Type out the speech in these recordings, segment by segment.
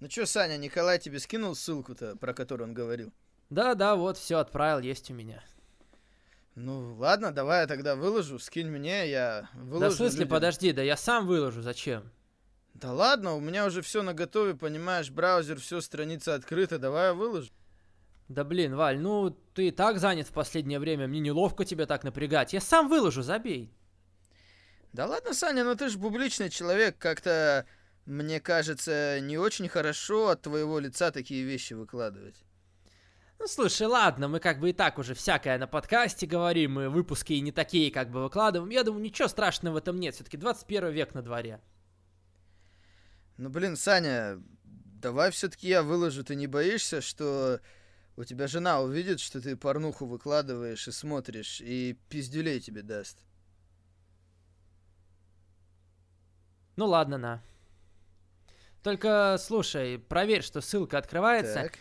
Ну чё, Саня, Николай тебе скинул ссылку-то, про которую он говорил? Да-да, вот, все отправил, есть у меня. Ну, ладно, давай я тогда выложу, скинь мне, я выложу. Да в смысле, людям. подожди, да я сам выложу, зачем? Да ладно, у меня уже все на готове, понимаешь, браузер, все, страница открыта, давай я выложу. Да блин, Валь, ну ты и так занят в последнее время, мне неловко тебя так напрягать. Я сам выложу, забей. Да ладно, Саня, ну ты же публичный человек, как-то, мне кажется, не очень хорошо от твоего лица такие вещи выкладывать. Ну слушай, ладно, мы как бы и так уже всякое на подкасте говорим, мы выпуски и не такие как бы выкладываем. Я думаю, ничего страшного в этом нет, все-таки 21 век на дворе. Ну блин, Саня, давай все-таки я выложу, ты не боишься, что у тебя жена увидит, что ты порнуху выкладываешь и смотришь, и пиздюлей тебе даст. Ну ладно, на. Только, слушай, проверь, что ссылка открывается. Так.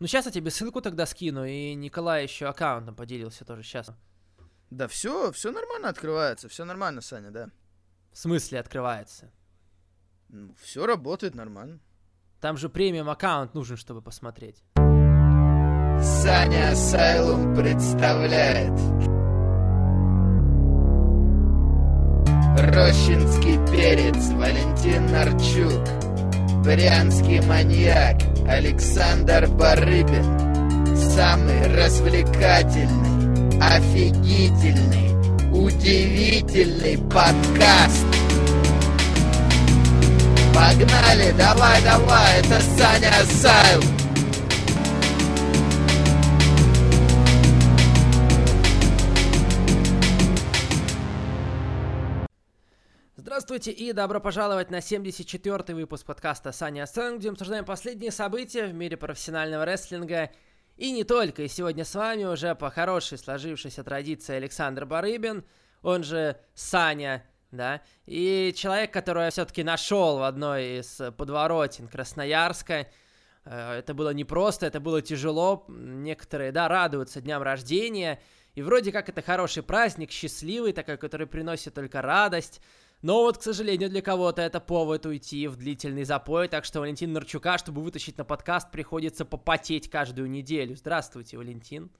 Ну сейчас я тебе ссылку тогда скину, и Николай еще аккаунтом поделился тоже сейчас. Да все, все нормально открывается, все нормально, Саня, да. В смысле открывается? Ну, все работает нормально. Там же премиум аккаунт нужен, чтобы посмотреть. Саня Асайлум представляет Рощинский перец Валентин Нарчук Брянский маньяк Александр Барыбин. Самый развлекательный, офигительный, удивительный подкаст. Погнали, давай, давай, это Саня Асайлум Здравствуйте и добро пожаловать на 74-й выпуск подкаста Саня Астрэнг, где мы обсуждаем последние события в мире профессионального рестлинга и не только. И сегодня с вами уже по хорошей сложившейся традиции Александр Барыбин, он же Саня, да, и человек, которого я все-таки нашел в одной из подворотен Красноярска. Э, Это было непросто, это было тяжело. Некоторые, да, радуются дням рождения. И вроде как это хороший праздник, счастливый такой, который приносит только радость. Но вот, к сожалению, для кого-то это повод уйти в длительный запой, так что Валентина Нарчука, чтобы вытащить на подкаст, приходится попотеть каждую неделю. Здравствуйте, Валентин.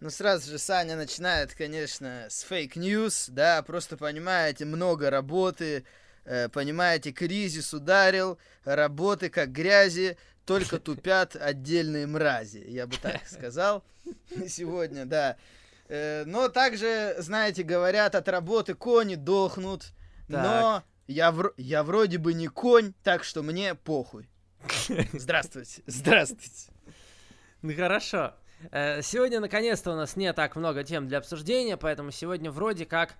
Ну, сразу же Саня начинает, конечно, с fake news, да, просто, понимаете, много работы, э, понимаете, кризис ударил, работы как грязи, только тупят отдельные мрази, я бы так сказал сегодня, да. Э, но также, знаете, говорят, от работы кони дохнут, но я, вр- я вроде бы не конь, так что мне похуй. Здравствуйте, здравствуйте. Ну хорошо. Э, Сегодня, наконец-то, у нас не так много тем для обсуждения, поэтому сегодня вроде как,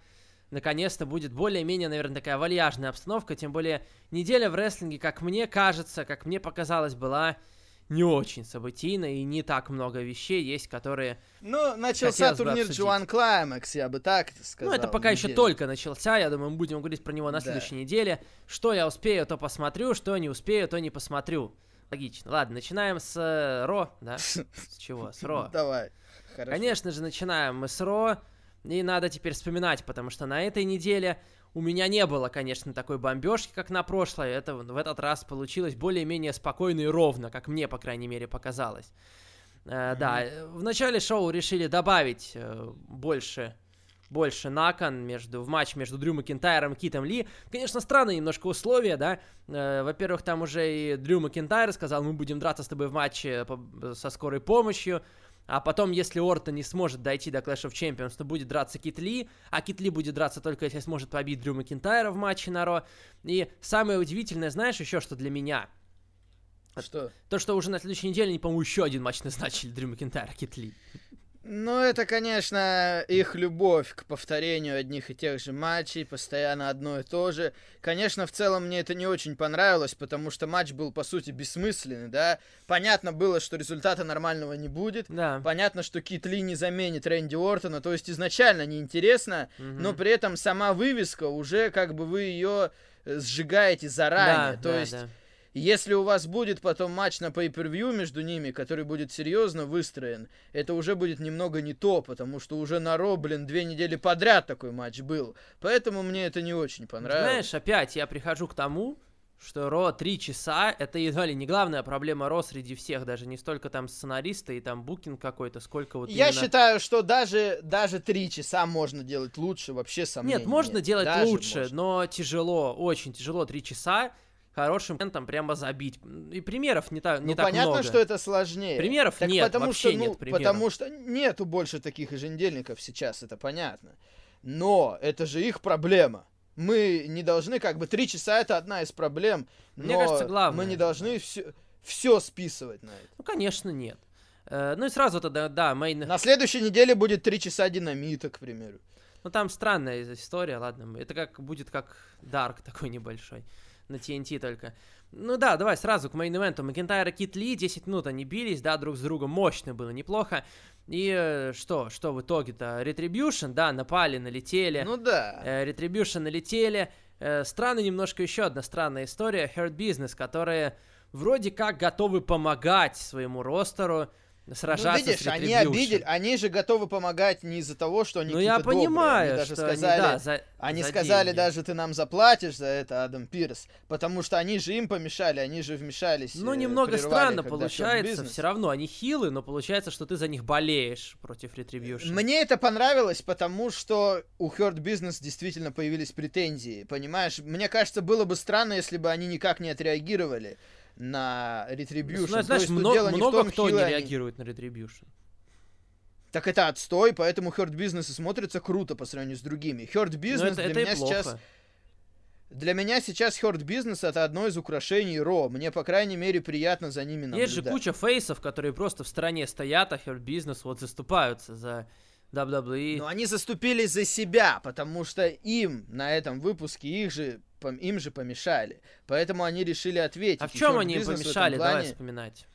наконец-то, будет более-менее, наверное, такая вальяжная обстановка, тем более неделя в рестлинге, как мне кажется, как мне показалось, была не очень событийной, и не так много вещей есть, которые... Ну, начался турнир обсудить. G1 Climax, я бы так сказал. ну, это пока еще неделю. только начался, я думаю, мы будем говорить про него на Да. следующей неделе. Что я успею, то посмотрю, что не успею, то не посмотрю. Логично. Ладно, начинаем с э, Ро, да? С чего? С Ро. Давай. Хорошо. Конечно же, начинаем мы с Ро. И надо теперь вспоминать, потому что на этой неделе у меня не было, конечно, такой бомбежки, как на прошлой. Это в этот раз получилось более-менее спокойно и ровно, как мне, по крайней мере, показалось. Э, Да, э, в начале шоу решили добавить э, больше больше на кон между, в матч между Дрю Макинтайром и Китом Ли. Конечно, странные немножко условия, да. Э, во-первых, там уже и Дрю Макинтайр сказал, мы будем драться с тобой в матче по- со скорой помощью. А потом, если Орта не сможет дойти до Clash of Champions, то будет драться Кит Ли, а Кит Ли будет драться только если сможет побить Дрю Макинтайра в матче на Ро. И самое удивительное, знаешь, еще что для меня? Что? То, что уже на следующей неделе, они, по-моему, еще один матч назначили Дрю Макинтайра, Кит Ли. Ну, это, конечно, их любовь к повторению одних и тех же матчей, постоянно одно и то же. Конечно, в целом мне это не очень понравилось, потому что матч был, по сути, бессмысленный, да. Понятно было, что результата нормального не будет. Да. Понятно, что Кит Ли не заменит Рэнди Ортона, то есть изначально неинтересно, Мгм. но при этом сама вывеска уже как бы вы ее э, сжигаете заранее. Да, то да, есть да. Если у вас будет потом матч на pay-per-view между ними, который будет серьезно выстроен, это уже будет немного не то, потому что уже на Ро, блин, две недели подряд такой матч был. Поэтому мне это не очень понравилось. Знаешь, опять я прихожу к тому, что Ро три часа, это едва ли не главная проблема Ро среди всех, даже не столько там сценариста и там букинг какой-то, сколько вот Я именно... считаю, что даже, даже три часа можно делать лучше, вообще сомнений Нет, можно нет. делать Даже лучше, можно. но тяжело, очень тяжело три часа хорошим моментом прямо забить. И примеров не, так не ну, так понятно, много. что это сложнее. Примеров Так нет, потому вообще что, ну, нет примеров. Потому что нету больше таких еженедельников сейчас, это понятно. Но это же их проблема. Мы не должны, как бы, три часа это одна из проблем, но Мне кажется, главное. мы не должны все, все списывать на это. Ну, конечно, нет. Э, ну и сразу тогда, да, мейн... На следующей неделе будет три часа динамита, к примеру. Ну там странная история, ладно. Это как будет как Дарк такой небольшой. На TNT только. Ну да, давай сразу к мейн-ивенту. Макентайр и Кит Ли 10 минут они бились, да, друг с другом. Мощно было, неплохо. И э, что, что в итоге-то? Retribution, да, напали, налетели. Ну да. Э, Retribution налетели. Э, Странно немножко еще одна странная история. Hurt Business, которые вроде как готовы помогать своему ростеру сражаться ну, видишь, с они обидели, они же готовы помогать не из-за того, что они Ну я добрые. понимаю, они даже что сказали, они, да, за, Они за сказали деньги. даже, ты нам заплатишь за это, Адам Пирс, потому что они же им помешали, они же вмешались. Ну, э, немного странно получается. Все равно они хилы, но получается, что ты за них болеешь против Retribution. Мне это понравилось, потому что у Hurt Business действительно появились претензии, понимаешь? Мне кажется, было бы странно, если бы они никак не отреагировали на Retribution. Ну, То знаешь, есть тут мно- дело не в много том, кто не они- реагирует на Retribution. Так это отстой, поэтому Hurt Business и смотрится круто по сравнению с другими. Hurt Но Business Ну, это, для это меня сейчас... Для меня сейчас Hurt Business это одно из украшений Ро. Мне, по крайней мере, приятно за ними наблюдать. Есть же куча фейсов, которые просто в стороне стоят, а Hurt Business вот заступаются за WWE. Но они заступились за себя, потому что им на этом выпуске их же им же помешали. Поэтому они решили ответить. а в чем они им помешали? Давай плане- вспоминать.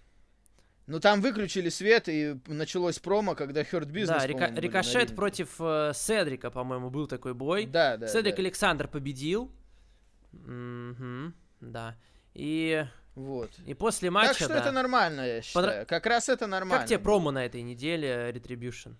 Ну там выключили свет и началось промо, когда Hurt Business, да, рика- Рикошет против э, Седрика, по-моему, был такой бой. Да, да, Седрик да. Александр победил. Мгм, да. И, Вот. и после Так матча, что да. это нормально, я считаю. Как раз это нормально. Как тебе промо на этой неделе Retribution?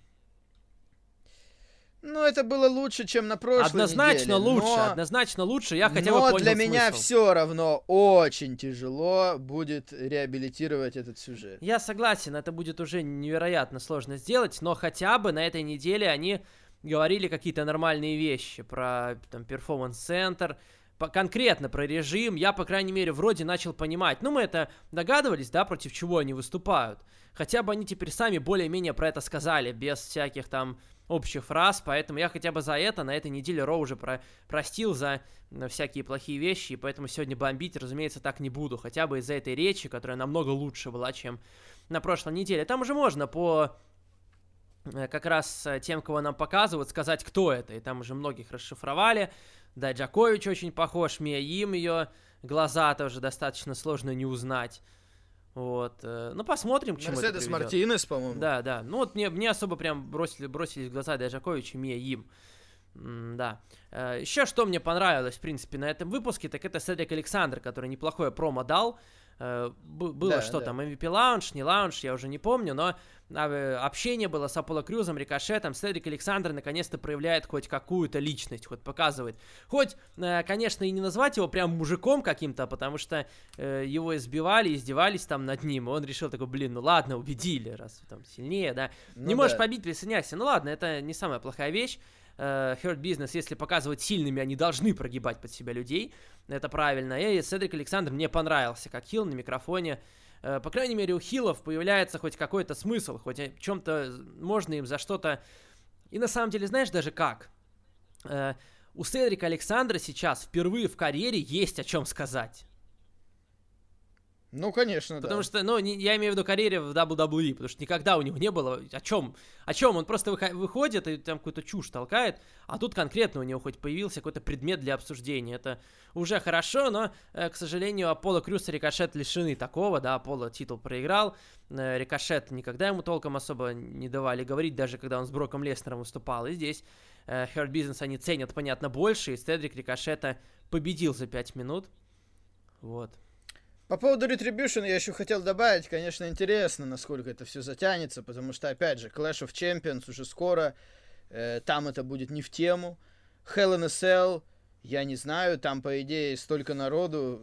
Ну, это было лучше, чем на прошлой Однозначно неделе, лучше, но- однозначно лучше. Я хотя но бы понял для меня смысл. все равно очень тяжело будет реабилитировать этот сюжет. Я согласен, это будет уже невероятно сложно сделать, но хотя бы на этой неделе они говорили какие-то нормальные вещи про там перформанс-центр, по- конкретно про режим. Я, по крайней мере, вроде начал понимать. Ну, мы это догадывались, да, против чего они выступают. Хотя бы они теперь сами более-менее про это сказали, без всяких там общих фраз, поэтому я хотя бы за это на этой неделе Роу уже про- простил за всякие плохие вещи, и поэтому сегодня бомбить, разумеется, так не буду, хотя бы из-за этой речи, которая намного лучше была, чем на прошлой неделе. Там уже можно по э, как раз э, тем, кого нам показывают, сказать, кто это, и там уже многих расшифровали. Да, Джакович очень похож, Мия Им ее глаза тоже достаточно сложно не узнать. Вот, э, ну посмотрим, к чему это Мерседес приведет. Мартинес, по-моему. Да, да. Ну вот мне, мне особо прям бросили, бросились в глаза Дяжакович и Мия Им. М, Да. Еще что мне понравилось, в принципе, на этом выпуске, так это Седрик Александр, который неплохое промо дал. Э, Было Да, что да. там, MVP лаунж, не лаунж, я уже не помню, но а, общение было с Аполло Крюзом, Рикошетом. Седрик Александр наконец-то проявляет хоть какую-то личность, хоть показывает. Хоть, э, конечно, и не назвать его прям мужиком каким-то, потому что э, его избивали, издевались там над ним, и он решил такой, блин, ну ладно, убедили, раз там сильнее, да. Ну не можешь да. побить, присоединяйся. Ну ладно, это не самая плохая вещь. Э, Hurt Business, если показывать сильными, они должны прогибать под себя людей. Это правильно. И Седрик Александр мне понравился, как хил на микрофоне. Э, По крайней мере, у хилов появляется хоть какой-то смысл, хоть о чем-то можно им за что-то... И на самом деле, знаешь даже как? Э, У Седрика Александра сейчас впервые в карьере есть о чем сказать. Ну, конечно, Потому да. что, ну, не- я имею в виду карьере в WWE, потому что никогда у него не было о чем, о чем он просто выхо- выходит и там какую-то чушь толкает, а тут конкретно у него хоть появился какой-то предмет для обсуждения. Это уже хорошо, но, э, к сожалению, Аполло Крюс и Рикошет лишены такого, да, Аполло титул проиграл, э, Рикошет никогда ему толком особо не давали говорить, даже когда он с Броком Леснером выступал, и здесь э, Hurt Business они ценят, понятно, больше, и Стедрик Рикошета победил за 5 минут. Вот. По поводу Retribution я еще хотел добавить, конечно, интересно, насколько это все затянется, потому что, опять же, Clash of Champions уже скоро, э, там это будет не в тему. Hell in a Cell, Я не знаю, там, по идее, столько народу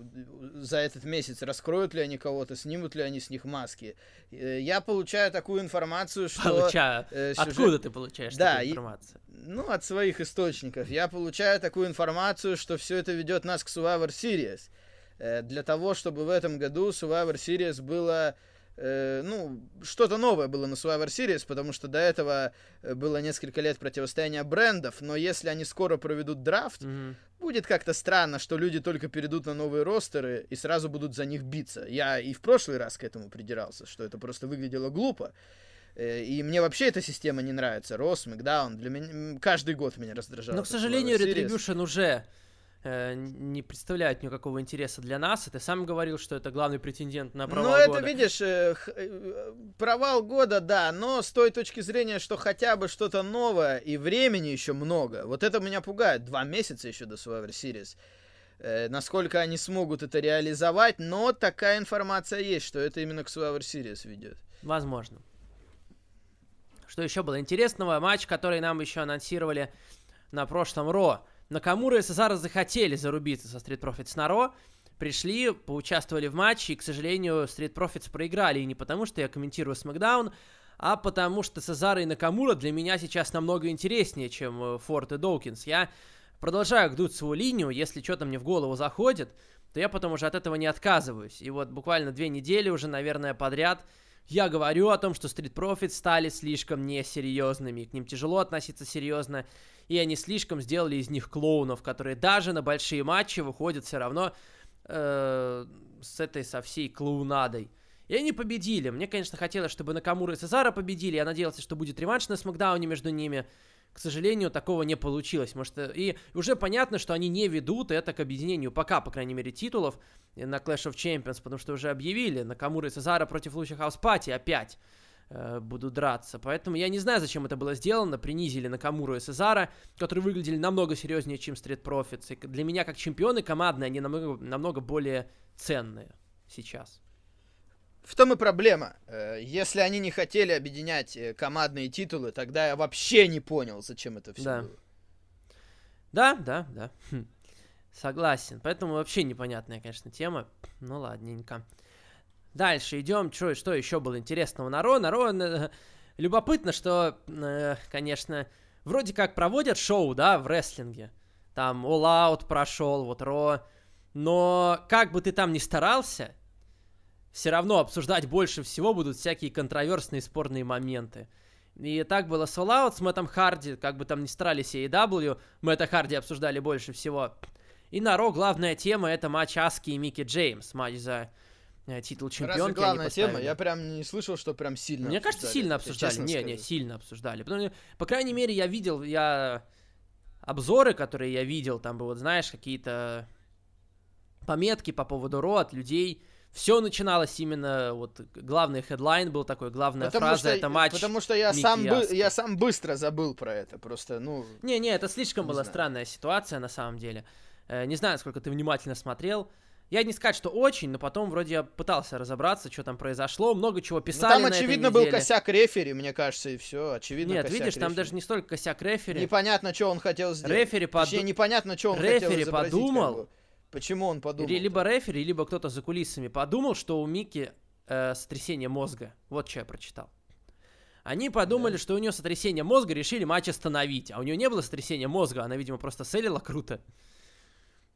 за этот месяц. Раскроют ли они кого-то, снимут ли они с них маски. Э, я получаю такую информацию, что... Получаю. Э, сюжет... Откуда ты получаешь да, такую информацию? И, ну, от своих источников. Я получаю такую информацию, что все это ведет нас к Survivor Series. Э, для того, чтобы в этом году Survivor Series было э, ну, что-то новое было на Survivor Series, потому что до этого э, было несколько лет противостояния брендов, но если они скоро проведут драфт, mm-hmm. будет как-то странно, что люди только перейдут на новые ростеры и сразу будут за них биться. Я и в прошлый раз к этому придирался, что это просто выглядело глупо. И мне вообще эта система не нравится. Рос, Макдаун. Для меня каждый год меня раздражало. Но, к сожалению, Retribution уже Э, не представляют никакого интереса для нас. И ты сам говорил, что это главный претендент на провал ну, года. Ну, это, видишь, э, э, провал года, да, но с той точки зрения, что хотя бы что-то новое и времени еще много. Вот это меня пугает. Два месяца еще до Survivor Series. Э, насколько они смогут это реализовать, но такая информация есть, что это именно к Survivor Series ведет. Возможно. Что еще было интересного? Матч, который нам еще анонсировали на прошлом Ро. Накамура и Сезара захотели зарубиться со Street Profits на Ро, пришли, поучаствовали в матче, и, к сожалению, Street Profits проиграли. И не потому, что я комментирую SmackDown, а потому что Сезара и Накамура для меня сейчас намного интереснее, чем э, Форд и Доукинс. Я продолжаю гнуть свою линию, если что-то мне в голову заходит, то я потом уже от этого не отказываюсь. И вот буквально две недели уже, наверное, подряд я говорю о том, что Street Profits стали слишком несерьезными, к ним тяжело относиться серьезно, и они слишком сделали из них клоунов, которые даже на большие матчи выходят все равно э, с этой, со всей клоунадой. И они победили. Мне, конечно, хотелось, чтобы Накамура и Цезара победили. Я надеялся, что будет реванш на Смакдауне между ними. К сожалению, такого не получилось. Может, э, и уже понятно, что они не ведут это к объединению пока, по крайней мере, титулов на Clash of Champions, потому что уже объявили Накамура и Цезара против Луча Хаус Пати опять э, будут драться. Поэтому я не знаю, зачем это было сделано. Принизили Накамуру и Сезара, которые выглядели намного серьезнее, чем Street Profits. И для меня, как чемпионы командные, они намного, намного более ценные сейчас. В том и проблема. Э, если они не хотели объединять э, командные титулы, тогда я вообще не понял, зачем это все да. было. Да, да, да. Хм. Согласен. Поэтому вообще непонятная, конечно, тема. Ну ладненько. Дальше идем. Что, что еще было интересного на Ро? На Ро э, любопытно, что, э, конечно, вроде как проводят шоу, да, в рестлинге. Там All Out прошел, вот Ро. Но как бы ты там ни старался, все равно обсуждать больше всего будут всякие контроверсные спорные моменты. И так было с All Out, с Мэттом Харди, как бы там ни старались AEW, Мэтта Харди обсуждали больше всего. И на Ро главная тема это матч Аски и Микки Джеймс, матч за титул чемпионки. Разве главная тема? Я прям не слышал, что прям сильно Мне обсуждали. кажется, сильно обсуждали. Не, скажу. не, сильно обсуждали. Потому, по крайней мере, я видел, я обзоры, которые я видел, там бы, вот знаешь, какие-то пометки по поводу Ро от людей. Все начиналось именно, вот, главный хедлайн был такой, главная потому фраза, что, это матч Потому что я сам, бы, я сам быстро забыл про это, просто, ну... Не-не, это слишком была знаю. странная ситуация, на самом деле. Э, не знаю, сколько ты внимательно смотрел. Я не сказать, что очень, но потом вроде я пытался разобраться, что там произошло, много чего ну, писали. Ну, там, очевидно, был косяк рефери, мне кажется, и все. Очевидно, Нет, видишь, рефери. там даже не столько косяк рефери. Непонятно, что он хотел сделать. Рефери под... Точнее, непонятно, что он рефери хотел подумал. Как бы. Почему он подумал? Либо рефери, либо кто-то за кулисами подумал, что у Мики э, сотрясение мозга. Вот что я прочитал. Они подумали, да. что у нее сотрясение мозга, решили матч остановить. А у нее не было сотрясения мозга, она, видимо, просто селила круто.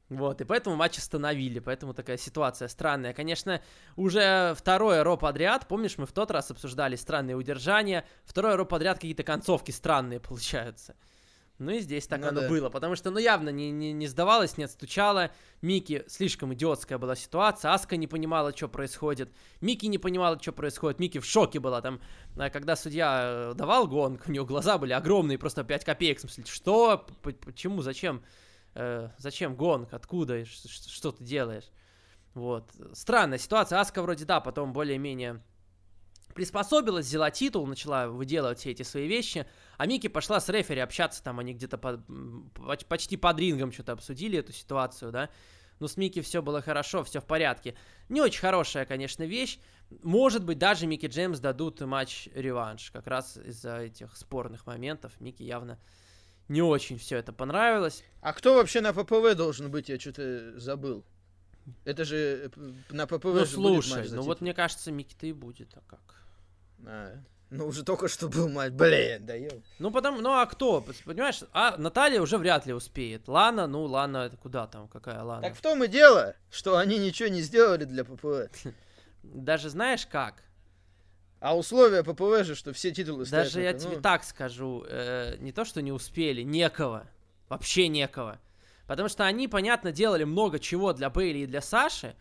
Вот, и поэтому матч остановили, поэтому такая ситуация странная. Конечно, уже второе Ро подряд, помнишь, мы в тот раз обсуждали странные удержания, второе Ро подряд какие-то концовки странные получаются. Ну и здесь так ну, оно да. было, потому что, ну, явно не, не, не сдавалась, не отстучала. Мики, слишком идиотская была ситуация. Аска не понимала, что происходит. Мики не понимала, что происходит. Мики в шоке была там, а когда судья э, давал гонг, у нее глаза были огромные, просто 5 копеек. В смысле, что? Почему? Зачем? Э, зачем гонг, откуда, что ты делаешь. Вот. Странная ситуация. Аска вроде да, потом более-менее приспособилась, взяла титул, начала выделывать все эти свои вещи, а Мики пошла с рефери общаться, там они где-то по, почти под рингом что-то обсудили эту ситуацию, да. Но с Мики все было хорошо, все в порядке. Не очень хорошая, конечно, вещь. Может быть, даже Микки Джеймс дадут матч-реванш, как раз из-за этих спорных моментов. Микки явно не очень все это понравилось. А кто вообще на ППВ должен быть, я что-то забыл. Это же э, на ППВ ну, же слушай, будет матч за ну вот мне кажется, Микита и будет, а как? А, ну уже только что был матч. Блин, да ё- Ну, потом, ну а кто? Понимаешь, а Наталья уже вряд ли успеет. Лана, ну, Лана, это куда там, какая Лана? Так в том и дело, что они ничего не сделали для ППВ. Даже знаешь как? А условия ППВ же, что все титулы стоят Даже я тебе так скажу, э, не то, что не успели, некого. Вообще некого. Потому что они, понятно, делали много чего для Бейли и для Саши.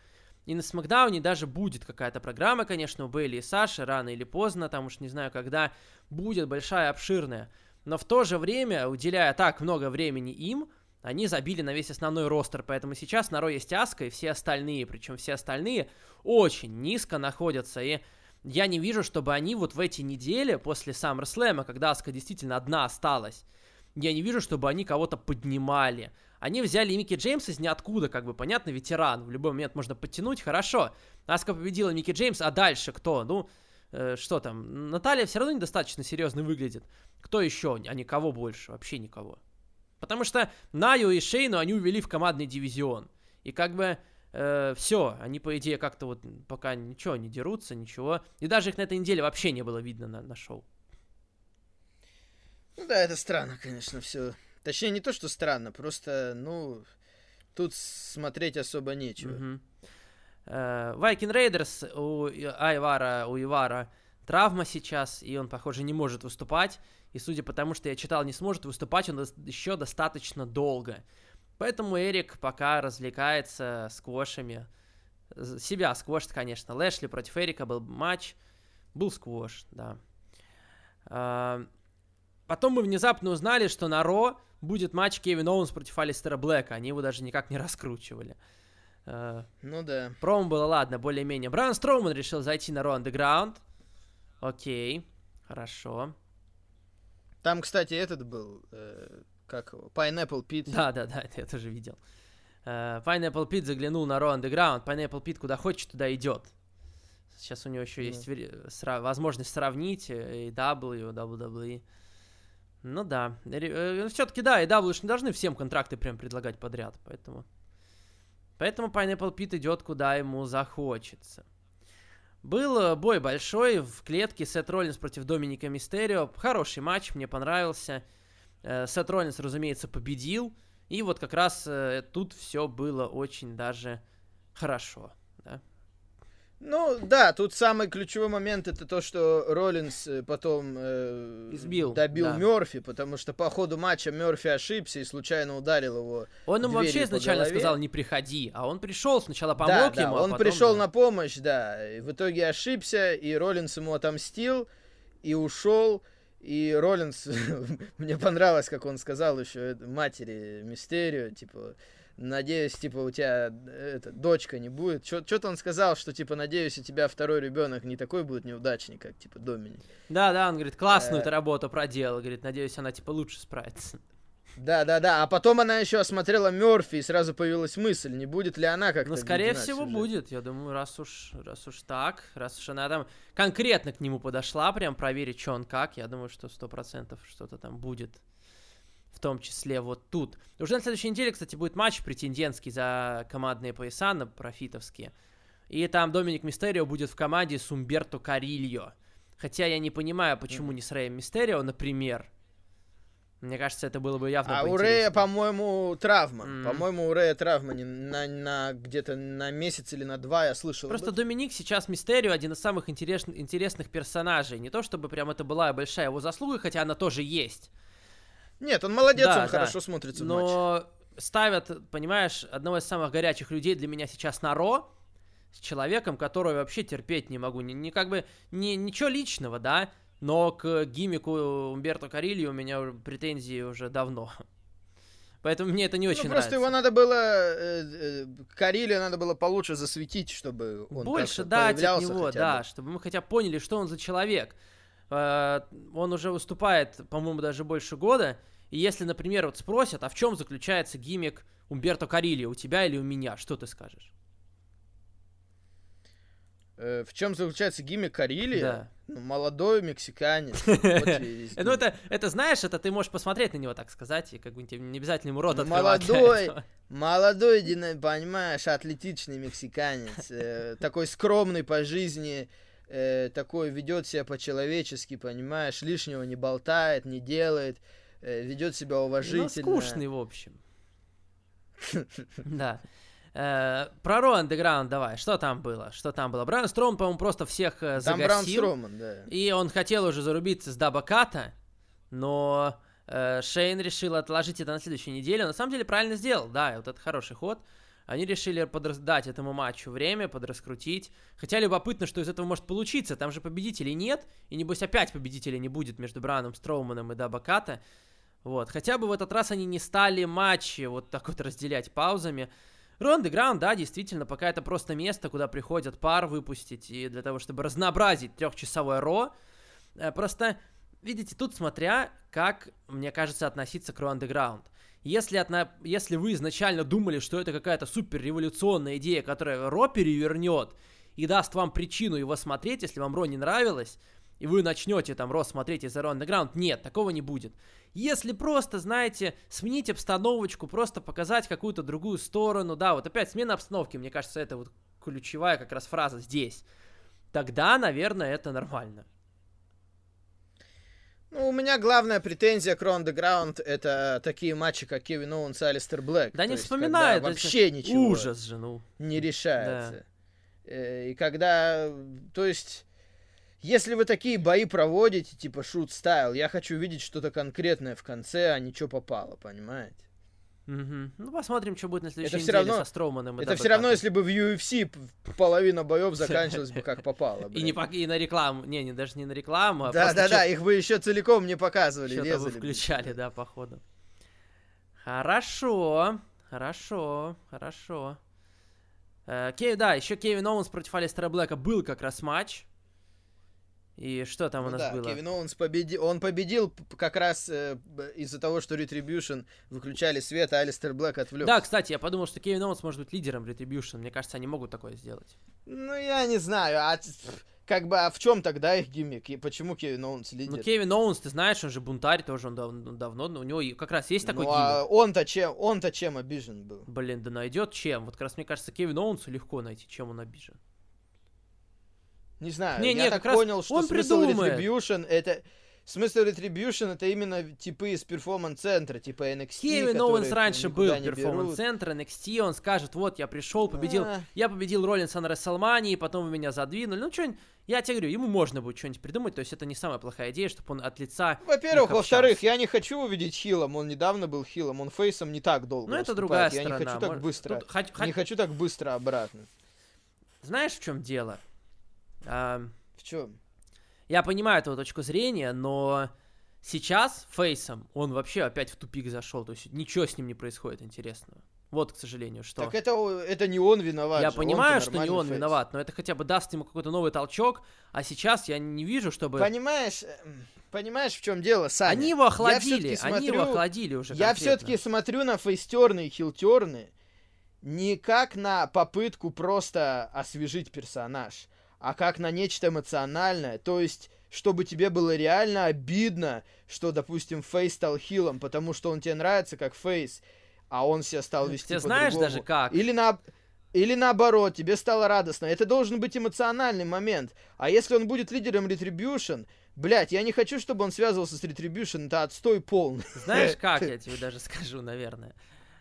И на Смакдауне даже будет какая-то программа, конечно, у Бейли и Саши, рано или поздно, там уж не знаю когда, будет большая, обширная. Но в то же время, уделяя так много времени им, они забили на весь основной ростер, поэтому сейчас на Ро есть Аска и все остальные, причем все остальные очень низко находятся, и я не вижу, чтобы они вот в эти недели после SummerSlam, когда Аска действительно одна осталась, я не вижу, чтобы они кого-то поднимали. Они взяли Микки Джеймса из ниоткуда, как бы, понятно, ветеран. В любой момент можно подтянуть, хорошо. Аска победила Микки Джеймс, а дальше кто? Ну, э, что там? Наталья все равно недостаточно серьезно выглядит. Кто еще? А никого больше, вообще никого. Потому что Наю и Шейну они увели в командный дивизион. И как бы все, они, по идее, как-то вот пока ничего не дерутся, ничего. И даже их на этой неделе вообще не было видно на, на шоу. Ну да, это странно, конечно, все. Точнее, не то, что странно, просто, ну, тут смотреть особо нечего. Э, Viking Raiders у И- Айвара, у Ивара травма сейчас, и он, похоже, не может выступать. И судя по тому, что я читал, не сможет выступать он еще достаточно долго. Поэтому Эрик пока развлекается сквошами. З- Себя сквошит, конечно. Лэшли против Эрика был матч. Был сквош, да. А, Потом мы внезапно узнали, что на Ро будет матч Кевин Оуэнс против Алистера Блэка. Они его даже никак не раскручивали. А, Ну да. Промо было, ладно, более-менее. Бран Строуман решил зайти на Raw Underground. Окей, хорошо. Там, кстати, этот был, э, как его, Pineapple Pit. Да-да-да, это я тоже видел. Э, Pineapple Pit заглянул на Raw Underground. Pineapple Pit куда хочет, туда идет. Сейчас у него еще Ну. есть сра- возможность сравнить э, AW, WWE. Ну да. Все-таки да, AW ж не должны всем контракты прям предлагать подряд, поэтому... Поэтому Pineapple Pit идет куда ему захочется. Был э, бой большой в клетке Сет Роллинс против Доминика Мистерио. Хороший матч, мне понравился. Э, Сет Роллинс, разумеется, победил. И вот как раз э, тут все было очень даже хорошо. Да? Ну да, тут самый ключевой момент это то, что Роллинс э, потом э, Избил, добил да. Мерфи, потому что по ходу матча Мерфи ошибся и случайно ударил его. Он ему вообще изначально голове. сказал, не приходи. А он пришел, сначала помог да, да, ему, а он потом, пришел на помощь, да, и в итоге ошибся, и Роллинс ему отомстил, и ушел, и Роллинс, мне понравилось, как он сказал еще матери Мистерио, типа, надеюсь, типа, у тебя это, дочка не будет. Что-то он сказал, что, типа, надеюсь, у тебя второй ребенок не такой будет неудачник, как, типа, Доминик. Да, да, он говорит, классную Э. ты работу проделал. Говорит, надеюсь, она типа лучше справится. Да, да, да. А потом она еще осмотрела Мерфи, и сразу появилась мысль, не будет ли она как-то. Ну, скорее всего, сюжет. будет. Я думаю, раз уж, раз уж так, раз уж она там конкретно к нему подошла, прям проверить, что он как, я думаю, что сто процентов что-то там будет. В том числе вот тут. Уже на следующей неделе, кстати, будет матч претендентский за командные пояса на профитовские. И там Доминик Мистерио будет в команде с Умберто Карильо. Хотя я не понимаю, почему не с Рэем Мистерио, например. Мне кажется, это было бы явно А у Рэя, по-моему, травма. М. По-моему, у Рэя травма не- на, на где-то на месяц или на два, я слышал. Просто об Доминик сейчас Мистерио один из самых интерес- интересных персонажей. Не то чтобы прям это была большая его заслуга, хотя она тоже есть. Нет, он молодец, Да, он да. хорошо смотрится в матче. Но ставят, понимаешь, одного из самых горячих людей для меня сейчас на Ро, с человеком, которого я вообще терпеть не могу. Не, не как бы, не, ничего личного, да, но к гимику Умберто Карильо у меня претензии уже давно. Поэтому мне это не очень ну, просто нравится. его надо было... Э, э, Карелию надо было получше засветить, чтобы он Больше дать от него, да, бы. чтобы мы хотя поняли, что он за человек. Э, Он уже выступает, по-моему, даже больше года. И если, например, вот спросят, а в чем заключается гиммик Умберто Карильо, у тебя или у меня, что ты скажешь? Э, в чем заключается гиммик Карелия? Да. Ну, молодой мексиканец. Ну, это, это, знаешь, это ты можешь посмотреть на него, так сказать, и как бы не обязательно ему рот открывать. Молодой, молодой, понимаешь, атлетичный мексиканец. Э, такой скромный по жизни, э, такой ведет себя по-человечески, понимаешь, лишнего не болтает, не делает, э, ведет себя ну, уважительно. Ну, скучный, в общем. Да. Э, про Ро Андеграунд давай, что там было? Что там было? Брайан Строман, по-моему, просто всех э, там загасил. Брайан Строман, да. И он хотел уже зарубиться с Дабаката, но э, Шейн решил отложить это на следующую неделю. На самом деле правильно сделал, да, вот это хороший ход. Они решили поддать этому матчу время, подраскрутить. Хотя любопытно, что из этого может получиться. Там же победителей нет, и небось опять победителей не будет между Браном Строуманом и Дабаката. Вот, хотя бы в этот раз они не стали матчи вот так вот разделять паузами. Underground, да, действительно, пока это просто место, куда приходят пар выпустить, и для того, чтобы разнообразить трехчасовое Ро. Э, просто, видите, тут смотря, как, мне кажется, относиться к Underground. Если, отна... Если вы изначально думали, что это какая-то супер революционная идея, которая Ро перевернет и даст вам причину его смотреть, если вам Ро не нравилось, и вы начнете там Ро смотреть из Ро нет, такого не будет. Если просто, знаете, сменить обстановочку, просто показать какую-то другую сторону, да, вот опять смена обстановки, мне кажется, это вот ключевая как раз фраза здесь, тогда, наверное, это нормально. Ну, у меня главная претензия к Raw это такие матчи, как Кевин Оуэнс и Алистер Блэк. Да не вспоминает. Вообще ничего. Ужас же, ну. Не решается. Да. Э, и когда, то есть, если вы такие бои проводите, типа shoot style, я хочу видеть что-то конкретное в конце, а не чего попало, понимаете? Угу. Ну, посмотрим, что будет на следующей это неделе равно, со Строуманом. Это все равно, если бы в UFC половина боев заканчивалась бы как попало. И, не по, и на рекламу. Не, не, даже не на рекламу. А да, да, да, их бы еще целиком не показывали. Что-то бы включали, да, походу. Хорошо, хорошо, хорошо. Э, Кей, да, еще Кевин Оуэнс против Алистера Блэка был как раз матч. И что там ну у нас да, было? Кевин Оуэнс победил. Он победил как раз э, из-за того, что Retribution выключали свет, а Алистер Блэк отвлек. Да, кстати, я подумал, что Кевин Оуэнс может быть лидером Retribution. Мне кажется, они могут такое сделать. Ну, я не знаю. А как бы, а в чем тогда их gimmick? И почему Кевин Оуэнс лидер? Ну, Кевин Оуэнс, ты знаешь, он же бунтарь тоже, он дав- давно, у него как раз есть такой ну, gimmick. А он-то чем, он-то чем обижен был? Блин, да найдет чем. Вот как раз, мне кажется, Кевин Оуэнсу легко найти, чем он обижен. Не знаю, не, я не, так понял, что он смысл придумает. Retribution это... Смысл Retribution это именно типы из перформанс-центра, типа NXT, Кевин Оуэнс раньше был перформанс-центр, NXT, он скажет, вот, я пришел, победил, а... я победил Роллинса на Расселмании, потом вы меня задвинули, ну, что-нибудь, я тебе говорю, ему можно будет что-нибудь придумать, то есть это не самая плохая идея, чтобы он от лица Во-первых, во-вторых, я не хочу увидеть Хилом, он недавно был Хилом, он фейсом не так долго Ну, это другая я сторона. Я не хочу так быстро, Тут, не хочу так быстро обратно. Знаешь, в чем дело? А, в чем? Я понимаю эту точку зрения, но сейчас Фейсом он вообще опять в тупик зашел, то есть ничего с ним не происходит интересного. Вот, к сожалению, что. Так это, это не он виноват. Я же. понимаю, что не он фейс. виноват, но это хотя бы даст ему какой-то новый толчок, а сейчас я не вижу, чтобы... Понимаешь, эм, понимаешь, в чем дело, Саня? Они его охладили, смотрю, они его охладили уже Я все-таки смотрю на фейстерны и хилтерны не как на попытку просто освежить персонаж, а как на нечто эмоциональное. То есть, чтобы тебе было реально обидно, что, допустим, Фейс стал хилом, потому что он тебе нравится как Фейс, а он себя стал вести Ты знаешь даже как? Или на... Или наоборот, тебе стало радостно. Это должен быть эмоциональный момент. А если он будет лидером Retribution, блять, я не хочу, чтобы он связывался с Retribution, это отстой полный. Знаешь как, я тебе даже скажу, наверное.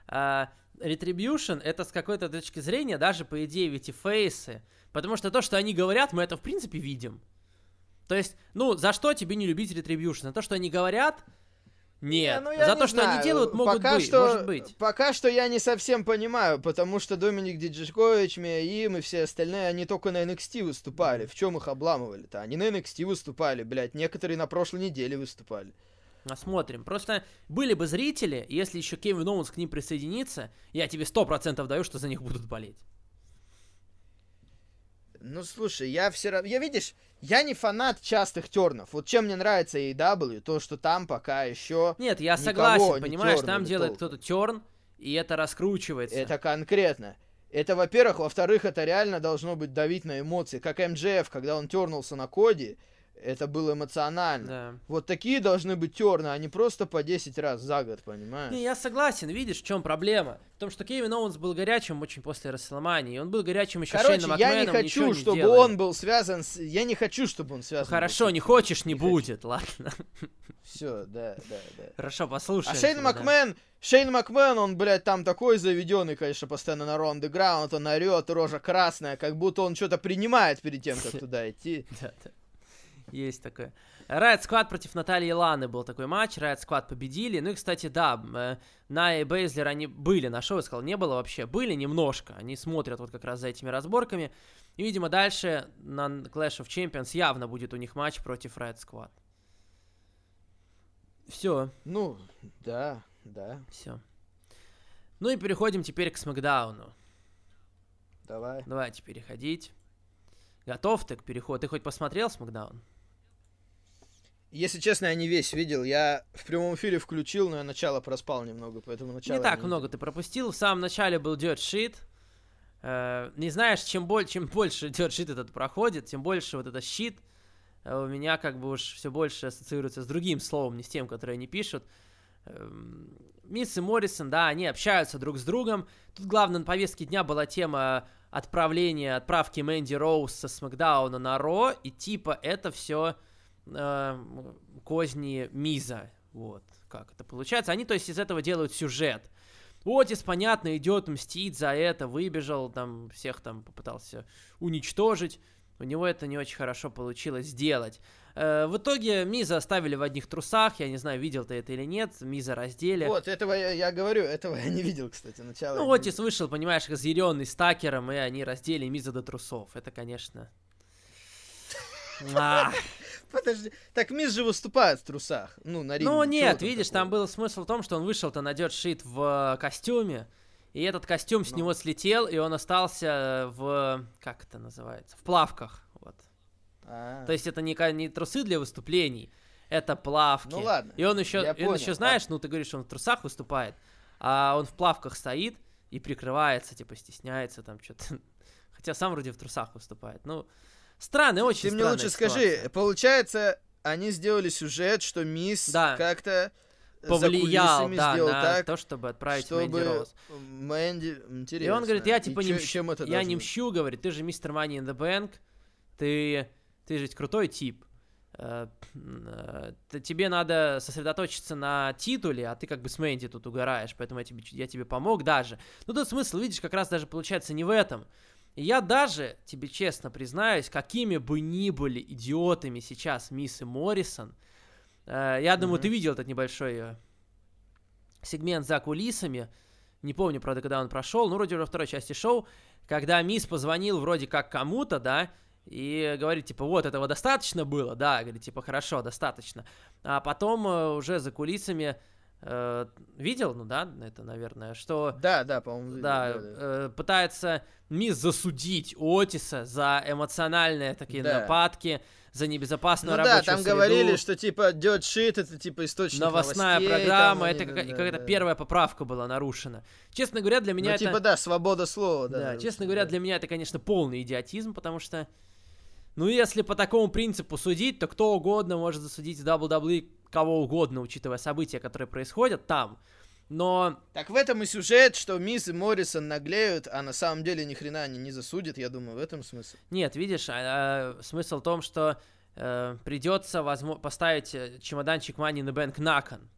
Uh, Retribution, это с какой-то точки зрения, даже по идее ведь и фейсы, Потому что то, что они говорят, мы это в принципе видим. То есть, ну, за что тебе не любить Retribution? За то, что они говорят, нет. Не, ну, за то, что знаю. они делают, могут пока быть, что, может быть. Пока что я не совсем понимаю, потому что Доминик Диджикович, Миаим и все остальные, они только на NXT выступали. В чем их обламывали-то? Они на NXT выступали, блядь. Некоторые на прошлой неделе выступали. Посмотрим. Просто были бы зрители, если еще Кевин Оуэнс к ним присоединится, я тебе сто процентов даю, что за них будут болеть. Ну, слушай, я все равно... Я, видишь, я не фанат частых тернов. Вот чем мне нравится AEW, то, что там пока еще Нет, я согласен, понимаешь, там делает кто-то терн, и это раскручивается. Это конкретно. Это, во-первых. Во-вторых, это реально должно быть давить на эмоции. Как МJF, когда он тернулся на Коди, это было эмоционально. Да. Вот такие должны быть терны, а не просто по 10 раз за год, понимаешь? Не, я согласен, видишь, в чем проблема? В том, что Кевин Оуэнс был горячим очень после Расселмании, он был горячим еще Короче, Шейном я не Макменом, хочу, не чтобы сделали. он был связан с... Я не хочу, чтобы он связан Хорошо, был не хочешь, не Не хочу. будет, ладно. Все, да, да, да. Хорошо, послушаем. А Шейн тебя, да. Макмен, Шейн Макмен, он, блядь, там такой заведенный, конечно, постоянно на Raw Underground, он орет, рожа красная, как будто он что-то принимает перед тем, как туда идти. Да, да. Есть такое. Riot Squad против Натальи Ланы был такой матч. Riot Squad победили. Ну и, кстати, да, э, на и Бейзлер они были на шоу, я сказал, не было вообще. Были немножко. Они смотрят вот как раз за этими разборками. И, видимо, дальше на Clash of Champions явно будет у них матч против Riot Squad. Все, Ну, да, да, все. Ну и переходим теперь к Смакдауну. давай. Давайте переходить. Готов ты к переходу? Ты хоть посмотрел Смакдаун? Если честно, я не весь видел. Я в прямом эфире включил, но я начало проспал немного, поэтому начало... Не так видел. много ты пропустил. В самом начале был Dirt Shit. Э, не знаешь, чем, боль, чем больше Dirt Shit этот проходит, тем больше вот этот щит э, у меня как бы уж все больше ассоциируется с другим словом, не с тем, которое они пишут. Эм, Мисс и Моррисон, да, они общаются друг с другом. Тут главной на повестке дня была тема отправления, отправки Мэнди Роуз со Смакдауна на Ро, и типа это все козни Миза. Вот, как это получается. Они, то есть, из этого делают сюжет. Отис, понятно, идет мстить за это, выбежал, там, всех там попытался уничтожить. У него это не очень хорошо получилось сделать. Э, в итоге Миза оставили в одних трусах, я не знаю, видел ты это или нет, Миза раздели. Вот, этого я, я говорю, этого я не видел, кстати, начало. Ну, Отис вышел, понимаешь, разъяренный с Такером, и они раздели Миза до трусов. Это, конечно... А. Подожди, так Мисс же выступает в трусах, ну, на ринге. Ну чего нет, там видишь, такого? там был смысл в том, что он вышел-то на Dirt Shit в э, костюме, и этот костюм с Ну. него слетел, и он остался в... Как это называется? В плавках, вот. А, То есть это не, не трусы для выступлений, это плавки. Ну ладно, И он еще, и он еще а- знаешь, ну ты говоришь, он в трусах выступает, а он в плавках стоит и прикрывается, типа стесняется там что-то. Хотя сам вроде в трусах выступает. Ну, странно, очень Ты мне лучше ситуация. скажи, получается, они сделали сюжет, что Мисс Да. как-то за Повлиял, да, сделал на так, то, чтобы отправить чтобы Мэнди Роуз. Мэнди... Интересно. И он говорит, я И типа не чё- мщу, чем это я не мщу, говорит, ты же мистер Money in the Bank, ты, ты же крутой тип. Э, э, тебе надо сосредоточиться на титуле, а ты как бы с Мэнди тут угораешь, поэтому я тебе, я тебе помог даже. Ну тут смысл, видишь, как раз даже получается не в этом. И я даже, тебе честно признаюсь, какими бы ни были идиотами сейчас Мисс и Моррисон, э, я думаю, Мгм. ты видел этот небольшой э, сегмент за кулисами, не помню, правда, когда он прошел, ну, вроде уже второй части шоу, когда Мисс позвонил вроде как кому-то, да, и говорит, типа, вот, этого достаточно было, да, говорит, типа, хорошо, достаточно. А потом э, уже за кулисами э, видел, ну да, это, наверное, что Да, да, по-моему, видел, да, да, да. э, пытается Мисс засудить Отиса за эмоциональные такие Да. нападки, за небезопасную Ну да, рабочую там среду. говорили, что типа Dirt Shit это типа источник новостная новостей, программа, там это они- какая- да, какая-то да. первая поправка была нарушена. Честно говоря, для меня Ну, это... типа, да, свобода слова, да. Да, нарушена, честно говоря, да. для меня это, конечно, полный идиотизм, потому что, ну, если по такому принципу судить, то кто угодно может засудить WWE кого угодно, учитывая события, которые происходят там. Но, Так в этом и сюжет, что Мисс и Моррисон наглеют, а на самом деле ни хрена они не засудят, я думаю, в этом смысл. нет, видишь, а, а, смысл в том, что э, придется возмо- поставить э, чемоданчик in the Bank на кон.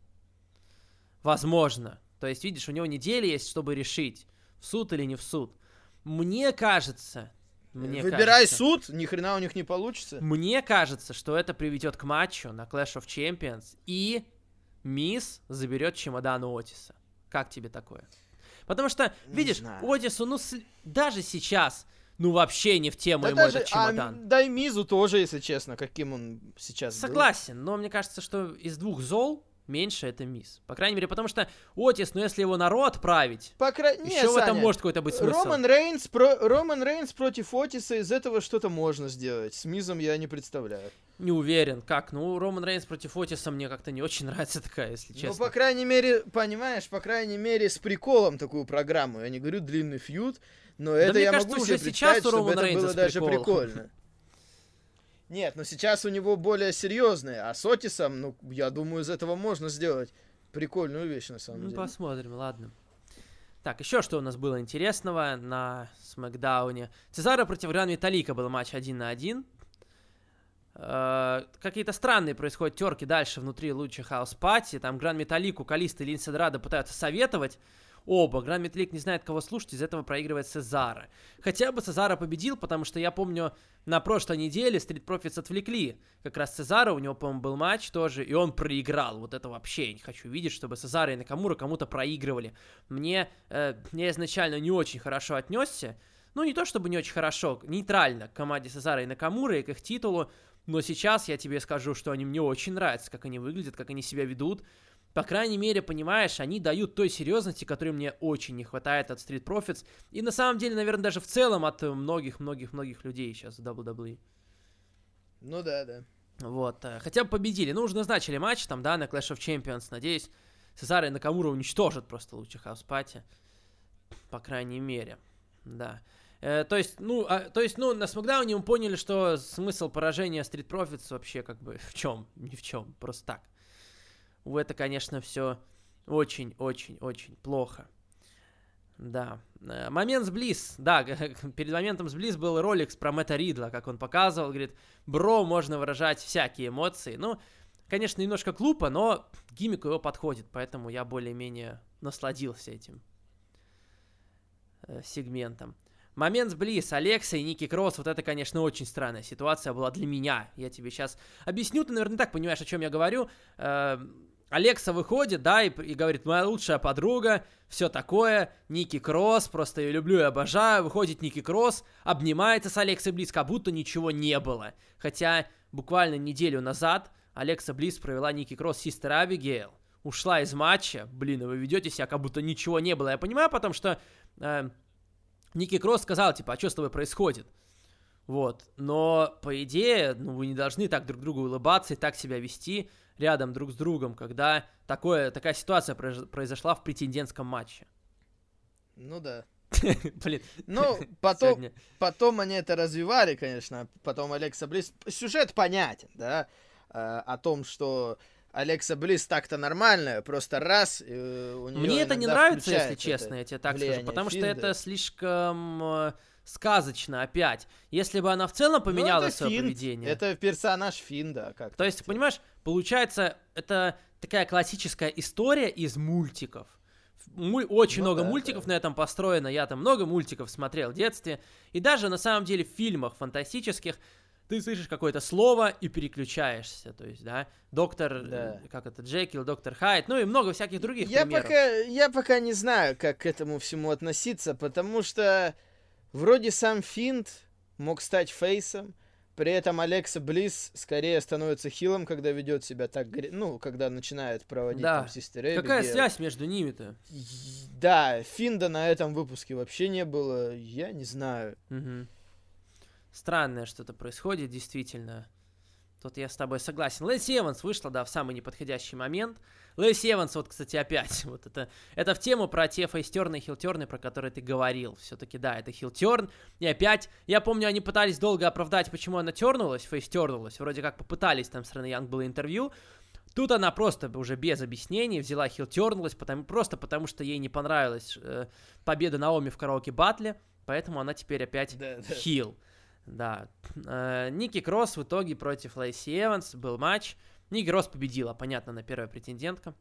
Возможно. То есть, видишь, у него неделя есть, чтобы решить, в суд или не в суд. Мне кажется... Мне Выбирай кажется- суд, ни хрена у них не получится. Мне кажется, что это приведет к матчу на Clash of Champions, и Мисс заберет чемодан у Отиса. Как тебе такое? Потому что, Не видишь, знаю. Отису, ну, с- даже сейчас, ну, вообще не в тему Да ему даже, этот а, чемодан. м, да и Мизу тоже, если честно, каким он сейчас был. Согласен, но мне кажется, что из двух зол меньше это Мисс. По крайней мере, потому что Отис, ну, если его народ отправить, По мере, еще в этом может какой-то быть смысл. Роман Рейнс, про... Роман Рейнс против Отиса, из этого что-то можно сделать. С Мизом я не представляю. Не уверен, как. Ну, Роман Рейнс против Отиса мне как-то не очень нравится такая, если Ну, честно. по крайней мере, понимаешь, по крайней мере, с приколом такую программу. Я не говорю длинный фьюд, но это мне я кажется, могу уже себе сейчас у Романа это Рейнса было даже прикольно. Нет, но сейчас у него более серьезные, а с Отисом, ну, я думаю, из этого можно сделать прикольную вещь, на самом ну, деле. посмотрим, ладно. Так, еще что у нас было интересного на Смакдауне. Цезаро против Гран Виталика был матч один на один. Э, какие-то странные происходят терки дальше внутри Lucha House Party. Там Гран Металлику, Калиста и Линсе Дорадо пытаются советовать оба. Гран Металлик не знает, кого слушать, из этого проигрывает Сезара. Хотя бы Сезара победил, потому что я помню, на прошлой неделе Street Profits отвлекли. Как раз Сезара, у него, по-моему, был матч тоже, и он проиграл. Вот это вообще я не хочу видеть, чтобы Сезара и Накамура кому-то проигрывали. Мне, э, я изначально не очень хорошо отнесся. Ну, не то чтобы не очень хорошо, нейтрально к команде Сезара и Накамура и к их титулу. Но сейчас я тебе скажу, что они мне очень нравятся, как они выглядят, как они себя ведут по крайней мере, понимаешь, они дают той серьезности, которой мне очень не хватает от Street Profits. И на самом деле, наверное, даже в целом от многих-многих-многих людей сейчас в WWE. Ну да, да. Вот, э, хотя бы победили. Ну, уже назначили матч там, да, на Clash of Champions. Надеюсь, Сезар и Накамура уничтожат просто Lucha House Party. По крайней мере, да. Э, то есть, ну, а, то есть, ну, на Смакдауне мы поняли, что смысл поражения Street Profits вообще как бы в чем? Ни в чем, просто так это, конечно, все очень-очень-очень плохо. Да. Э, момент с Близ. Да, перед моментом с Близ был ролик про Мэтта Ридла, как он показывал. Говорит, бро, можно выражать всякие эмоции. Ну, конечно, немножко глупо, но гиммик его подходит, поэтому я более-менее насладился этим э, сегментом. Момент с Близ, Алекса и Ники Кросс, вот это, конечно, очень странная ситуация была для меня. Я тебе сейчас объясню, ты, наверное, так понимаешь, о чем я говорю. Э, Алекса выходит, да, и, и говорит, моя лучшая подруга, все такое, Ники Кросс, просто ее люблю и обожаю. Выходит Ники Кросс, обнимается с Алексой Близ, как будто ничего не было. Хотя буквально неделю назад Алекса Близ провела Ники Кросс Систер Абигейл, ушла из матча. Блин, вы ведете себя, как будто ничего не было. Я понимаю потому что э, Ники Кросс сказал, типа, а что с тобой происходит? Вот, но по идее, ну вы не должны так друг другу улыбаться и так себя вести рядом друг с другом, когда такое, такая ситуация произошла в претендентском матче. Ну да. Блин. Ну, потом, потом они это развивали, конечно. Потом Алекса Близ... Сюжет понятен, да, э, о том, что Алекса Близ так-то нормальная, просто раз э, у нее Мне это не нравится, если честно, я тебе так скажу, потому Финда. что это слишком э, сказочно опять. Если бы она в целом поменяла ну, свое Финд. поведение. Это персонаж Финда, как. То есть, понимаешь, получается, это такая классическая история из мультиков. Очень ну, много да, мультиков да. на этом построено. Я там много мультиков смотрел в детстве. И даже на самом деле в фильмах фантастических ты слышишь какое-то слово и переключаешься, то есть, да, доктор, да. как это, Джекил, доктор Хайт, ну и много всяких других я примеров. Пока, я пока не знаю, как к этому всему относиться, потому что Вроде сам Финт мог стать фейсом, при этом Алекса Близ скорее становится хилом, когда ведет себя так, ну, когда начинает проводить да. там Систер Какая связь между ними-то? Да, Финда на этом выпуске вообще не было, я не знаю. Угу. Странное что-то происходит, действительно. Тут я с тобой согласен. Лэйси Эванс вышла, да, в самый неподходящий момент. Лэйси Эванс, вот, кстати, опять, вот это, это в тему про те фейстерны и хилтерны, про которые ты говорил. Все-таки, да, это хилтерн. И опять, я помню, они пытались долго оправдать, почему она тернулась, фейстернулась. Вроде как попытались, там, с Рене Янг было интервью. Тут она просто уже без объяснений взяла хилтернулась, потому, просто потому что ей не понравилась э, победа Наоми в караоке батле, поэтому она теперь опять да, да. хил. Да. Э, Ники Кросс в итоге против Лейси Эванс был матч. Ники Кросс победила, понятно, на первая претендентка.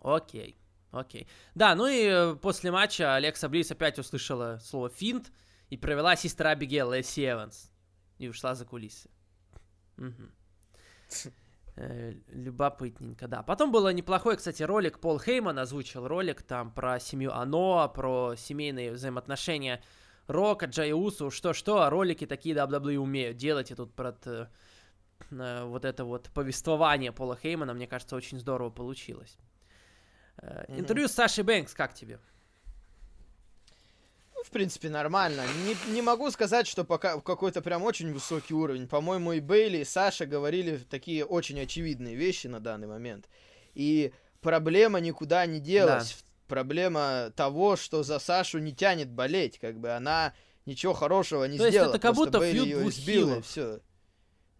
Окей, окей. Да, ну и э, после матча Алекса Близ опять услышала слово финт и провела сестра Абигейл Лейси Эванс. И ушла за кулисы. Угу. любопытненько, да. Потом был неплохой, кстати, ролик. Пол Хейман озвучил ролик там про семью Аноа, про семейные взаимоотношения Рока, Джей Усу, что-что, а ролики такие WWE умеют делать. И тут про э, э, вот это вот повествование Пола Хеймана, мне кажется, очень здорово получилось. Э, mm-hmm. Интервью с Сашей Бэнкс, как тебе? Ну, в принципе, нормально. Не, не могу сказать, что пока какой-то прям очень высокий уровень. По-моему, и Бейли, и Саша говорили такие очень очевидные вещи на данный момент. И проблема никуда не делась да проблема того, что за Сашу не тянет болеть, как бы она ничего хорошего не То сделала. есть это как будто фьюд двух сбил, и все.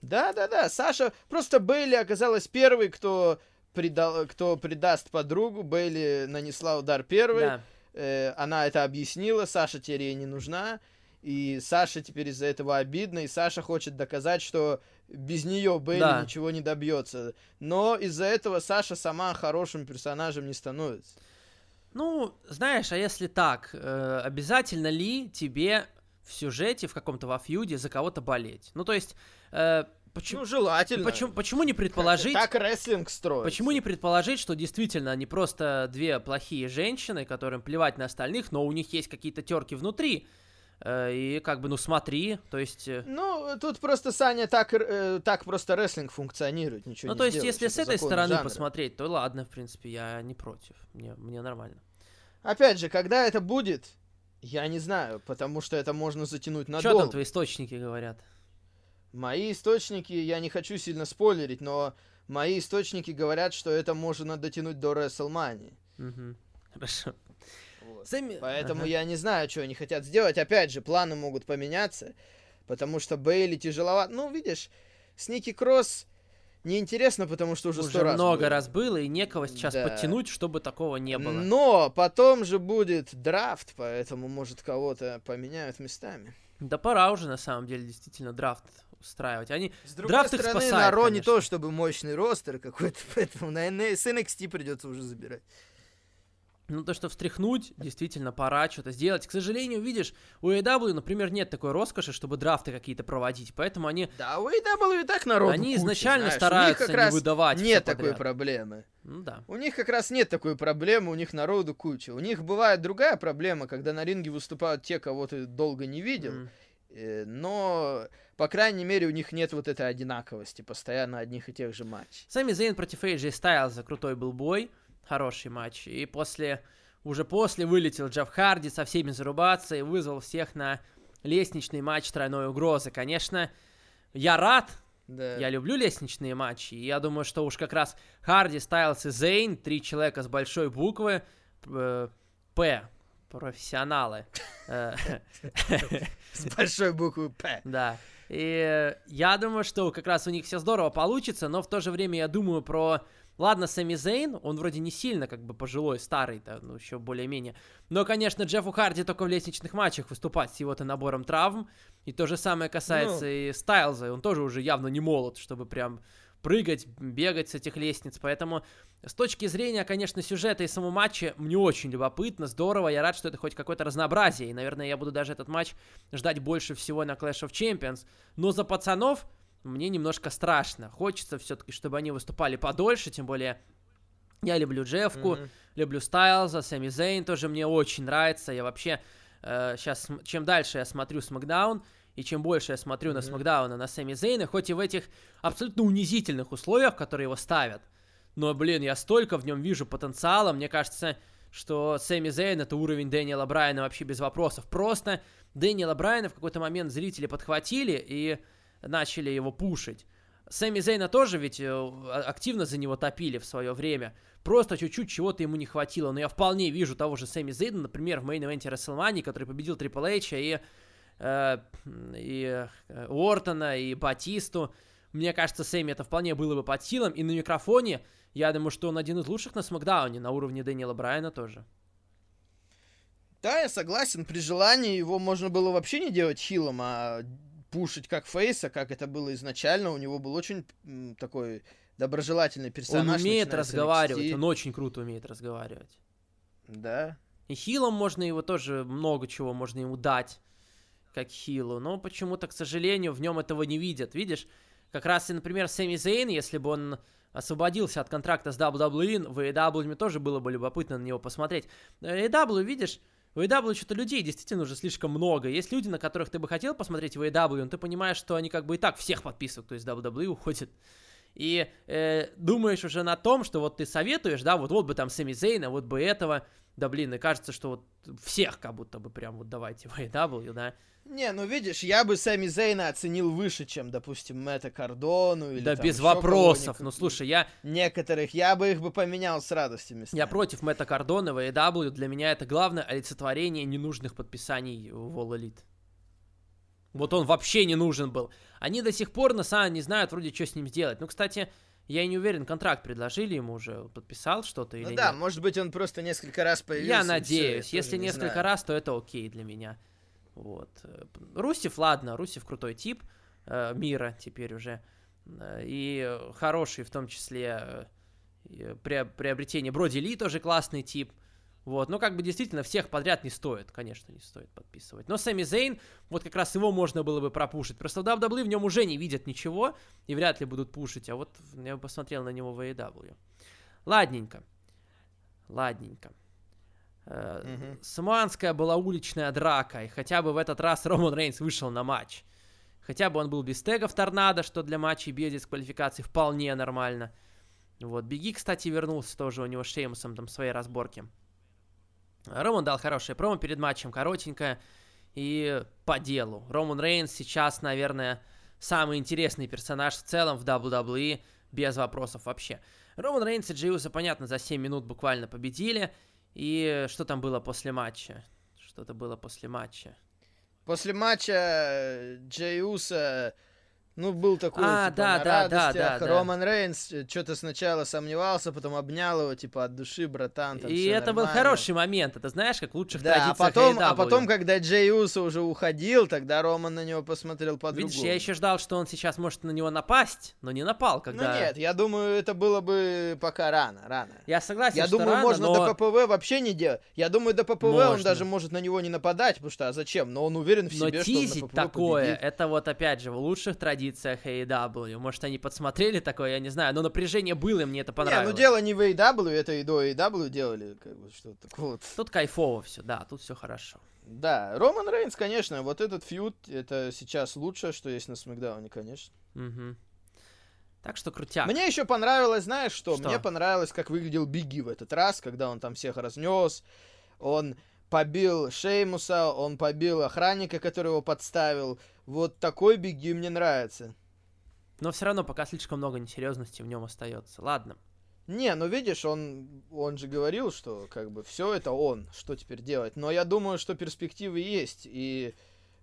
Да-да-да, Саша, просто Бейли оказалась первой, кто, предал, кто предаст подругу, Бейли нанесла удар первой, Да. Э, она это объяснила, Саша теперь ей не нужна, и Саша теперь из-за этого обидно, и Саша хочет доказать, что без нее Бейли Да. ничего не добьется. Но из-за этого Саша сама хорошим персонажем не становится. Ну, знаешь, а если так, э, обязательно ли тебе в сюжете, в каком-то во фьюде за кого-то болеть? Ну, то есть, э, почему, Ну, желательно. почему, почему не предположить... Так рестлинг строится. Почему не предположить, что действительно они просто две плохие женщины, которым плевать на остальных, но у них есть какие-то терки внутри? Э, И как бы, ну смотри, то есть... э, Ну, тут просто, Саня, так, э, так просто рестлинг функционирует, ничего Ну, то есть, сделаешь, если с этой стороны жанра. посмотреть, то ладно, в принципе, я не против. Мне, мне нормально. Опять же, когда это будет, я не знаю, потому что это можно затянуть Что надолго. там твои источники говорят? Мои источники, я не хочу сильно спойлерить, но мои источники говорят, что это можно дотянуть до WrestleMania. Мгм. Хорошо. Сами- Поэтому Ага. я не знаю, что они хотят сделать. Опять же, планы могут поменяться, потому что Бейли тяжеловато. Ну, видишь, с Ники Кросс неинтересно, потому что уже Уже сто раз много было. раз было, и некого сейчас Да. подтянуть, чтобы такого не было. Но потом же будет драфт, поэтому, может, кого-то поменяют местами. Да пора уже, на самом деле, действительно, драфт устраивать. Они... С другой Драфт их стороны, спасает, на Ро не то, чтобы мощный ростер какой-то, поэтому на N- с NXT придется уже забирать. Ну, то, что встряхнуть, действительно, пора что-то сделать. К сожалению, видишь, у AEW, например, нет такой роскоши, чтобы драфты какие-то проводить, поэтому они, Да, у AEW и так народу они куча, изначально знаешь. У них стараются как не раз выдавать Нет такой проблемы. Ну да. У них как раз нет такой проблемы, у них народу куча. У них бывает другая проблема, когда на ринге выступают те, кого ты долго не видел, М. э, но, по крайней мере, у них нет вот этой одинаковости, постоянно одних и тех же матчей. Сами Зейн против AJ Стайлза крутой был бой, хороший матч. И после, уже после вылетел Джефф Харди со всеми зарубаться и вызвал всех на лестничный матч тройной угрозы. Конечно, я рад, Да. я люблю лестничные матчи, и я думаю, что уж как раз Харди, Стайлз и Зейн, три человека с большой буквы, э, П, профессионалы. Э, С большой буквы П. Да. И я думаю, что как раз у них все здорово получится, но в то же время я думаю про... Ладно, Сами Зейн, он вроде не сильно как бы пожилой, старый-то, ну еще более-менее. Но, конечно, Джеффу Харди только в лестничных матчах выступать с его-то набором травм. И то же самое касается Ну. и Стайлза, он тоже уже явно не молод, чтобы прям прыгать, бегать с этих лестниц. Поэтому с точки зрения, конечно, сюжета и самого матча, мне очень любопытно, здорово. Я рад, что это хоть какое-то разнообразие. И, наверное, я буду даже этот матч ждать больше всего на Clash of Champions. Но за пацанов мне немножко страшно. Хочется все-таки, чтобы они выступали подольше, тем более я люблю Джеффку, Мгм. люблю Стайлза, Сами Зейн тоже мне очень нравится. Я вообще сейчас, чем дальше я смотрю Смакдаун, и чем больше я смотрю на Мгм. Смакдауна, на Сами Зейна, хоть и в этих абсолютно унизительных условиях, которые его ставят, но, блин, я столько в нем вижу потенциала, мне кажется, что Сами Зейн это уровень Дэниела Брайана вообще без вопросов. Просто Дэниела Брайана в какой-то момент зрители подхватили и начали его пушить. Сами Зейна тоже ведь э, а- активно за него топили в свое время. Просто чуть-чуть чего-то ему не хватило. Но я вполне вижу того же Сами Зейна, например, в main event е Рестлмании, который победил Трипл Эйча и, э, и э, Ортона, и Батисту. Мне кажется, Сэмми это вполне было бы под силу. И на микрофоне, я думаю, что он один из лучших на Смакдауне, на уровне Дэниела Брайана тоже. Да, я согласен. При желании его можно было вообще не делать хилом, а пушить как фейса, как это было изначально. У него был очень такой доброжелательный персонаж. он умеет разговаривать, он очень круто умеет разговаривать. Да. И хилом можно его тоже, много чего можно ему дать, как хилу. Но почему-то, к сожалению, в нем этого не видят. Видишь, как раз и, например, Сэмми Зейн, если бы он освободился от контракта с WWE, в AEW мне тоже было бы любопытно на него посмотреть. AEW, видишь, в AEW что-то людей действительно уже слишком много. Есть люди, на которых ты бы хотел посмотреть в AEW, но ты понимаешь, что они как бы и так всех подписывают, то есть WWE уходит. И э, думаешь уже на том, что вот ты советуешь, да, вот, вот бы там Сэмми Зейна, вот бы этого, да блин, и кажется, что вот всех как будто бы прям вот давайте AEW, да. Не, ну видишь, я бы Сами Зейна оценил выше, чем, допустим, Мэтта Кардону или да там без вопросов. Ну слушай, я, Некоторых я бы их бы поменял с радостью местами. я против Мэтта Кардона в AEW. Для меня это главное олицетворение ненужных подписаний в All Elite. Вот он вообще не нужен был. Они до сих пор на самом не знают вроде, что с ним сделать. Ну, кстати, я не уверен, контракт предложили ему уже, подписал что-то ну или да, нет. может быть, он просто несколько раз появился. Я надеюсь, все, если несколько знаю. раз, то это окей для меня. Вот. Русев, ладно, Русев крутой тип э, мира теперь уже. Э, и хороший в том числе э, приобретение. Броди Ли тоже классный тип. Вот, но как бы действительно всех подряд не стоит, конечно, не стоит подписывать. Но Сами Зейн, вот как раз его можно было бы пропушить. Просто в WWE в нем уже не видят ничего и вряд ли будут пушить, а вот я бы посмотрел на него в AEW. Ладненько. Ладненько. Угу. Самуанская была уличная драка, и хотя бы в этот раз Роман Рейнс вышел на матч. Хотя бы он был без тегов торнадо, что для матчей без дисквалификации вполне нормально. Вот, Беги, кстати, вернулся тоже у него с Шеймусом там своей разборки. Роман дал хорошее промо перед матчем, коротенькое и по делу. Роман Рейнс сейчас, наверное, самый интересный персонаж в целом в WWE, без вопросов вообще. Роман Рейнс и Джиуса, понятно, за 7 минут буквально победили. И что там было после матча? Что-то было после матча. После матча Джиуса ну, был такой, а, типа, да, на да, радостях. да, да, Роман Рейнс э, что-то сначала сомневался, потом обнял его, типа, от души, братан. Там и это нормально. был хороший момент, это знаешь, как лучших да, традициях а потом, AEW. а потом, когда Джей Усо уже уходил, тогда Роман на него посмотрел по-другому. Видишь, я еще ждал, что он сейчас может на него напасть, но не напал, когда... Ну нет, я думаю, это было бы пока рано, рано. Я согласен, Я думаю, рано, можно но... до ППВ вообще не делать. Я думаю, до ППВ Можно. он даже может на него не нападать, потому что а зачем? Но он уверен в Но себе, что он на ППВ такое, победит. это вот опять же в лучших традициях AEW. Может, они подсмотрели такое, я не знаю, но напряжение было, и мне это понравилось. Не, ну дело не в AEW, это и до AEW делали, как бы, что-то такое. Тут кайфово все, да, тут все хорошо. Да, Роман Рейнс, конечно, вот этот фьюд, это сейчас лучшее, что есть на Смакдауне, конечно. Мгм. Так что крутяк. Мне еще понравилось, знаешь что? Что? Мне понравилось, как выглядел Бигги в этот раз, когда он там всех разнес. Он побил Шеймуса, он побил охранника, который его подставил. Вот такой Бигги мне нравится. Но все равно пока слишком много несерьезности в нем остается. Ладно. Не, ну видишь, он, он же говорил, что как бы все это он, что теперь делать. Но я думаю, что перспективы есть, и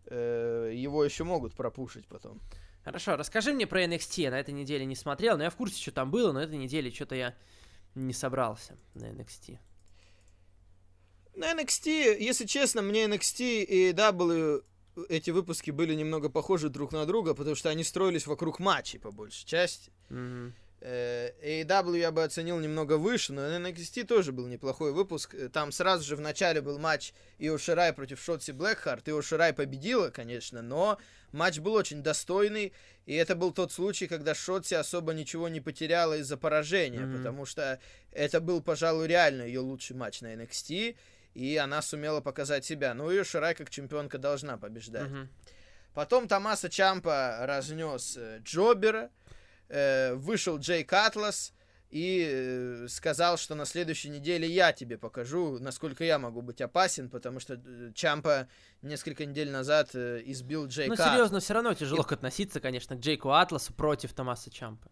э, его еще могут пропушить потом. Хорошо, расскажи мне про NXT. Я на этой неделе не смотрел, но я в курсе, что там было, но этой неделе что-то я не собрался на NXT. На NXT, если честно, мне NXT и W эти выпуски были немного похожи друг на друга, потому что они строились вокруг матчей по большей части. Мгм. Э, AEW я бы оценил немного выше, но NXT тоже был неплохой выпуск. Э, Там сразу же в начале был матч Ио Ширай против Шотси Блэкхарт. Ио Ширай победила, конечно, но матч был очень достойный. И это был тот случай, когда Шотси особо ничего не потеряла из-за поражения, Мгм. потому что это был, пожалуй, реально ее лучший матч на NXT. И она сумела показать себя. Ну, Ио Ширай как чемпионка должна побеждать. Мгм. Потом Томаса Чампа разнес э, Джобера, э, вышел Джейк Атлас и э, сказал, что на следующей неделе я тебе покажу, насколько я могу быть опасен, потому что э, Чампа несколько недель назад избил Джейка. Ну, серьезно, все равно тяжело относиться, конечно, к Джейку Атласу против Томаса Чампа.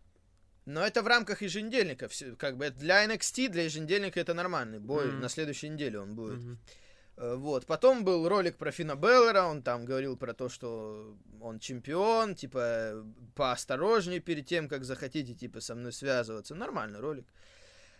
Но это в рамках еженедельника. всё- Как бы это для NXT, для еженедельника это нормальный бой. Мгм. На следующей неделе он будет. Э, Вот. Потом был ролик про Фина Беллера, он там говорил про то, что он чемпион, типа, поосторожнее перед тем, как захотите, типа, со мной связываться. Нормальный ролик.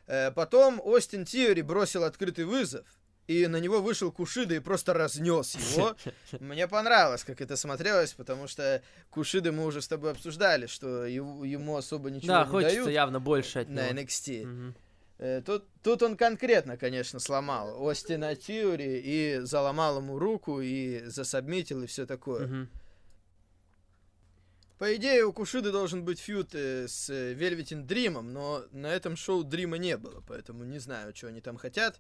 Э, Потом Остин Тиори бросил открытый вызов, и на него вышел Кушида и просто разнес его. Мне понравилось, как это смотрелось, потому что Кушида мы уже с тобой обсуждали, что ему особо ничего Да, не хочется дают явно больше от на него. NXT. Мгм. Э, Тут, тут он конкретно, конечно, сломал Остина Тьюри и заломал ему руку, и засобмитил, и все такое. Мгм. По идее, у Кушиды должен быть фьют э, с э, Velveteen Дримом, но на этом шоу Дрима не было, поэтому не знаю, что они там хотят.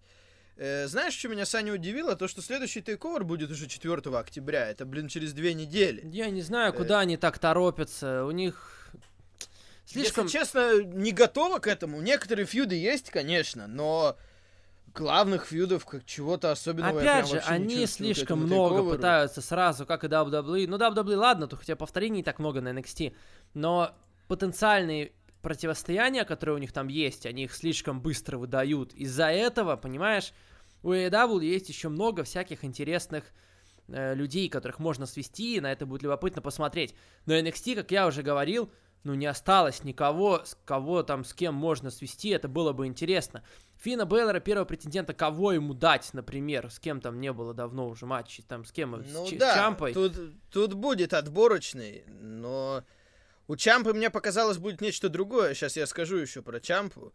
Э, знаешь, что меня, Саня, удивило? То, что следующий тейковер будет уже 4 октября. Это, блин, через две недели. Я не знаю, Э. куда они так торопятся. У них слишком... Если честно, не готова к этому. Некоторые фьюды есть, конечно, но главных фьюдов как чего-то особенного Опять же, они слишком много тейковеру. пытаются сразу, как и WWE. Ну, WWE, ладно, то хотя повторений не так много на NXT, но потенциальные противостояния, которые у них там есть, они их слишком быстро выдают. Из-за этого, понимаешь, у AEW есть еще много всяких интересных э, людей, которых можно свести, и на это будет любопытно посмотреть. Но NXT, как я уже говорил, ну, не осталось никого, с кого там, с кем можно свести, это было бы интересно. Фина Бейлора, первого претендента, кого ему дать, например, с кем там не было давно уже матчей, там, с кем, Ну с, да, с Чампой. Тут, тут будет отборочный, но у Чампы мне показалось будет нечто другое. Сейчас я скажу еще про Чампу.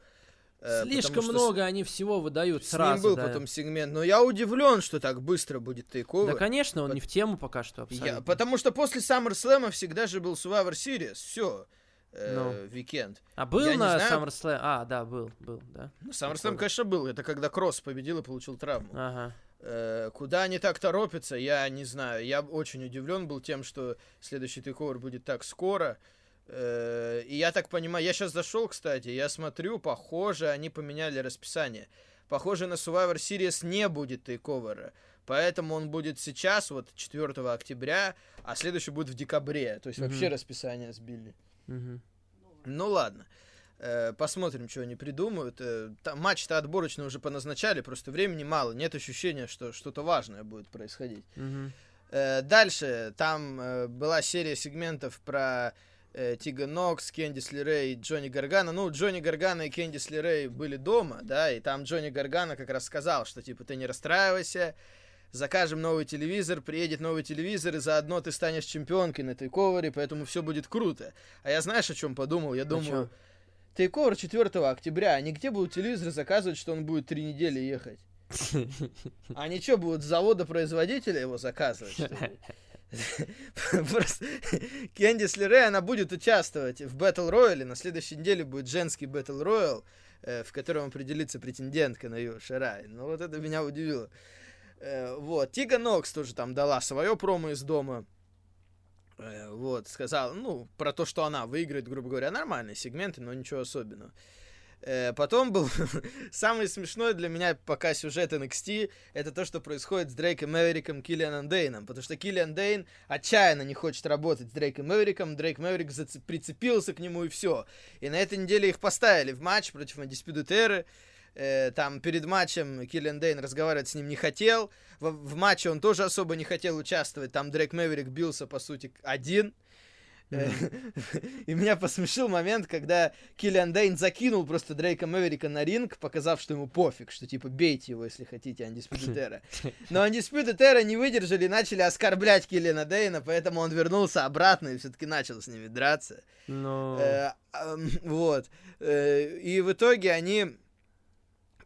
э, Слишком много они всего выдают с, сразу. с ним был да. потом сегмент, но я удивлен, что так быстро будет TakeOver. Да, конечно, он Пот- не в тему пока что Я- абсолютно. потому что после SummerSlam всегда же был Survivor Series, все, Ну. Викенд. А был я на знаю. SummerSlam? А, да, был, был, да. Ну, SummerSlam, конечно, был. Это когда Кросс победил и получил травму. Ага. Э, Куда они так торопятся, я не знаю. Я очень удивлен был тем, что следующий TakeOver будет так скоро. Э, И я так понимаю, я сейчас зашел, кстати, я смотрю, похоже, они поменяли расписание. Похоже, на Survivor Series не будет тейковера. Поэтому он будет сейчас, вот 4 октября, а следующий будет в декабре. То есть Мгм. вообще расписание сбили. Мгм. Ну ладно. Э, Посмотрим, что они придумают. Э, там Матч-то отборочно уже поназначали, просто времени мало. Нет ощущения, что что-то важное будет происходить. Э, Дальше там э, была серия сегментов про э, Тига Нокс, Кендис Лерей и Джонни Гаргана. Ну, Джонни Гаргана и Кендис Лерей были дома, да, и там Джонни Гаргана как раз сказал, что типа ты не расстраивайся, закажем новый телевизор, приедет новый телевизор, и заодно ты станешь чемпионкой на тейковере, поэтому все будет круто. А я знаешь, о чем подумал? Я думаю, тейковер 4 октября, они где будут телевизор заказывать, что он будет три недели ехать? Они что, будут с завода-производителя его заказывать? Просто Кендис Лерей, она будет участвовать в Battle Royale. На следующей неделе будет женский Battle Royale, э, в котором определится претендентка на ее Шарай. Ну вот это меня удивило. Э, Вот. Тига Нокс тоже там дала свое промо из дома. Э, Вот, сказала, ну, про то, что она выиграет, грубо говоря, нормальные сегменты, но ничего особенного. Э, Потом был самый смешной для меня пока сюжет NXT, это то, что происходит с Дрейком Мэвериком, Киллианом Дейном, потому что Киллиан Дейн отчаянно не хочет работать с Дрейком Мэвериком, Дрейк Мэверик зац- прицепился к нему и все. И на этой неделе их поставили в матч против Era, Э, там перед матчем Киллиан Дейн разговаривать с ним не хотел. В, в матче он тоже особо не хотел участвовать. Там Дрейк Мэверик бился, по сути, один. Э, И меня посмешил момент, когда Киллиан Дейн закинул просто Дрейка Мэверика на ринг, показав, что ему пофиг, что типа бейте его, если хотите, Undisputed Era. Но Undisputed Era не выдержали и начали оскорблять Киллиана Дейна, поэтому он вернулся обратно и все-таки начал с ними драться. Ну, Э, Вот. Э, И в итоге они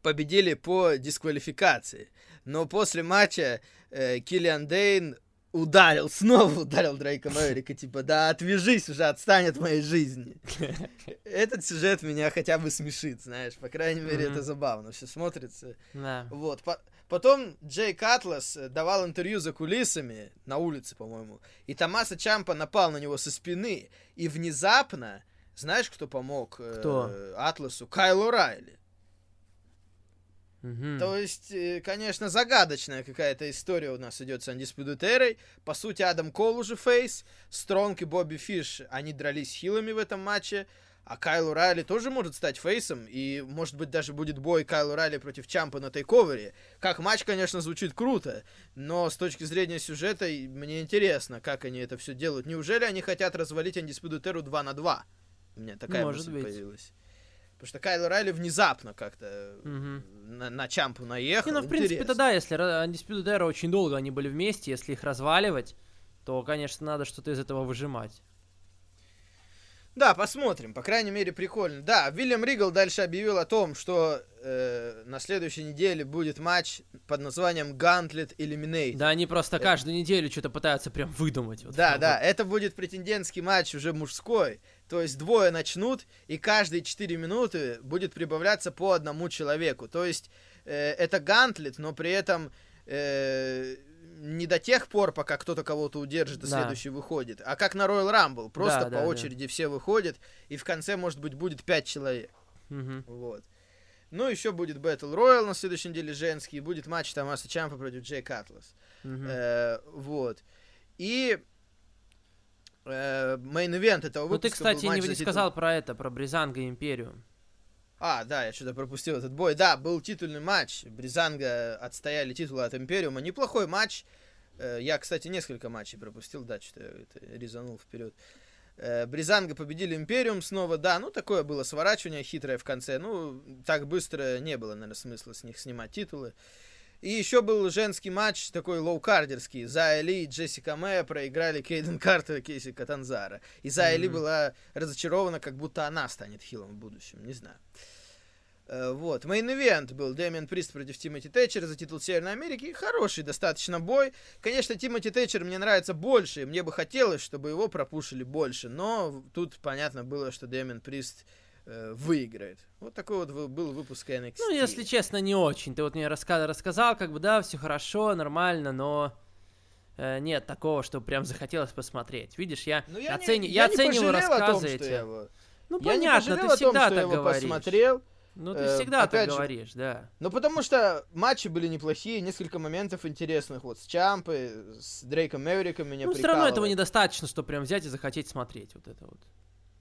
победили по дисквалификации. Но после матча э, Киллиан Дейн ударил, снова ударил Дрейка Мэверика, типа, да отвяжись уже, отстань от моей жизни. Этот сюжет меня хотя бы смешит, знаешь, по крайней мере, это забавно, все смотрится. Вот. По- Потом Джей Катлас э, давал интервью за кулисами, на улице, по-моему, и Томаса Чампа напал на него со спины, и внезапно, знаешь, кто помог э, Кто? Атласу? Кайл Райли. Мгм. То есть, э, конечно, загадочная какая-то история у нас идет с Undisputed Era. По сути, Адам Кол уже фейс, Стронг и Бобби Фиш, они дрались хилами в этом матче. А Кайл Райли тоже может стать фейсом, и, может быть, даже будет бой Кайл Райли против Чампа на тейковере. Как матч, конечно, звучит круто, но с точки зрения сюжета мне интересно, как они это все делают. Неужели они хотят развалить Undisputed Era 2 на 2? У меня такая Может мысль быть. появилась. Потому что Кайл Райли внезапно как-то Мгм. на, на Чампу наехал. Не, ну, в принципе, Интересно. это да, если Ра- Undisputed Era очень долго они были вместе, если их разваливать, то, конечно, надо что-то из этого выжимать. Да, посмотрим. По крайней мере, прикольно. Да, Вильям Ригл дальше объявил о том, что э, на следующей неделе будет матч под названием Gauntlet Eliminate. Да, они просто Это- каждую неделю что-то пытаются прям выдумать. вот Да, да, вот. это будет претендентский матч уже мужской. То есть двое начнут, и каждые 4 минуты будет прибавляться по одному человеку. То есть э, это гантлет, но при этом э, не до тех пор, пока кто-то кого-то удержит, и Да. следующий выходит, а как на Royal Rumble. Просто Да, по да, да. очереди все выходят, и в конце, может быть, будет 5 человек. Мгм. Вот. Ну, еще будет Battle Royale на следующей неделе женский, будет матч Томаса Чампа против Джей Катлас. Мгм. Э, вот. И main event этого Ну, ты, выпуска кстати, не, не сказал про это, про Бризанга и Империю. А, да, я что-то пропустил этот бой. Да, был титульный матч. Бризанга отстояли титул от Империума. Неплохой матч. Э, я, кстати, несколько матчей пропустил, да, что-то резанул вперед. Э, Бризанга победили Империум снова, да, ну такое было сворачивание хитрое в конце, ну так быстро не было, наверное, смысла с них снимать титулы. И еще был женский матч, такой лоукардерский. Зая Ли и Джессика Мэя проиграли Кейден Картер и Кейси Катанзара. И Зая mm-hmm. Ли была разочарована, как будто она станет хилом в будущем, не знаю. Э, вот. Мейн-ивент был Дэмиан Прист против Тимоти Тэтчера за титул Северной Америки. Хороший достаточно бой. Конечно, Тимоти Тэтчер мне нравится больше, и мне бы хотелось, чтобы его пропушили больше. Но тут понятно было, что Дэмиан Прист выиграет. Вот такой вот был выпуск NXT. Ну, если честно, не очень. Ты вот мне раска- рассказал, как бы, да, все хорошо, нормально, но э, нет такого, что прям захотелось посмотреть. Видишь, я, ну, я, оцени... не, я, я оцениваю рассказы эти. Его... Ну, я понятно, ты всегда том, так говоришь. посмотрел. Ну, ты э, всегда так же, говоришь, да. Ну, потому что матчи были неплохие, несколько моментов интересных. Вот с Чампой, с Дрейком Мэвериком меня Ну, все равно этого недостаточно, чтобы прям взять и захотеть смотреть вот это вот.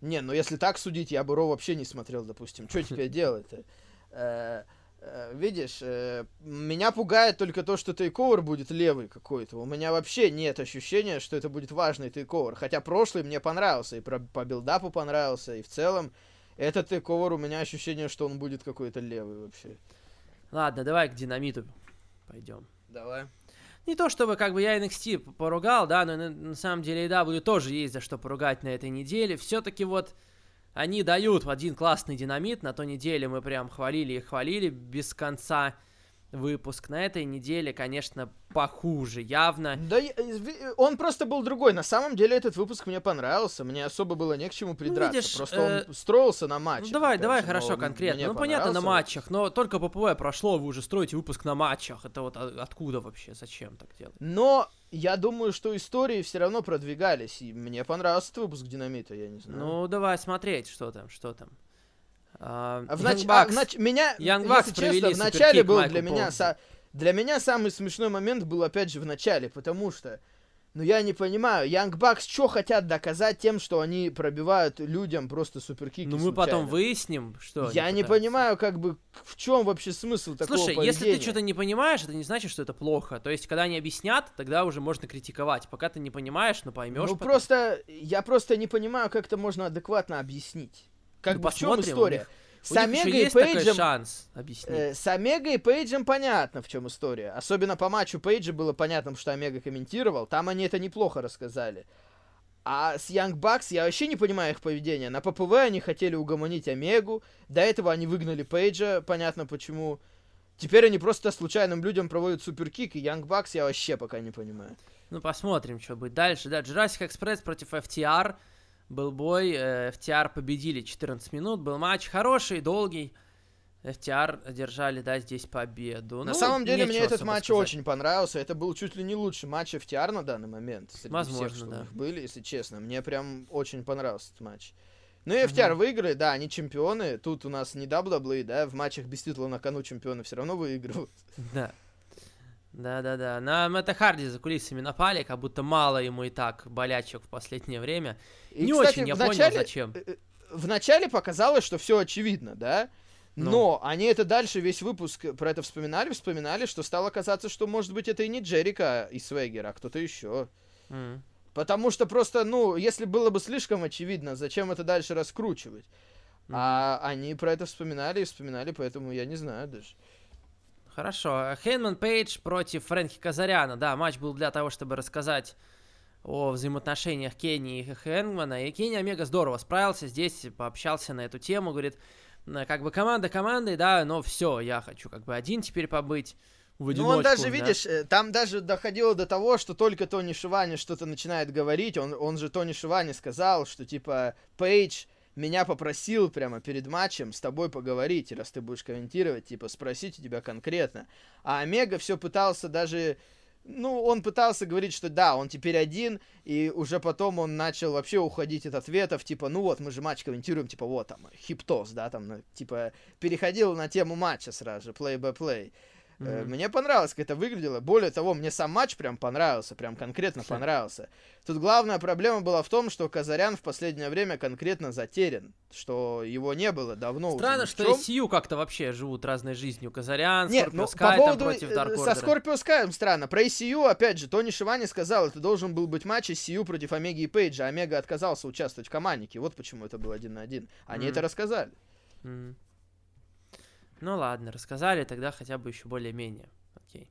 Не, ну если так судить, я бы Ро вообще не смотрел, допустим. Что теперь делать-то? Э, э, видишь, меня пугает только то, что тейковер будет левый какой-то. У меня вообще нет ощущения, что это будет важный тейковер. Хотя прошлый мне понравился, и по билдапу понравился, и в целом этот тейковер, у меня ощущение, что он будет какой-то левый вообще. Ладно, давай к динамиту пойдем. Давай. Не то чтобы как бы я NXT поругал, да, но на, на самом деле и W тоже есть за что поругать на этой неделе. Все-таки вот они дают один классный динамит. На той неделе мы прям хвалили и хвалили без конца выпуск. На этой неделе, конечно, похуже, явно. Да, он просто был другой. На самом деле этот выпуск мне понравился. Мне особо было не к чему придраться. Ну, видишь, просто э... он строился на матче. Ну, давай, давай, хорошо, конкретно. Ну, понятно, на матчах, но только ППВ прошло, вы уже строите выпуск на матчах. Это вот откуда вообще, зачем так делать? Но я думаю, что истории все равно продвигались, и мне понравился этот выпуск Динамита, я не знаю. Ну, давай смотреть, что там, что там. А, в нач... а, в нач... меня, Young если честно, в начале был для меня, са... для меня самый смешной момент был опять же в начале, потому что ну я не понимаю, Young Bucks что хотят доказать тем, что они пробивают людям просто суперкики Ну мы случайно? потом выясним, что Я не понимаю, как бы, в чем вообще смысл такого Слушай, если ты что-то не понимаешь, это не значит, что это плохо. То есть, когда они объяснят, тогда уже можно критиковать. Пока ты не понимаешь, ну поймешь. Ну потом. просто, я просто не понимаю, как это можно адекватно объяснить. Как ну, бы в чем история? С Омегой и Пейджем... шанс объяснить. Э, с Омегой и Пейджем понятно, в чем история. Особенно по матчу Пейджа было понятно, что Омега комментировал. Там они это неплохо рассказали. А с Young Bucks я вообще не понимаю их поведения. На ППВ они хотели угомонить Омегу. До этого они выгнали Пейджа, понятно почему. Теперь они просто случайным людям проводят суперкик, и Young Bucks я вообще пока не понимаю. Ну, посмотрим, что будет дальше. Да, Jurassic Express против FTR был бой, э, FTR победили 14 минут, был матч хороший, долгий. FTR одержали, да, здесь победу. На ну, самом деле, мне этот матч сказать. очень понравился. Это был чуть ли не лучший матч FTR на данный момент. Среди Возможно, всех, что да. у них были, если честно. Мне прям очень понравился этот матч. Ну и FTR угу. выиграли, да, они чемпионы. Тут у нас не WWE, да, в матчах без титула на кону чемпионы все равно выигрывают. Да. Да-да-да. На Мэтта Харди за кулисами напали, как будто мало ему и так болячек в последнее время. И, Не кстати, очень я начале, понял, зачем. Э, э, в начале показалось, что все очевидно, да? Ну. Но они это дальше весь выпуск про это вспоминали, вспоминали, что стало казаться, что может быть это и не Джерика и Свегера, а кто-то еще. Mm. Потому что просто, ну, если было бы слишком очевидно, зачем это дальше раскручивать? Mm. А они про это вспоминали и вспоминали, поэтому я не знаю даже. Хорошо. Хейнман Пейдж против Фрэнки Казаряна. Да, матч был для того, чтобы рассказать о взаимоотношениях Кенни и Хейнмана. И Кенни Омега здорово справился здесь, пообщался на эту тему, говорит, как бы команда командой, да, но все, я хочу как бы один теперь побыть. В ну, он даже, да? видишь, э, там даже доходило до того, что только Тони Шивани что-то начинает говорить. Он, он же Тони Шивани сказал, что типа Пейдж меня попросил прямо перед матчем с тобой поговорить, раз ты будешь комментировать, типа, спросить у тебя конкретно. А Омега все пытался даже... Ну, он пытался говорить, что да, он теперь один, и уже потом он начал вообще уходить от ответов, типа, ну вот, мы же матч комментируем, типа, вот там, хиптоз, да, там, ну, типа, переходил на тему матча сразу же, play-by-play. Mm-hmm. Мне понравилось, как это выглядело. Более того, мне сам матч прям понравился, прям конкретно понравился. Тут главная проблема была в том, что Казарян в последнее время конкретно затерян, что его не было давно. Странно, что ICU как-то вообще живут разной жизнью. Казарян, Нет, ну, Sky, по поводу, против Dark Со Скорпио Скайом странно. Про ICU, опять же, Тони Шивани сказал, это должен был быть матч ICU против Омеги и Пейджа. Омега отказался участвовать в команднике. Вот почему это был один на один. Они mm-hmm. это рассказали. Mm-hmm. Ну ладно, рассказали, тогда хотя бы еще более-менее. Окей.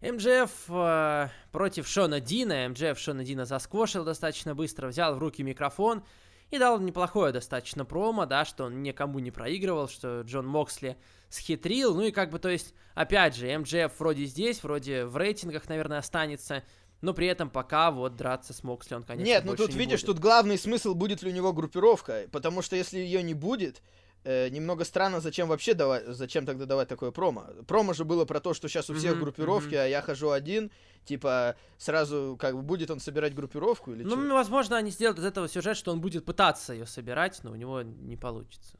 МДФ э, против Шона Дина. МДФ Шона Дина засквошил достаточно быстро, взял в руки микрофон и дал неплохое достаточно промо, да, что он никому не проигрывал, что Джон Моксли схитрил. Ну и как бы, то есть, опять же, МДФ вроде здесь, вроде в рейтингах, наверное, останется. Но при этом пока вот драться с Моксли он, конечно, Нет, ну тут не видишь, будет. тут главный смысл, будет ли у него группировка. Потому что если ее не будет, э, немного странно, зачем вообще давать, зачем тогда давать такое промо. Промо же было про то, что сейчас у всех mm-hmm, группировки, mm-hmm. а я хожу один, типа сразу как бы будет он собирать группировку или Ну, что? возможно, они сделают из этого сюжет, что он будет пытаться ее собирать, но у него не получится.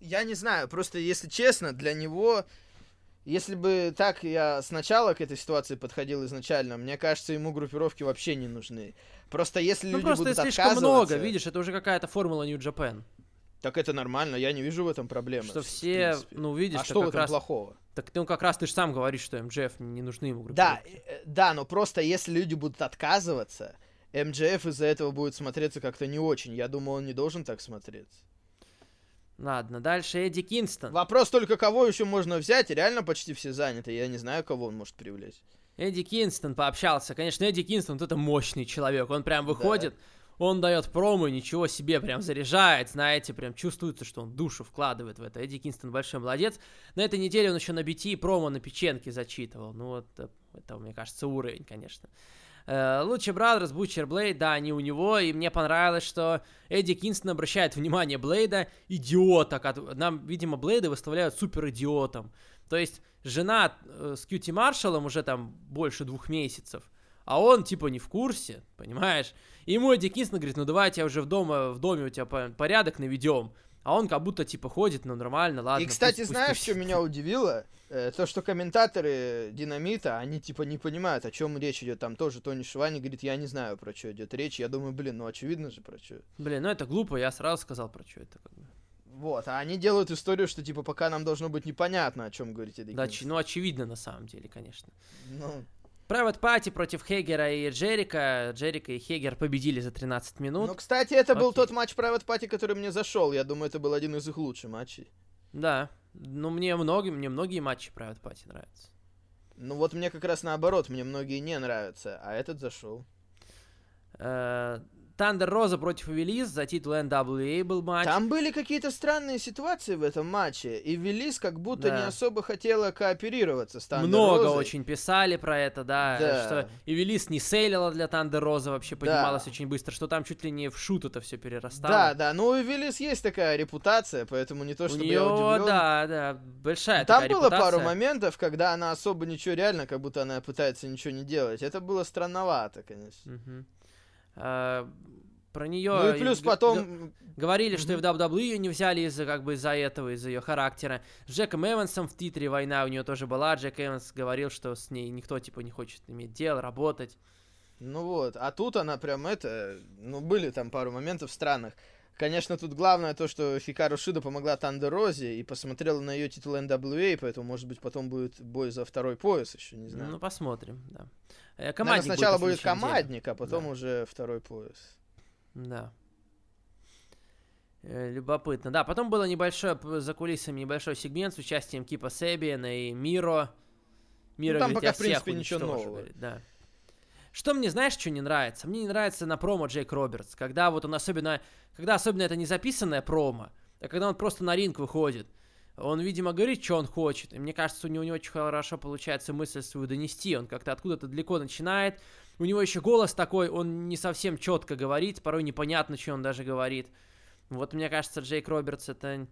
Я не знаю, просто если честно, для него если бы так я сначала к этой ситуации подходил изначально, мне кажется, ему группировки вообще не нужны. Просто если ну, люди просто будут слишком много, видишь, это уже какая-то формула New Japan. Так это нормально, я не вижу в этом проблемы. Что все, ну видишь, а что в этом раз... плохого? Так ну как раз ты же сам говоришь, что МДФ не нужны ему. Да, э, да, но просто если люди будут отказываться, МДФ из-за этого будет смотреться как-то не очень. Я думаю, он не должен так смотреться. Ладно, дальше Эдди Кингстон. Вопрос только, кого еще можно взять, реально почти все заняты. Я не знаю, кого он может привлечь. Эдди Кингстон пообщался. Конечно, Эдди Кингстон это мощный человек. Он прям выходит, да он дает промо, ничего себе, прям заряжает, знаете, прям чувствуется, что он душу вкладывает в это. Эдди Кингстон большой молодец. На этой неделе он еще на BT промо на печенке зачитывал. Ну вот, э, это, мне кажется, уровень, конечно. Лучший Брадерс, Бучер Блейд, да, они у него, и мне понравилось, что Эдди Кингстон обращает внимание Блейда, идиота, нам, видимо, Блейда выставляют супер идиотом. То есть жена э, с Кьюти Маршалом уже там больше двух месяцев, а он типа не в курсе, понимаешь? И ему Эдди Кингстон говорит, ну давайте уже в, дома, в доме у тебя порядок наведем. А он как будто типа ходит, ну нормально, ладно. И, кстати, пусть, знаешь, пусть, что меня удивило? Э, то, что комментаторы Динамита, они типа не понимают, о чем речь идет. Там тоже Тони Швани говорит, я не знаю, про что идет речь. Я думаю, блин, ну очевидно же, про что. Блин, ну это глупо, я сразу сказал, про что это как бы. Вот, а они делают историю, что типа пока нам должно быть непонятно, о чем говорить Эдди Да, ну очевидно на самом деле, конечно. Ну, Private Party против Хегера и Джерика. Джерика и Хегер победили за 13 минут. Ну, кстати, это Окей. был тот матч Private Party, который мне зашел. Я думаю, это был один из их лучших матчей. Да. Ну, мне многие, мне многие матчи Private Party нравятся. Ну, вот мне как раз наоборот, мне многие не нравятся, а этот зашел. Тандер Роза против Велис за титул NWA был матч. Там были какие-то странные ситуации в этом матче, и Велис как будто да. не особо хотела кооперироваться с Тандер Много Розой. очень писали про это, да, да. что и Велис не селлила для Тандер Роза, вообще понималось да. очень быстро, что там чуть ли не в shoot это все перерастало. Да, да, ну у Велис есть такая репутация, поэтому не то, чтобы у нее, я удивлен. да, да, большая Там такая было репутация. пару моментов, когда она особо ничего реально, как будто она пытается ничего не делать. Это было странновато, конечно. Угу. А, про нее... Ну и плюс потом... Говорили, что и в WWE ее не взяли из-за как бы из-за этого, из-за ее характера. С Джеком Эвансом в титре война у нее тоже была. Джек Эванс говорил, что с ней никто типа не хочет иметь дело, работать. Ну вот, а тут она прям это... Ну были там пару моментов странных. Конечно, тут главное то, что Хикару Шида помогла Тандер Розе и посмотрела на ее титул NWA, поэтому, может быть, потом будет бой за второй пояс еще, не знаю. Ну, посмотрим, да. Э, командник Наверное, сначала будет, будет командник, а потом да. уже второй пояс. Да. Э, любопытно. Да, потом было небольшое, за кулисами небольшой сегмент с участием Кипа Себиена и Миро. Миро ну, там говорит, пока, в принципе, ничего нового. Говорит, да. Что мне, знаешь, что не нравится? Мне не нравится на промо Джейк Робертс, когда вот он особенно, когда особенно это не записанное промо, а когда он просто на ринг выходит. Он, видимо, говорит, что он хочет. И мне кажется, у него не очень хорошо получается мысль свою донести. Он как-то откуда-то далеко начинает. У него еще голос такой, он не совсем четко говорит, порой непонятно, что он даже говорит. Вот мне кажется, Джейк Робертс это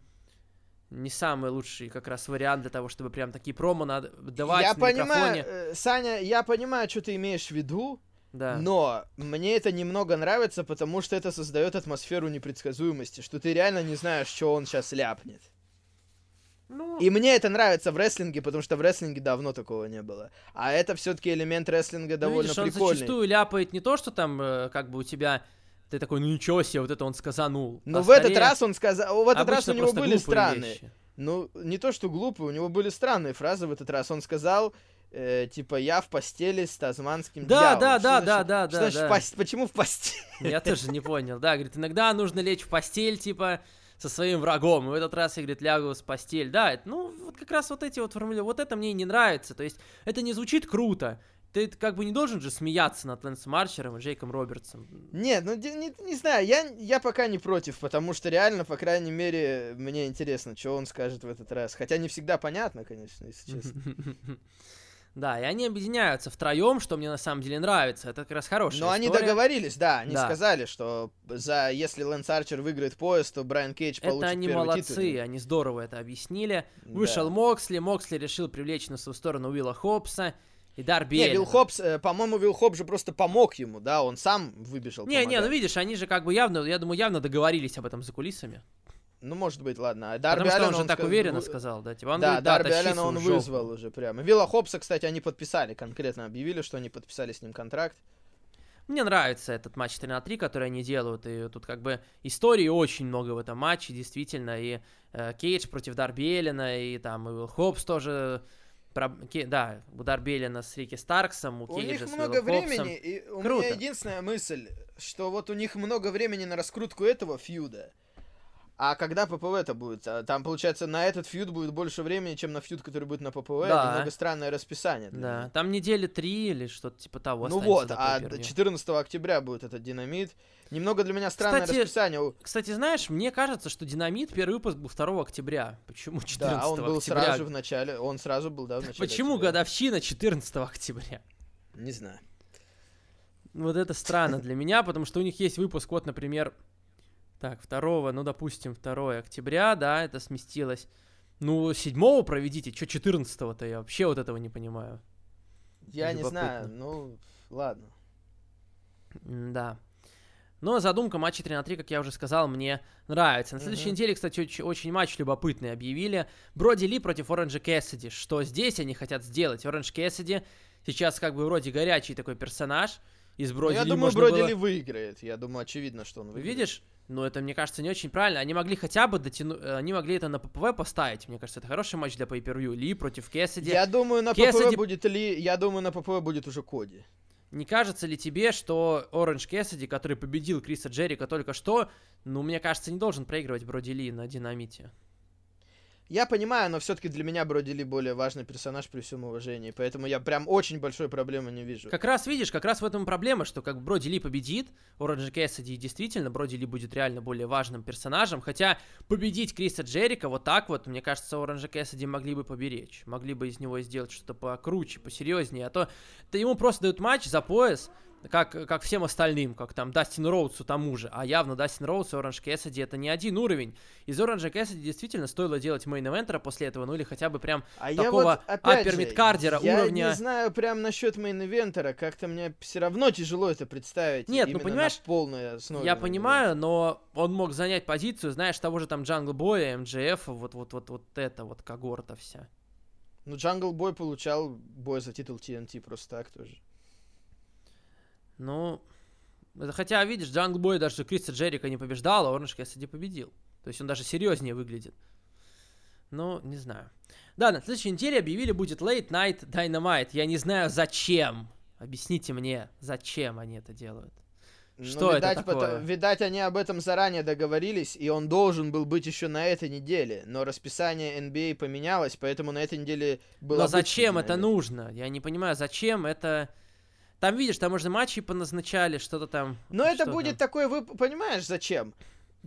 не самый лучший как раз вариант для того, чтобы прям такие промо надо давать я на понимаю, микрофоне. Э, Саня, я понимаю, что ты имеешь в виду, да. Но мне это немного нравится, потому что это создает атмосферу непредсказуемости, что ты реально не знаешь, что он сейчас ляпнет. Ну, И мне это нравится в рестлинге, потому что в рестлинге давно такого не было. А это все-таки элемент рестлинга ну, довольно видишь, он прикольный. зачастую ляпает не то, что там, э, как бы у тебя... Ты такой, ну ничего себе, вот это он сказанул. Но а в этот раз он сказал, в этот раз у него были странные. вещи. Ну, не то, что глупые, у него были странные фразы в этот раз. Он сказал, э, типа, я в постели с тазманским Да, дьяволом. да, Что да, значит- да, да, что да, значит да. в пос- Почему в постели? Я тоже не понял, да, говорит, иногда нужно лечь в постель, типа, со своим врагом. И в этот раз я, говорит, лягу в постель. Да, это, ну, вот как раз вот эти вот формулировки, вот это мне и не нравится. То есть, это не звучит круто. Ты как бы не должен же смеяться над Лэнсом Арчером и Джейком Робертсом. Нет, ну не, не знаю, я, я пока не против, потому что реально, по крайней мере, мне интересно, что он скажет в этот раз. Хотя не всегда понятно, конечно, если честно. Да, и они объединяются втроем, что мне на самом деле нравится. Это как раз хорошая Но они история. договорились, да, они Да. сказали, что за если Лэнс Арчер выиграет поезд, то Брайан Кейдж получит Это они первый молодцы, титульный. они здорово это объяснили. Да. Вышел Моксли, Моксли решил привлечь на свою сторону Уилла Хопса и Дарби Не. Вилл Хопс, э, по-моему, Вилл Хопс же просто помог ему, да, он сам выбежал Не, не, ну помогать. видишь, они же как бы явно, я думаю, явно договорились об этом за кулисами. Ну, может быть, ладно. А Дарби Потому что он Аллена же так ска- уверенно сказал, да? Типа он да, говорит, да, Дарби Аллена он жопу. вызвал уже прямо. Вилла Хопса, кстати, они подписали, конкретно объявили, что они подписали с ним контракт. Мне нравится этот матч 3 на 3, который они делают, и тут как бы истории очень много в этом матче, действительно, и э, Кейдж против Дарби Эллина, и там и Уилл Хопс тоже, про- Ке- да, у Дарби Эллина с Рики Старксом, у, У Кейджа них с много Уиллом Хопсом. времени, и у Круто. меня единственная мысль, что вот у них много времени на раскрутку этого фьюда. А когда ППВ-то будет? А Там, получается, на этот фьюд будет больше времени, чем на фьюд, который будет на ППВ. Да. Немного странное расписание. Да, меня. там недели три или что-то типа того. Ну вот, а pay-per-view. 14 октября будет этот динамит. Немного для меня странное Кстати, расписание. Кстати, знаешь, мне кажется, что Динамит первый выпуск был 2 октября. Почему 14 Да, он был октября? сразу в начале. Он сразу был, да, в начале. Почему октября. годовщина 14 октября? Не знаю. Вот это странно для меня, потому что у них есть выпуск, вот, например, так, 2, ну, допустим, 2 октября, да, это сместилось. Ну, 7 проведите, что 14-то, я вообще вот этого не понимаю. Я не знаю, ну, ладно. Да. Но задумка матча 3 на 3, как я уже сказал, мне нравится. На следующей Мгм. неделе, кстати, очень, очень матч любопытный объявили. Броди Ли против Оранжа Кэссиди. Что здесь они хотят сделать? Оранж Кэссиди сейчас как бы вроде горячий такой персонаж. Из Ну, Броди я думаю, можно Броди было- Ли выиграет. Я думаю, очевидно, что он выиграет. Видишь? Ну, это, мне кажется, не очень правильно. Они могли хотя бы дотянуть... Они могли это на ППВ поставить. Мне кажется, это хороший матч для pay-per-view. Ли против Кэссиди. Я думаю, на Кэссиди- ППВ будет Ли... Я думаю, на ППВ будет уже Коди. Не кажется ли тебе, что Оранж Кэссиди, который победил Криса Джерика только что, ну, мне кажется, не должен проигрывать Броди Ли на Динамите? Я понимаю, но все-таки для меня Броди Ли более важный персонаж при всем уважении. Поэтому я прям очень большой проблемы не вижу. Как раз, видишь, как раз в этом проблема, что как Броди Ли победит, Оранж Кэссиди и действительно Броди Ли будет реально более важным персонажем, хотя победить Криса Джерика вот так вот, мне кажется, Оранжа Кэссиди могли бы поберечь, могли бы из него сделать что-то покруче, посерьезнее, а то да ему просто дают матч за пояс, как, как всем остальным, как там Дастин Роудсу тому же, а явно Дастин Роудс и Оранж Кэссиди это не один уровень. Из Оранжа Кэссиди действительно стоило делать main eventer а после этого, ну или хотя бы прям А такого вот, опять upper же, midcarder а я уровня- не знаю прям насчет main eventer а, как-то мне все равно тяжело это представить. Нет, ну, понимаешь, на полной основе. Я понимаю, но он мог занять позицию, знаешь, того же там Джангл Боя, MJF, вот, вот, вот, вот это вот когорта вся. Ну, Джангл Бой получал бой за титул TNT просто так тоже. Ну, это хотя, видишь, Джангл Бой даже Криса Джерика не побеждал, а Оранж Кэссиди победил. То есть он даже серьезнее выглядит. Ну, не знаю. Да, на следующей неделе объявили будет Late Night Dynamite. Я не знаю, зачем. Объясните мне, зачем они это делают. Что ну, это видать, такое? пото- видать, они об этом заранее договорились, и он должен был быть еще на этой неделе. Но расписание NBA поменялось, поэтому на этой неделе было. Но зачем это нужно? Я не понимаю, зачем это... Там, видишь, там уже матчи поназначали, что-то там... Но это что будет там. такой, вы понимаешь, зачем?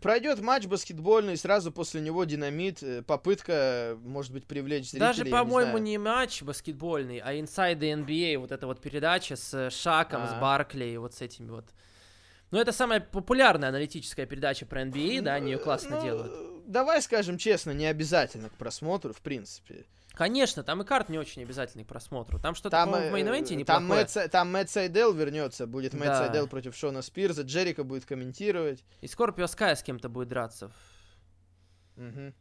Пройдет матч баскетбольный, сразу после него динамит, э, попытка, может быть, привлечь зрителей. Даже, не по-моему, знаю. не матч баскетбольный, а Inside the NBA, вот эта вот передача с э, Шаком, с А. Баркли, вот с этими вот. Ну, это самая популярная аналитическая передача про NBA, да, они ее классно Ну, делают. э, Давай скажем честно, не обязательно к просмотру, в принципе. Конечно, там и card не очень обязательный к просмотру. Там что-то, Там, в э, main event е там, неплохое. Мэтт, Са- там Мэтт Сайдел вернется, будет Мэтт Да. Сайдел против Шона Спирза, Джерика будет комментировать. И Скорпио Скай с кем-то будет драться в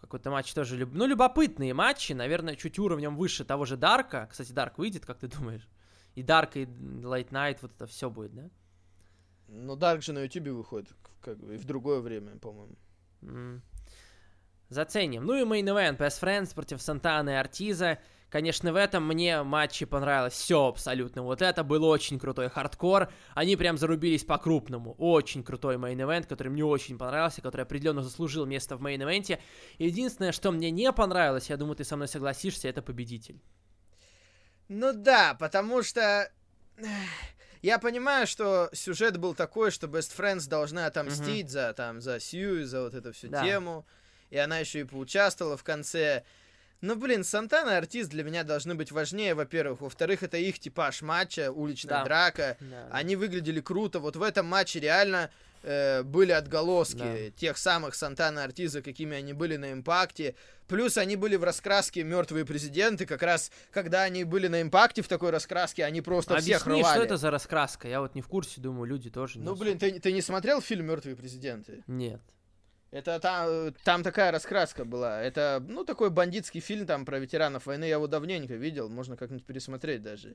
какой-то матч тоже... Люб... Ну, любопытные матчи, наверное, чуть уровнем выше того же Дарка. Кстати, Дарк выйдет, как ты думаешь? И Дарк, и Late Night, вот это все будет, да? Ну, Дарк же на Ютубе выходит, как бы, и в другое время, по-моему. Мм. Заценим. Ну и Main Event, Best Friends против Сантана и Ортиза. Конечно, в этом мне матче понравилось все абсолютно. Вот это был очень крутой хардкор. Они прям зарубились по-крупному. Очень крутой main event, который мне очень понравился, который определенно заслужил место в main event е. Единственное, что мне не понравилось, я думаю, ты со мной согласишься, это победитель. Ну да, потому что... Я понимаю, что сюжет был такой, что Best Friends должны отомстить mm-hmm. за, там, за Сью, за вот эту всю да. тему. И она еще и поучаствовала в конце. Ну, блин, Сантана и Артист для меня должны быть важнее, во-первых. Во-вторых, это их типаж матча, уличная да. драка. Да. Они выглядели круто. Вот в этом матче реально э, были отголоски да. тех самых Сантана и Артиза, какими они были на импакте. Плюс они были в раскраске мертвые президенты. Как раз, когда они были на импакте в такой раскраске, они просто Объясни, всех рвали. что это за раскраска? Я вот не в курсе, думаю, люди тоже не Ну, блин, ты, ты не смотрел фильм Мертвые президенты? Нет. Это там, там такая раскраска была. Это, ну, такой бандитский фильм там про ветеранов войны. Я его давненько видел, можно как-нибудь пересмотреть даже.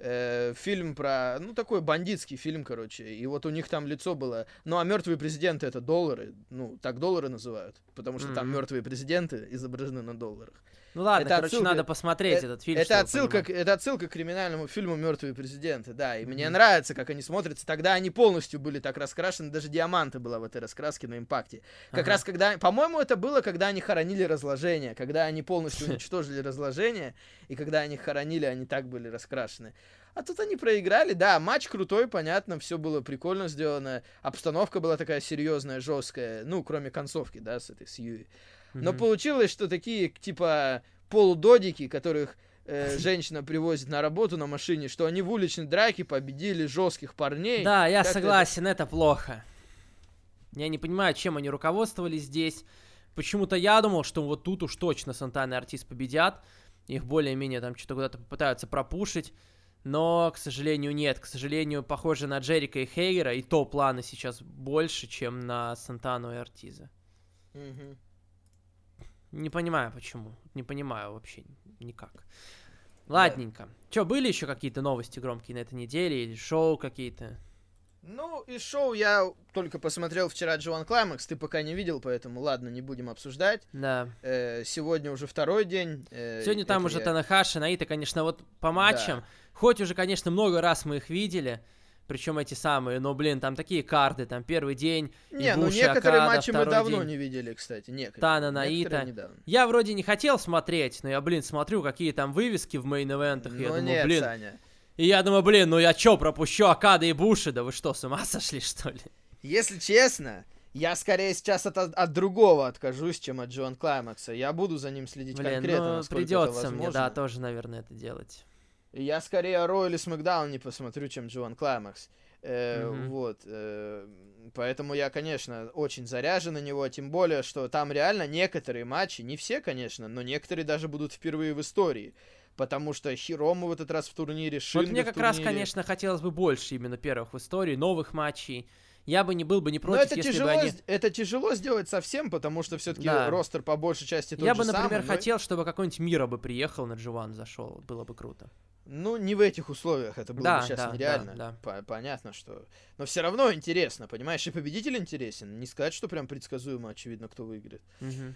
Э, фильм про, ну, такой бандитский фильм, короче. И вот у них там лицо было. Ну, а мертвые президенты это доллары. Ну, так доллары называют. Потому что mm-hmm. там мертвые президенты изображены на долларах. Ну ладно, это короче, отсылка... надо посмотреть э- этот фильм. Это отсылка, к, это отсылка к криминальному фильму Мертвые президенты, да. И mm-hmm. мне нравится, как они смотрятся. Тогда они полностью были так раскрашены, даже диаманты была в этой раскраске на импакте. Как ага. раз когда. По-моему, это было, когда они хоронили разложение. Когда они полностью уничтожили разложение. И когда они хоронили, они так были раскрашены. А тут они проиграли, да, матч крутой, понятно, все было прикольно сделано, обстановка была такая серьезная, жесткая, ну, кроме концовки, да, с этой, с Юи. Но mm-hmm. получилось, что такие, типа, полудодики, которых э, женщина привозит на работу на машине, что они в уличной драке победили жестких парней. Да, я согласен, это... это плохо. Я не понимаю, чем они руководствовались здесь. Почему-то я думал, что вот тут уж точно Сантана и Артист победят. Их более-менее там что-то куда-то попытаются пропушить. Но, к сожалению, нет. К сожалению, похоже на Джерика и Хейгера, и то планы сейчас больше, чем на Сантану и Артиза. Угу. Не понимаю, почему. Не понимаю вообще никак. Ладненько. Да. Че, были еще какие-то новости громкие на этой неделе или шоу какие-то? Ну, и шоу я только посмотрел вчера Джоан Клаймакс, ты пока не видел, поэтому ладно, не будем обсуждать. Да. Э, сегодня уже второй день. Э, сегодня там уже я... Танахаши, Наита, конечно, вот по матчам, да. хоть уже, конечно, много раз мы их видели, причем эти самые, но, блин, там такие карты, там первый день. Не, ну некоторые Акада, матчи мы давно день. не видели, кстати. Некоторые. Тана Наита. Я вроде не хотел смотреть, но я, блин, смотрю, какие там вывески в мейн-эвентах. Ну, я думаю, нет, блин. Саня. И я думаю, блин, ну я чё, пропущу Акада и Буши? Да вы что, с ума сошли, что ли? Если честно, я скорее сейчас от, от другого откажусь, чем от Джон Клаймакса. Я буду за ним следить Блин, конкретно, ну, придется мне, да, тоже, наверное, это делать. Я скорее Ройл или Смакдаун не посмотрю, чем Джоан Клаймакс. Э, mm-hmm. Вот. Э, поэтому я, конечно, очень заряжен на него, тем более, что там реально некоторые матчи, не все, конечно, но некоторые даже будут впервые в истории. Потому что Хирому в этот раз в турнире, Шинга Вот мне как раз, конечно, хотелось бы больше именно первых в истории, новых матчей я бы не был бы не против, Но это если тяжело, бы они... это тяжело сделать совсем, потому что все-таки да. ростер по большей части тот Я бы, например, самый, хотел, чтобы какой-нибудь Мира бы приехал на Дживан, зашел, было бы круто. Ну, не в этих условиях, это было да, бы сейчас да, нереально. Да, да. Понятно, что... Но все равно интересно, понимаешь, и победитель интересен. Не сказать, что прям предсказуемо, очевидно, кто выиграет. Угу.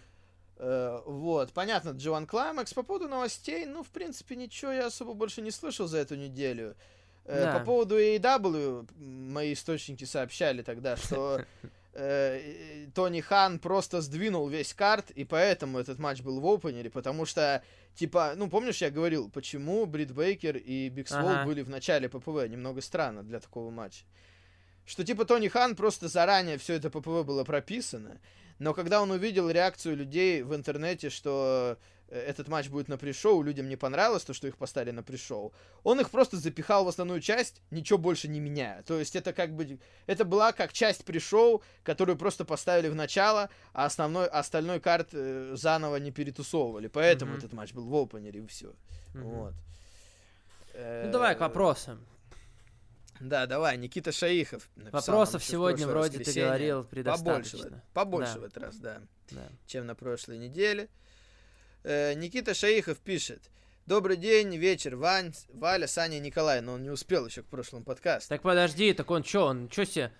Uh, вот, понятно, G1 Climax. По поводу новостей, ну, в принципе, ничего я особо больше не слышал за эту неделю. Uh, да. По поводу AEW, мои источники сообщали тогда, что э, Тони Хан просто сдвинул весь card, и поэтому этот матч был в opener е, потому что, типа, ну, помнишь, я говорил, почему Брит Бейкер и Биг Свол ага. были в начале ППВ, немного странно для такого матча. Что, типа, Тони Хан просто заранее все это ППВ было прописано, но когда он увидел реакцию людей в интернете, что Э, этот матч будет на пришоу, людям не понравилось то, что их поставили на пришоу, он их просто запихал в основную часть, ничего больше не меняя. То есть это как бы, это была как часть пришоу, которую просто поставили в начало, а основной, остальной карт э, заново не перетусовывали. Поэтому mm-hmm. этот матч был в опенере и все. Mm-hmm. Вот. Ну давай к вопросам. Да, давай, Никита Шаихов. написал Вопросов сегодня вроде ты говорил Побольше, предостаточно. в- побольше Да. в этот раз, да, Да. чем на прошлой неделе. Э, Никита Шаихов пишет. Добрый день, вечер, Вань, Валя, Саня, Николай. Но он не успел еще к прошлому подкасту. Так подожди, так он чё, он чё себе...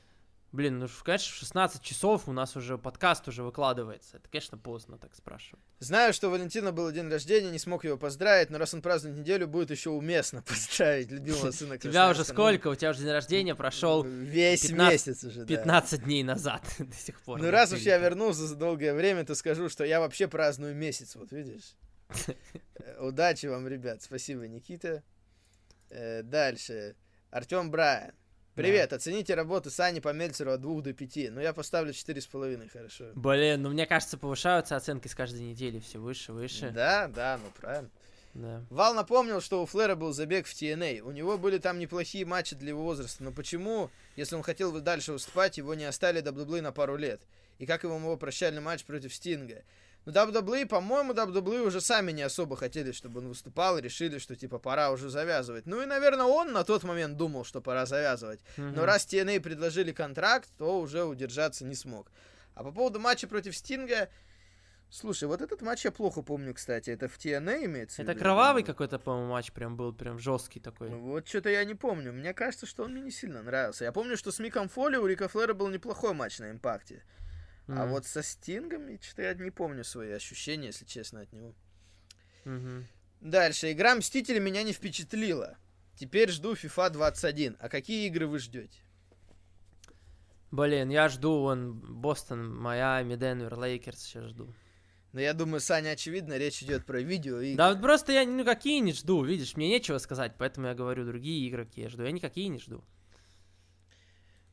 Блин, ну, конечно, в 16 часов у нас уже подкаст уже выкладывается. Это, конечно, поздно так спрашивать. Знаю, что у Валентина был день рождения, не смог его поздравить, но раз он празднует неделю, будет еще уместно поздравить любимого сына У тебя уже сколько? У тебя уже день рождения прошел Весь 15 месяц уже, да. 15 дней назад до сих пор. Ну, раз уж я вернулся за долгое время, то скажу, что я вообще праздную месяц, вот видишь. Э, Удачи вам, ребят. Спасибо, Никита. Э, Дальше. Артем Брайан. Привет, оцените работу Сани по Мельцеру от 2 до 5. Ну, я поставлю 4,5, хорошо. Блин, ну мне кажется, повышаются оценки с каждой недели все выше, выше. Да, да, ну правильно. Да. Вал напомнил, что у Флера был забег в TNA. У него были там неплохие матчи для его возраста. Но почему, если он хотел бы дальше выступать, его не оставили WWE на пару лет? И как его его прощальный матч против Стинга? Ну, WWE, по-моему, WWE уже сами не особо хотели, чтобы он выступал, решили, что, типа, пора уже завязывать. Ну и, наверное, он на тот момент думал, что пора завязывать. Но Мгм. раз TNA предложили контракт, то уже удержаться не смог. А по поводу матча против Стинга... Слушай, вот этот матч я плохо помню, кстати. Это в TNA имеется? в Это виду? кровавый какой-то, по-моему, матч прям был, прям жесткий такой. Ну, вот что-то я не помню. Мне кажется, что он мне не сильно нравился. Я помню, что с Миком Фоли у Рика Флера был неплохой матч на Импакте. А вот со Стингом, и что-то я не помню свои ощущения, если честно, от него. Мгм. Дальше. Игра Мстители меня не впечатлила. Теперь жду FIFA 21. А какие игры вы ждете? Блин, я жду вон Бостон, Майами, Денвер, Лейкерс сейчас жду. Но я думаю, Саня, очевидно, речь идет про видео и... Да вот просто я ну какие не жду, видишь, мне нечего сказать, поэтому я говорю другие игры, какие я жду. Я никакие не жду.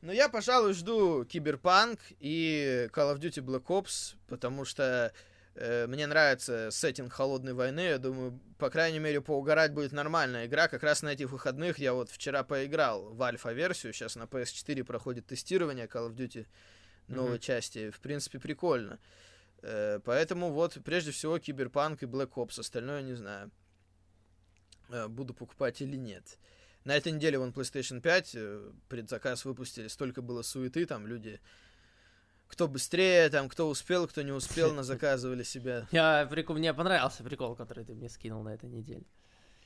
Ну, я, пожалуй, жду Киберпанк и Call of Duty Black Ops, потому что э, мне нравится сеттинг холодной войны. Я думаю, по крайней мере, поугарать будет нормальная игра. Как раз на этих выходных я вот вчера поиграл в альфа-версию. Сейчас на PS4 проходит тестирование Call of Duty новой Мгм. части. В принципе, прикольно. Э, поэтому вот, прежде всего, Киберпанк и Black Ops. Остальное не знаю, э, буду покупать или нет. На этой неделе вон PlayStation 5 э, предзаказ выпустили, столько было суеты, там люди, кто быстрее, там, кто успел, кто не успел, на заказывали себя. Я прикол, мне понравился прикол, который ты мне скинул на этой неделе.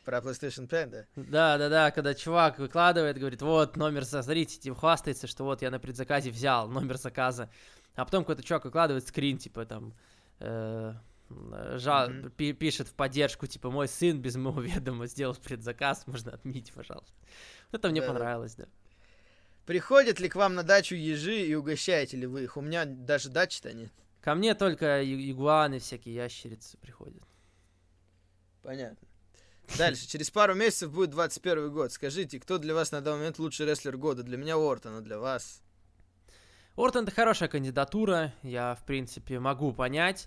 Про PlayStation 5, да? Да, да, да, когда чувак выкладывает, говорит, вот номер, смотрите, типа, хвастается, что вот я на предзаказе взял номер заказа, а потом какой-то чувак выкладывает скрин, типа, там, э, жа- Мгм. пи- пишет в поддержку, типа, мой сын без моего ведома сделал предзаказ, можно отменить, пожалуйста. Это мне Да-да. понравилось, да. Приходят ли к вам на дачу ежи и угощаете ли вы их? У меня даже дачи-то нет. Ко мне только игуаны, всякие ящерицы приходят. Понятно. Дальше. Через пару месяцев будет 21 год. Скажите, кто для вас на данный момент лучший рестлер года? Для меня Ортон, а для вас? Ортон это хорошая кандидатура, я, в принципе, могу понять.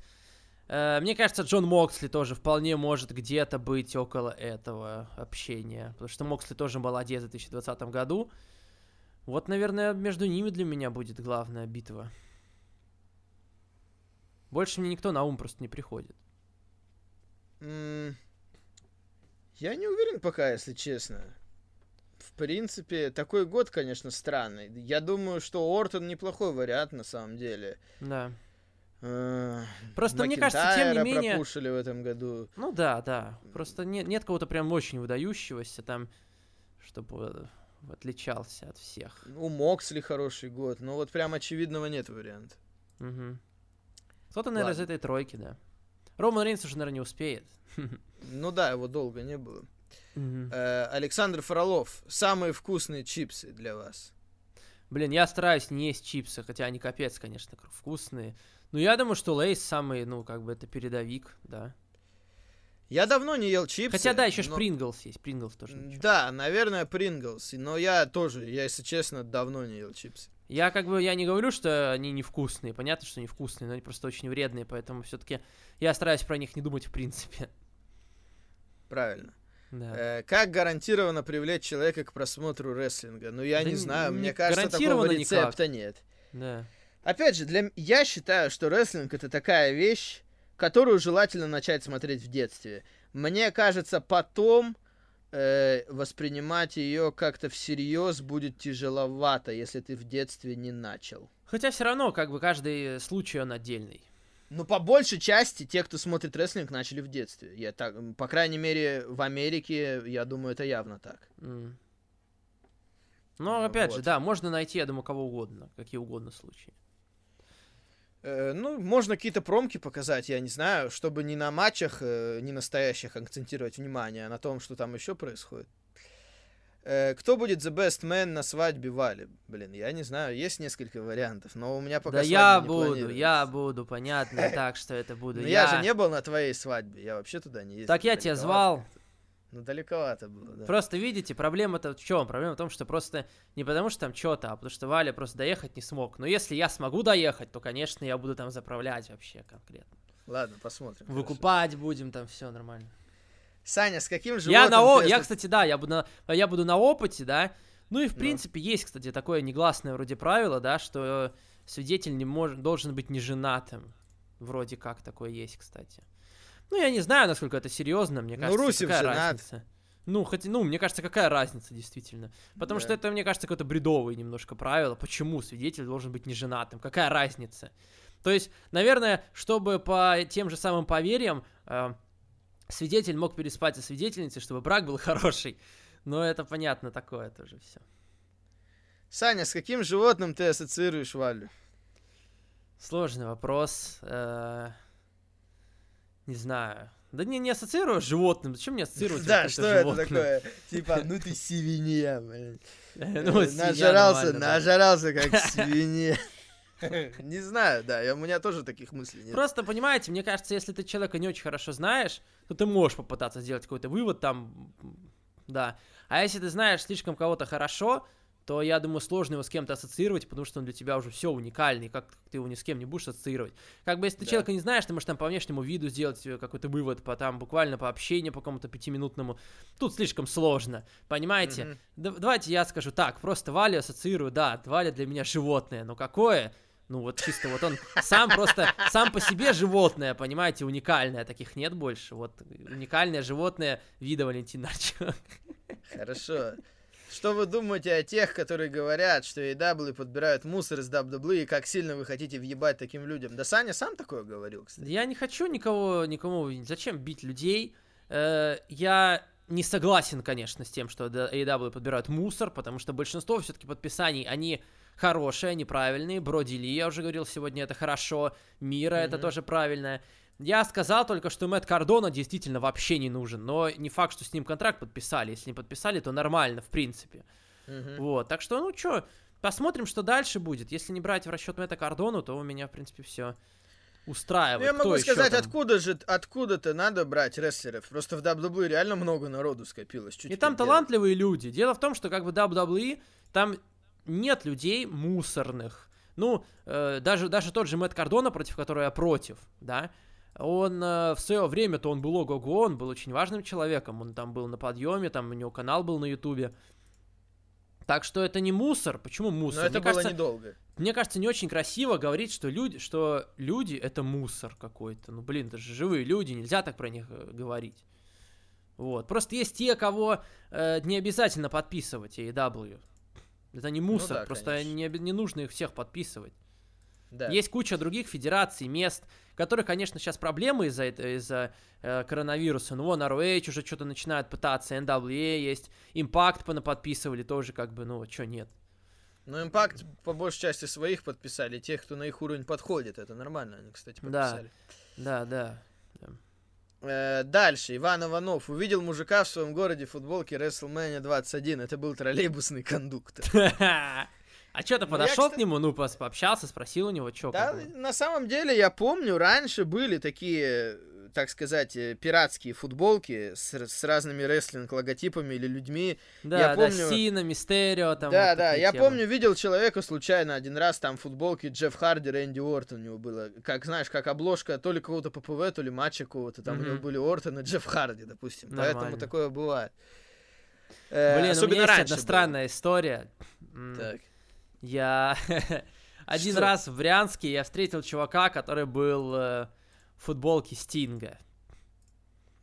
Э, Мне кажется, Джон Моксли тоже вполне может где-то быть около этого общения, потому что Моксли тоже молодец в 2020 году. Вот, наверное, между ними для меня будет главная битва. Больше мне никто на ум просто не приходит. М, Я не уверен пока, если честно. В принципе, такой год, конечно, странный. Я думаю, что Ортон неплохой вариант на самом деле. Да. Просто мне кажется, тем не менее... пропушили в этом году. Ну да, да. Просто нет, нет кого-то прям очень выдающегося там, чтобы э, отличался от всех. У Моксли хороший год, но вот прям очевидного нет варианта. Угу. Кто-то, наверное, из Ладно. этой тройки, да. Роман Рейнс уже, наверное, не успеет. Ну да, его долго не было. Э, Александр Фролов. Самые вкусные чипсы для вас. Блин, я стараюсь не есть чипсы, хотя они капец, конечно, вкусные. Но я думаю, что Lay's самый, ну, как бы это передовик, да. Я давно не ел чипсы. Хотя, да, еще ж но- Принглс есть. Принглс тоже ничего. Да, наверное, Принглс. Но я тоже, я, если честно, давно не ел чипсы. Я как бы, я не говорю, что они невкусные. Понятно, что невкусные, но они просто очень вредные, поэтому все-таки я стараюсь про них не думать в принципе. Правильно. Да. Э, как гарантированно привлечь человека к просмотру рестлинга? Ну, я Да не не- знаю, не мне кажется, такого гарантированно никак. рецепта нет. Да. Опять же, для... я считаю, что рестлинг это такая вещь, которую желательно начать смотреть в детстве. Мне кажется, потом э, воспринимать ее как-то всерьез будет тяжеловато, если ты в детстве не начал. Хотя все равно, как бы каждый случай он отдельный. Ну, по большей части, те, кто смотрит рестлинг, начали в детстве. Я так, по крайней мере, в Америке, я думаю, это явно так. Mm. Но, А, опять вот. же, да, можно найти, я думаю, кого угодно, какие угодно случаи. Э, ну, можно какие-то промки показать, я не знаю, чтобы не на матчах, э, не настоящих акцентировать внимание, а на том, что там еще происходит. Э, кто будет The Best Man на свадьбе Вали? Блин, я не знаю, есть несколько вариантов, но у меня пока да я не буду, я буду, понятно, так что это буду. Но я... же не был на твоей свадьбе, я вообще туда не ездил. Так я тебя звал. Ну, далековато было, да. Просто видите, проблема-то в чем? Проблема в том, что просто не потому, что там что-то, а потому что Валя просто доехать не смог. Но если я смогу доехать, то, конечно, я буду там заправлять вообще конкретно. Ладно, посмотрим. хорошо. Выкупать будем, там все нормально. Саня, с каким животным Я на о... ты я, кстати, да, я буду на, я буду на опыте, да. Ну и в Ну. принципе есть, кстати, такое негласное вроде правило, да, что свидетель не может, должен быть неженатым. Вроде как такое есть, кстати. Ну, я не знаю, насколько это серьезно, мне Ну, кажется, Русев какая женат. разница. Ну, хотя, ну, мне кажется, какая разница, действительно. Потому Да. что это, мне кажется, какое-то бредовое немножко правило. Почему свидетель должен быть неженатым? Какая разница? То есть, наверное, чтобы по тем же самым поверьям э, свидетель мог переспать со свидетельницей, чтобы брак был хороший. Но это понятно такое тоже все. Саня, с каким животным ты ассоциируешь Валю? Сложный вопрос. э, Не знаю. Да не, не ассоцирую с животным. Зачем мне ассоциировать Да, что это такое? Типа, ну ты свинья, блин. Ну, Э, Нажрался, нажрался, как свинья. Не знаю, да, у меня тоже таких мыслей нет. Просто, понимаете, мне кажется, если ты человека не очень хорошо знаешь, то ты можешь попытаться сделать какой-то вывод там, да. А если ты знаешь слишком кого-то хорошо, то, я думаю, сложно его с кем-то ассоциировать, потому что он для тебя уже все уникальный, как ты его ни с кем не будешь ассоциировать. Как бы, если ты Да. человека не знаешь, ты можешь там по внешнему виду сделать какой-то вывод, по там буквально по общению, по какому-то пятиминутному. Тут слишком сложно, понимаете? Мгм. Да- давайте я скажу так, просто Валю ассоциирую, да, Валя для меня животное, но какое? Ну вот чисто вот он сам просто, сам по себе животное, понимаете, уникальное, таких нет больше. Вот уникальное животное вида Валентина. Хорошо. Что вы думаете о тех, которые говорят, что AW подбирают мусор из WWE, и как сильно вы хотите въебать таким людям? Да Саня сам такое говорил, кстати. Я не хочу никого, никому, зачем бить людей? Э, я не согласен, конечно, с тем, что AEW подбирают мусор, потому что большинство все-таки подписаний, они хорошие, они правильные. Броди Ли, я уже говорил сегодня, это хорошо. Мира, это Мгм. тоже правильное. Я сказал только, что Мэтт Кардона действительно вообще не нужен, но не факт, что с ним контракт подписали. Если не подписали, то нормально, в принципе. Мгм. Вот, так что, ну чё, посмотрим, что дальше будет. Если не брать в расчет Мэтта Кардону, то у меня, в принципе, все Ну, устраивает. я Кто могу сказать, там? откуда же, откуда-то надо брать рестлеров. Просто в WWE реально много народу скопилось. Чуть И там делать? талантливые люди. Дело в том, что как бы WWE, там нет людей мусорных. Ну, э, даже, даже тот же Мэтт Кардона, против которого я против, да, он э, в свое время-то он был ого-го, он был очень важным человеком, он там был на подъеме, там у него канал был на Ютубе. Так что это не мусор. Почему Но мусор? это Мне было кажется, недолго. мне кажется, не очень красиво говорить, что люди, что люди это мусор какой-то. Ну, блин, это же живые люди, нельзя так про них э, говорить. Вот. Просто есть те, кого э, не обязательно подписывать AEW. Это не мусор, Ну да, просто конечно. не, не нужно их всех подписывать. Да. Есть куча других федераций, мест, у которых, конечно, сейчас проблемы из-за из-за э, коронавируса. Ну, вон ROH уже что-то начинает пытаться, NWA есть, Impact понаподписывали тоже, как бы, ну, что нет. Но импакт по большей части своих подписали, тех, кто на их уровень подходит. Это нормально, они, кстати, Да. подписали. Да, да. Э, дальше, Иван Иванов увидел мужика в своем городе в футболке WrestleMania 21. Это был троллейбусный кондуктор. А что, ты Ну, я, подошел кстати- к нему, ну, пообщался, спросил у него, что? Да, на самом деле, я помню, раньше были такие, так сказать, э, пиратские футболки с, с разными рестлинг-логотипами или людьми. Да, я да, помню- Сина, Мистерио, там. да, вот да, я темы. помню, видел человека случайно один раз там в футболке Джефф Харди, Рэнди Ортон у него было. Как, знаешь, как обложка то ли какого-то ППВ, то ли матча какого-то. Там у него были Ортон и Джефф Харди, допустим. Поэтому Нормально. такое бывает. Э, Блин, у особенно меня есть одна странная история. Так. Я один раз в Брянске я встретил чувака, который был э, в футболке Стинга.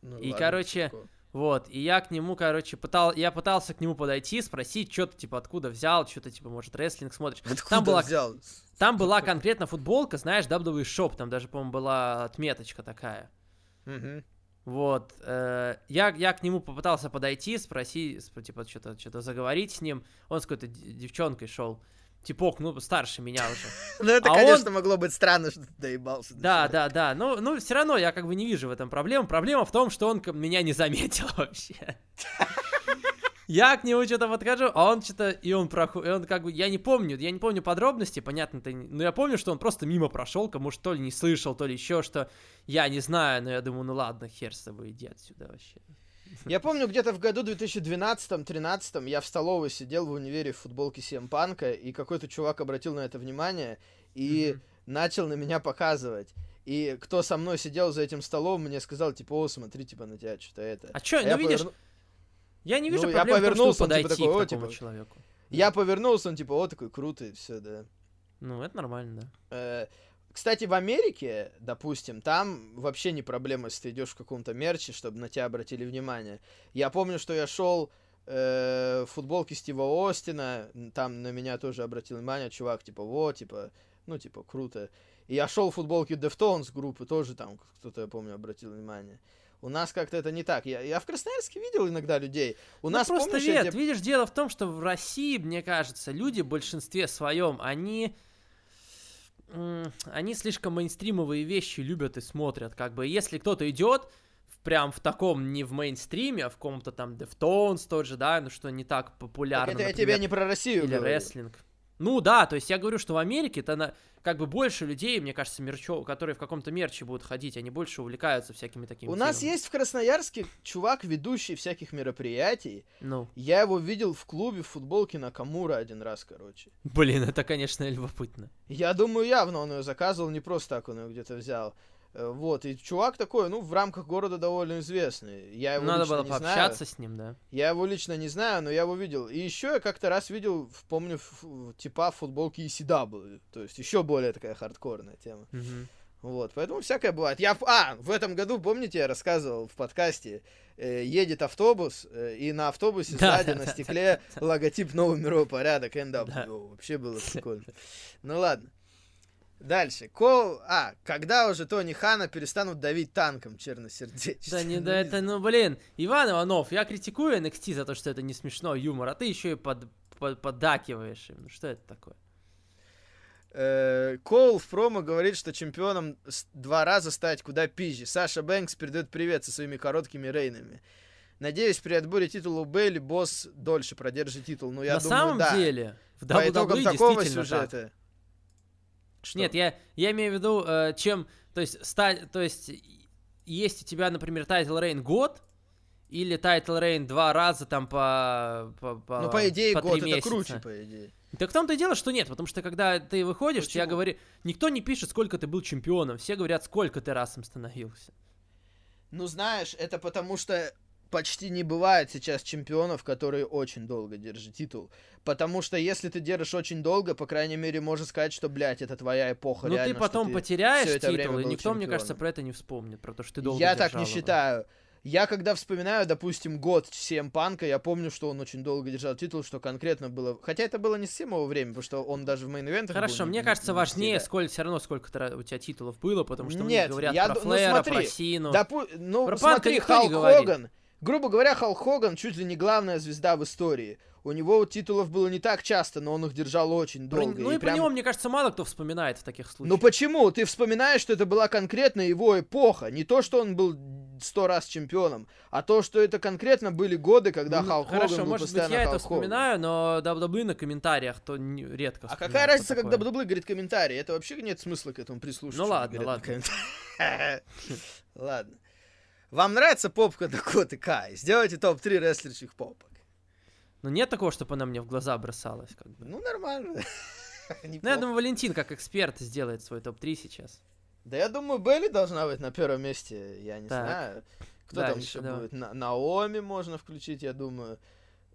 Ну, И, ладно, короче. Вот, и я к нему, короче, пытал, я пытался к нему подойти, спросить, что ты, типа, откуда взял, что ты, типа, может, рестлинг смотришь. Откуда там была, взял? там была конкретно футболка, знаешь, WWE Shop, там даже, по-моему, была отметочка такая. Вот, э, я, я к нему попытался подойти, спросить, спро- типа, что-то что заговорить с ним. Он с какой-то девчонкой шел. Типок, ну, старше меня уже. Ну, это, А конечно, могло быть странно, что ты доебался. до Да, да, да. Ну, ну, все равно я как бы не вижу в этом проблем. Проблема в том, что он меня не заметил вообще. Я к нему что-то подхожу, а он что-то, и он проходит, он как бы, я не помню, я не помню подробности, понятно, ты, но я помню, что он просто мимо прошел, кому что ли не слышал, то ли еще что, я не знаю, но я думаю, ну ладно, хер с тобой, иди отсюда вообще. Я помню, где-то в году 2012-13 я в столовой сидел в универе в футболке CM Панка, и какой-то чувак обратил на это внимание и Мгм. начал на меня показывать. И кто со мной сидел за этим столом, мне сказал, типа, о, смотри, типа, на тебя что-то это. А чё, А ну я видишь, поверну- я не вижу Ну, я проблем в том, повернулся, чтобы он типа подойти такой, «О, к такому типа, человеку. Я повернулся, он типа, о, такой круто, и все, да. Ну, это нормально, да. Э, Кстати, в Америке, допустим, там вообще не проблема, если ты идешь в каком-то мерче, чтобы на тебя обратили внимание. Я помню, что я шел э, в футболке Стива Остина, там на меня тоже обратил внимание чувак, типа, вот, типа, ну, типа, круто. И я шел в футболке Deftones группы, тоже там кто-то, я помню, обратил внимание. У нас как-то это не так. Я, я в Красноярске видел иногда людей. У Ну, нас, просто помнишь, нет, тебе- видишь, дело в том, что в России, мне кажется, люди в большинстве своем, они они слишком мейнстримовые вещи любят и смотрят, как бы, если кто-то идет в- прям в таком, не в мейнстриме, а в каком-то там Deftones тот же, да, ну что не так Так популярно, это я например, тебе не про Россию или говорю. рестлинг. Ну да, то есть я говорю, что в Америке это на, как бы больше людей, мне кажется, мерчо, которые в каком-то мерче будут ходить, они больше увлекаются всякими такими У нас темами. есть в Красноярске чувак, ведущий всяких мероприятий. Ну, Я его видел в клубе в футболке на Камура один раз, короче. блин, это, конечно, любопытно. Я думаю, явно он ее заказывал, не просто так он ее где-то взял. Э, Вот, и чувак такой, ну, в рамках города довольно известный. Я его Надо было пообщаться знаю. с ним, да. Я его лично не знаю, но я его видел. И еще я как-то раз видел, помню, типа в футболке ECW. То есть еще более такая хардкорная тема. Мгм. Вот, поэтому всякое бывает. Я, а, в этом году, помните, я рассказывал в подкасте, э, едет автобус, э, и на автобусе Да, сзади да, на да, стекле логотип «Новый мировой порядок» NW. Да. Вообще было прикольно. Ну ладно. Дальше. Кол... А, когда уже Тони Хана перестанут давить танком черносердечно? Да не, Ну, да это, ну блин, Иван Иванов, я критикую NXT за то, что это не смешно юмор, а ты еще и под, под- поддакиваешь им. Ну что это такое? Э, Коул в промо говорит, что чемпионом два раза стать куда пизже. Саша Бэнкс передает привет со своими короткими рейнами. Надеюсь, при отборе титула у Бейли босс дольше продержит титул. Ну, я На думаю, самом да. деле, в По итогам такого действительно так. Что? Нет, я, я имею в виду, э, чем, то есть, ста- то есть, есть у тебя, например, Title Reign год, или Title Reign два раза там по, по, по Ну, по идее, по год три это месяца. круче, по идее. Так в том-то и дело, что нет, потому что когда ты выходишь, я Почему? говорю, никто не пишет, сколько ты был чемпионом, все говорят, сколько ты раз им становился. Ну, знаешь, это потому что почти не бывает сейчас чемпионов, которые очень долго держат титул. Потому что если ты держишь очень долго, по крайней мере, можно сказать, что, блядь, это твоя эпоха. Ну, ты потом ты потеряешь титул, и никто, мне кажется, про это не вспомнит, про то, что ты долго Я так не его. считаю. Я когда вспоминаю, допустим, год CM Панка, я помню, что он очень долго держал титул, что конкретно было... Хотя это было не совсем его время, потому что он даже в мейн-ивентах Хорошо, был не- мне не- кажется, не важнее, всегда. сколько все равно, сколько у тебя титулов было, потому что Нет, мне говорят я про ну, Флэра, смотри, про Сину. Допу- Ну, Про Панка смотри, не Халк говорит. Грубо говоря, Халк Хоган чуть ли не главная звезда в истории. У него титулов было не так часто, но он их держал очень Про- долго. ну и, про прям- него, мне кажется, мало кто вспоминает в таких случаях. Ну почему? Ты вспоминаешь, что это была конкретно его эпоха. Не то, что он был сто раз чемпионом, а то, что это конкретно были годы, когда Ну, Халк Хорошо, Хоган был может быть, постоянно я это Халк Хоган. вспоминаю, но WWE на комментариях то не- редко А какая разница, что когда. WWE говорит комментарии? Это вообще нет смысла к этому прислушаться. Ну ладно, ладно. Ладно. Вам нравится попка Дакоты Кай? Сделайте топ-3 рестлерских попок. Ну нет такого, чтобы она мне в глаза бросалась, как бы. Ну, нормально. Ну, я думаю, Валентин, как эксперт, сделает свой топ-3 сейчас. Да я думаю, Белли должна быть на первом месте, я не Так. знаю. Кто Дальше, там еще давай. будет? На- Наоми можно включить, я думаю.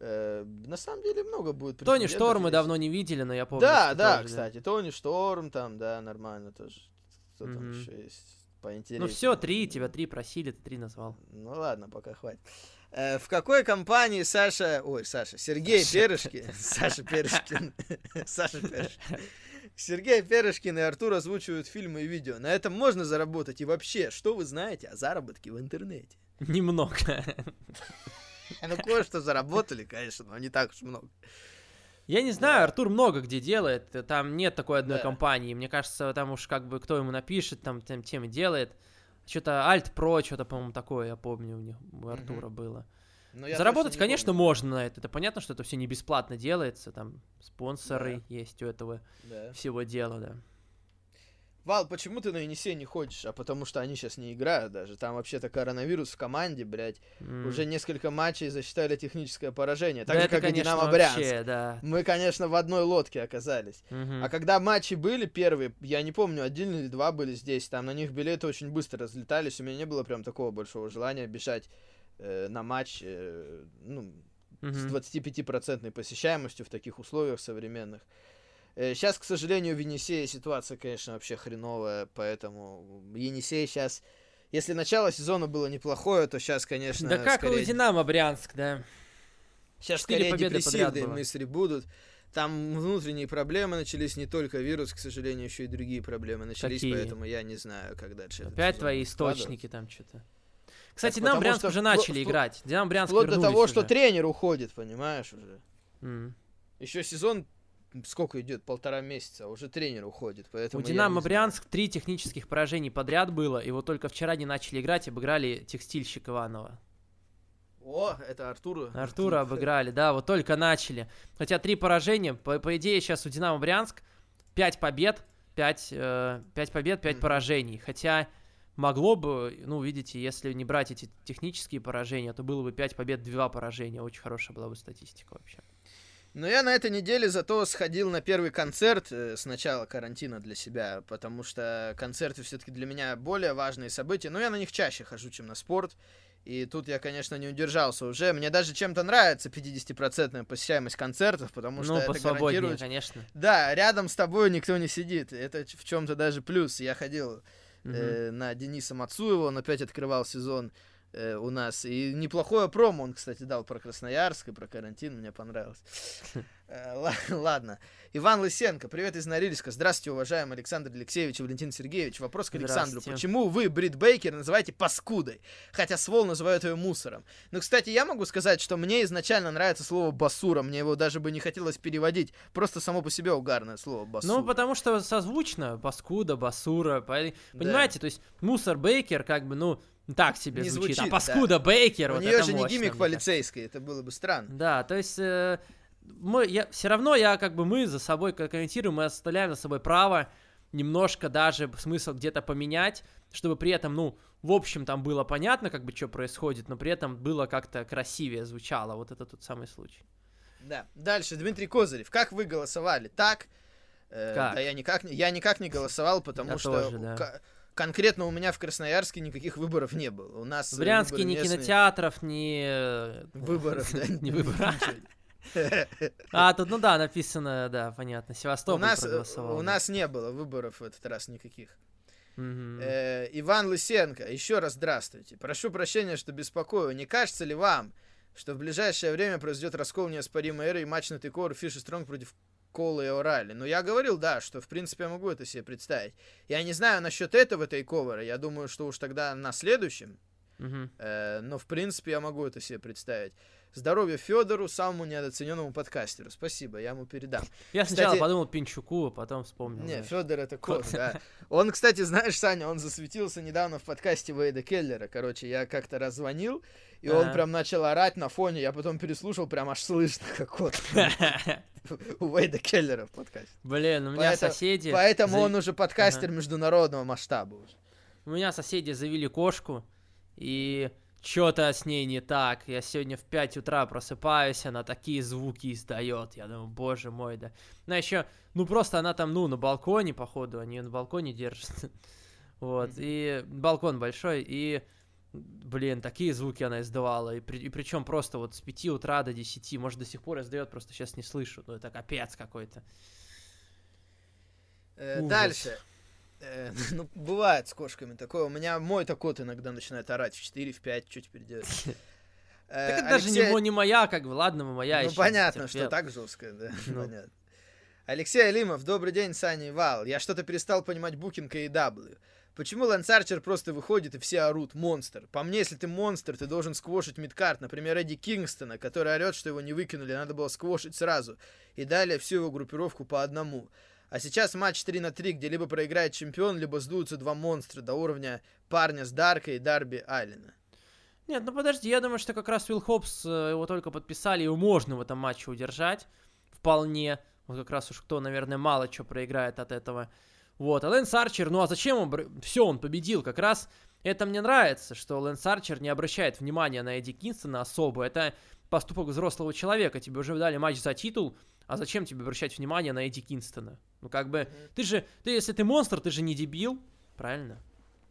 Э, на самом деле много будет Тони Шторм мы давно не видели, но я помню, Да, да, тоже, кстати, Тони Шторм там, да, нормально тоже. Кто там Мгм. еще есть? Поинтереснее. Ну все, три, тебя три просили, ты три назвал. Ну ладно, пока хватит. Э, в какой компании Саша... Ой, Саша, Сергей Перышкин... Саша Перышкин. Саша Перышкин. Сергей Перышкин и Артур озвучивают фильмы и видео. На этом можно заработать. И вообще, что вы знаете о заработке в интернете? Немного. Ну, кое-что заработали, конечно, но не так уж много. Я не знаю, Артур много где делает, там нет такой одной Да. компании, мне кажется, там уж как бы кто ему напишет, там тем, тем и делает. Что-то Alt Pro, что-то, по-моему, такое, я помню, у них у Артура было. Но я Заработать, конечно, помню. можно на это. Это понятно, что это все не бесплатно делается, там спонсоры Да. есть у этого Да. всего дела, да. Вал, почему ты на Енисей не ходишь? А потому что они сейчас не играют даже. Там вообще-то коронавирус в команде, блядь. М. Уже несколько матчей засчитали техническое поражение. Так Да же, это, как и конечно, Динамо Брянск. вообще, да. Мы, конечно, в одной лодке оказались. Мгм. А когда матчи были первые, я не помню, один или два были здесь, там на них билеты очень быстро разлетались, у меня не было прям такого большого желания бежать э, на матч э, ну, с Мгм. 25% посещаемостью в таких условиях современных. Сейчас, к сожалению, в Енисее ситуация, конечно, вообще хреновая, поэтому Енисей сейчас... Если начало сезона было неплохое, то сейчас, конечно, Да как и у скорее Динамо Брянск, да. Сейчас Четыре скорее депрессивные мысли будут. Там внутренние проблемы начались, не только вирус, к сожалению, еще и другие проблемы начались, Какие? поэтому я не знаю, как дальше. Опять твои источники там что-то. Кстати, Динамо Брянск что уже начали впло- играть. Динамо Брянск Вплоть до того, вернулись что уже. тренер уходит, понимаешь, уже. М. Еще сезон сколько идет? Полтора месяца, а уже тренер уходит, У поэтому я Динамо не. Брянск три технических поражений подряд было, и вот только вчера они начали играть, обыграли текстильщик Иванова. О, это Артур. Артура обыграли, да, вот только начали. Хотя три поражения, по, по идее сейчас у Динамо Брянск пять побед, пять, э, пять побед, пять Мгм. поражений. Хотя могло бы, ну, видите, если не брать эти технические поражения, то было бы пять побед, два поражения. Очень хорошая была бы статистика вообще. Но я на этой неделе зато сходил на первый концерт э, с начала карантина для себя, потому что концерты все-таки для меня более важные события, но я на них чаще хожу, чем на спорт. И тут я, конечно, не удержался уже. Мне даже чем-то нравится 50% посещаемость концертов, потому что ну, это гарантирует... конечно. Да, рядом с тобой никто не сидит. Это в чем-то даже плюс. Я ходил Мгм. э, на Дениса Мацуева, он опять открывал сезон э, у нас. И неплохое промо он, кстати, дал про Красноярск и про карантин, мне понравилось. Э, ла- Ладно. Иван Лысенко, привет из Норильска. Здравствуйте, уважаемый Александр Алексеевич и Валентин Сергеевич. Вопрос к Александру. Почему вы Брит Бейкер называете паскудой, хотя Свол называют ее мусором? Ну, кстати, я могу сказать, что мне изначально нравится слово басура. Мне его даже бы не хотелось переводить. Просто само по себе угарное слово басура. Ну, потому что созвучно, паскуда, басура, понимаете, то есть мусор Бейкер как бы, ну, так себе Не звучит, звучит, а паскуда Бейкер, У вот нее это же не мощно, гиммик мне полицейский, это было бы странно. Да, то есть э, мы, я, все равно я как бы мы за собой комментируем, мы оставляем за собой право немножко даже смысл где-то поменять, чтобы при этом, ну, в общем, там было понятно, как бы, что происходит, но при этом было как-то красивее звучало. Вот это тот самый случай. Да. Дальше, Дмитрий Козырев. Как вы голосовали? Так? Э, Как? Да я никак, не- я никак не голосовал, потому Я что тоже, да. Ко- конкретно у меня в Красноярске никаких выборов не было. У нас В Брянске ни местные. кинотеатров, ни... э, Выборов, да? Не выборов. А, тут, ну да, написано, да, понятно, У Севастополь нас, э, проголосовал. у нас не было выборов в этот раз никаких. Э, Иван Лысенко, еще раз здравствуйте. Прошу прощения, что беспокою. Не кажется ли вам, что в ближайшее время произойдет раскол неоспоримой эры и матч на Текор Фиш и Стронг против Колы и Орали? Ну, я говорил, да, что в принципе я могу это себе представить. Я не знаю насчет этого тейковера. Я думаю, что уж тогда на следующем. Мгм. Э, но в принципе я могу это себе представить. Здоровья Федору, самому недооцененному подкастеру. Спасибо, я ему передам. Я сначала Кстати- подумал Пинчуку, а потом вспомнил. Не, да. Федор это кот, да. Он, кстати, знаешь, Саня, он засветился недавно в подкасте Вейда Келлера. Короче, я как-то раззвонил, и он прям начал орать на фоне. Я потом переслушал, прям аж слышно, как кот у Вейда Келлера в подкасте. Блин, у меня соседи... Поэтому он уже подкастер международного масштаба уже. У меня соседи завели кошку, и что-то с ней не так. Я сегодня в 5 утра просыпаюсь, она такие звуки издает. Я думаю, боже мой, да. Она еще, ну просто она там, ну, на балконе, походу, они её на балконе держат. Вот, и балкон большой, и, блин, такие звуки она издавала. И, причем просто вот с 5 утра до 10, может, до сих пор издает, просто сейчас не слышу. Ну, это капец какой-то. Э. Дальше. Э, Ну, бывает с кошками такое. У меня мой-то кот иногда начинает орать в 4, в 5, что теперь делать? Э, Так это даже не, мо- не моя, как бы, ладно, моя Ну, понятно, что так жестко, да. Ну. Понятно. Алексей Алимов, добрый день, Саня и Вал. Я что-то перестал понимать букинг AEW. Почему Лэнс Арчер просто выходит и все орут «Монстр»? По мне, если ты монстр, ты должен сквошить мидкарт. Например, Эдди Кингстона, который орет, что его не выкинули, надо было сквошить сразу. И далее всю его группировку по одному. А сейчас матч 3 на 3, где либо проиграет чемпион, либо сдуются два монстра до уровня парня с Дарка и Дарби Аллена. Нет, ну подожди, я думаю, что как раз Уилл Хопс, э, его только подписали, его можно в этом матче удержать. Вполне. Вот как раз уж кто, наверное, мало что проиграет от этого. Вот, а Лэнс Арчер, ну а зачем он... Все, он победил. Как раз это мне нравится, что Лэнс Арчер не обращает внимания на Эдди Кингстона особо. Это поступок взрослого человека. Тебе уже дали матч за титул, а зачем тебе обращать внимание на Эдди Кингстона? Ну как бы, ты же, ты если ты монстр, ты же не дебил, правильно?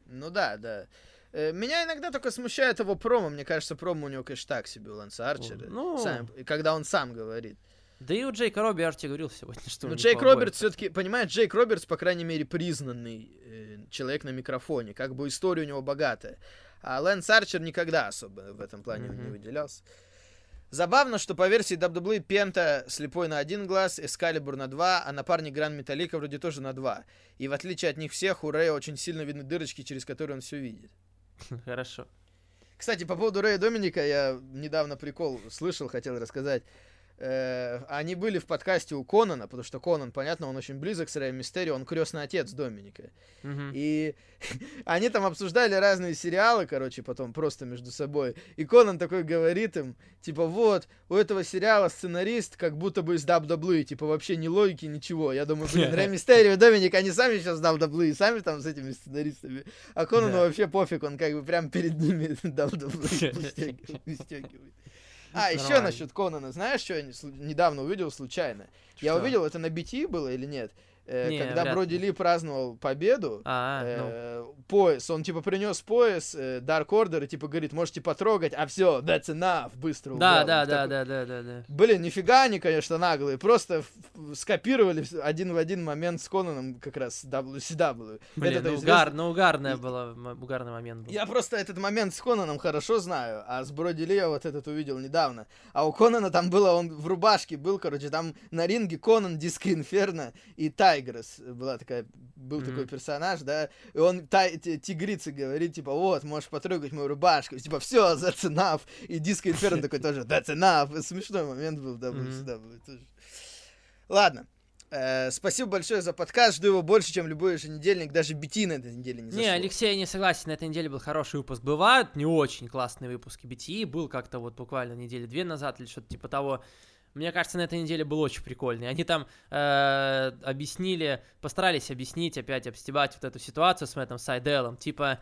Ну да, да. Э, Меня иногда только смущает его промо. Мне кажется, промо у него, конечно, так себе у Ланса Арчера. Ну. Сами- и когда он сам говорит. Да и у Джейка Робби, же тебе говорил сегодня, что у Но них Джейк Робертс все-таки, понимаешь, Джейк Робертс, по крайней мере, признанный э, человек на микрофоне. Как бы история у него богатая. А Лэнс Арчер никогда особо в этом плане не Мгм. выделялся. Забавно, что по версии WWE Пента слепой на один глаз, Эскалибур на два, а напарник Гран Металлика вроде тоже на два. И в отличие от них всех, у Рэя очень сильно видны дырочки, через которые он все видит. Хорошо. Кстати, по поводу Рэя Доминика, я недавно прикол слышал, хотел рассказать. Э, они были в подкасте у Конана, потому что Конан, понятно, он очень близок с Рэем Мистерио, он крестный отец Доминика. Мгм. И они там обсуждали разные сериалы, короче, потом просто между собой. И Конан такой говорит им, типа, вот, у этого сериала сценарист как будто бы из WWE, типа, вообще ни логики, ничего. Я думаю, блин, Рэй Мистерио и Доминик, они сами сейчас WWE, сами там с этими сценаристами. А Конану Да. вообще пофиг, он как бы прям перед ними WWE выстегивает. А, еще насчет Конана. Знаешь, что я недавно увидел случайно? Я увидел, это на BT было или нет? Э, Не, Когда Броди ли. Праздновал победу, А, ну. э, пояс, он типа принес пояс, э, Dark Order, и типа говорит, можете потрогать, а все, that's enough, быстро Да, убрал. да, да, такой- да, да, да, да. Блин, нифига они, конечно, наглые, просто скопировали один в один момент с Конаном как раз WCW. Блин, Это-то ну, известно. угар, ну угарная была, м- угарный момент был. Я просто этот момент с Конаном хорошо знаю, а с Броди Ли я вот этот увидел недавно. А у Конана там было, он в рубашке был, короче, там на ринге Конан, Диско Инферно и Тайгрес была такая, был Мгм. такой персонаж, да, и он тай, ти- тигрице говорит, типа, вот, можешь потрогать мою рубашку, типа, все, that's enough, и Диско Инферно такой тоже, that's enough, смешной момент был в WCW тоже. Ладно. Э, спасибо большое за подкаст. Жду его больше, чем любой еженедельник. Даже BT на этой неделе не Не, зашло. Алексей, я не согласен, на этой неделе был хороший выпуск. Бывают не очень классные выпуски BTE, был как-то вот буквально недели две назад или что-то типа того. Мне кажется, на этой неделе был очень прикольный. Они там э, объяснили, постарались объяснить, опять обстебать вот эту ситуацию с Мэттом Сайделом. Типа,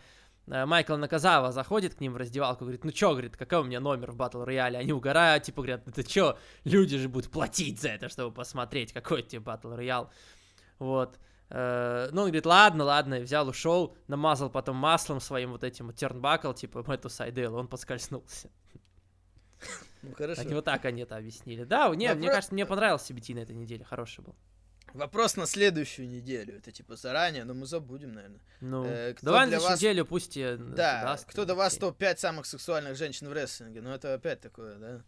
э, Майкл Наказава заходит к ним в раздевалку, говорит, ну чё, говорит, какой у меня номер в батл рояле? Они угорают, типа, говорят, это чё, люди же будут платить за это, чтобы посмотреть, какой тебе батл роял. Вот. Э, Ну, он говорит, ладно, ладно, взял, ушел, намазал потом маслом своим вот этим вот тернбакл, типа, Мэтту Сайделу, он подскользнулся. Ну, хорошо. Так, вот так они это объяснили. Да, не, мне Вопрос- кажется, мне понравился BT на этой неделе, хороший был. Вопрос на следующую неделю. Это типа заранее, но мы забудем, наверное. Ну, Э, кто давай на вас- неделю пусть тебе Да, даст, кто до вас окей. топ-5 самых сексуальных женщин в рестлинге? Ну, это опять такое, да?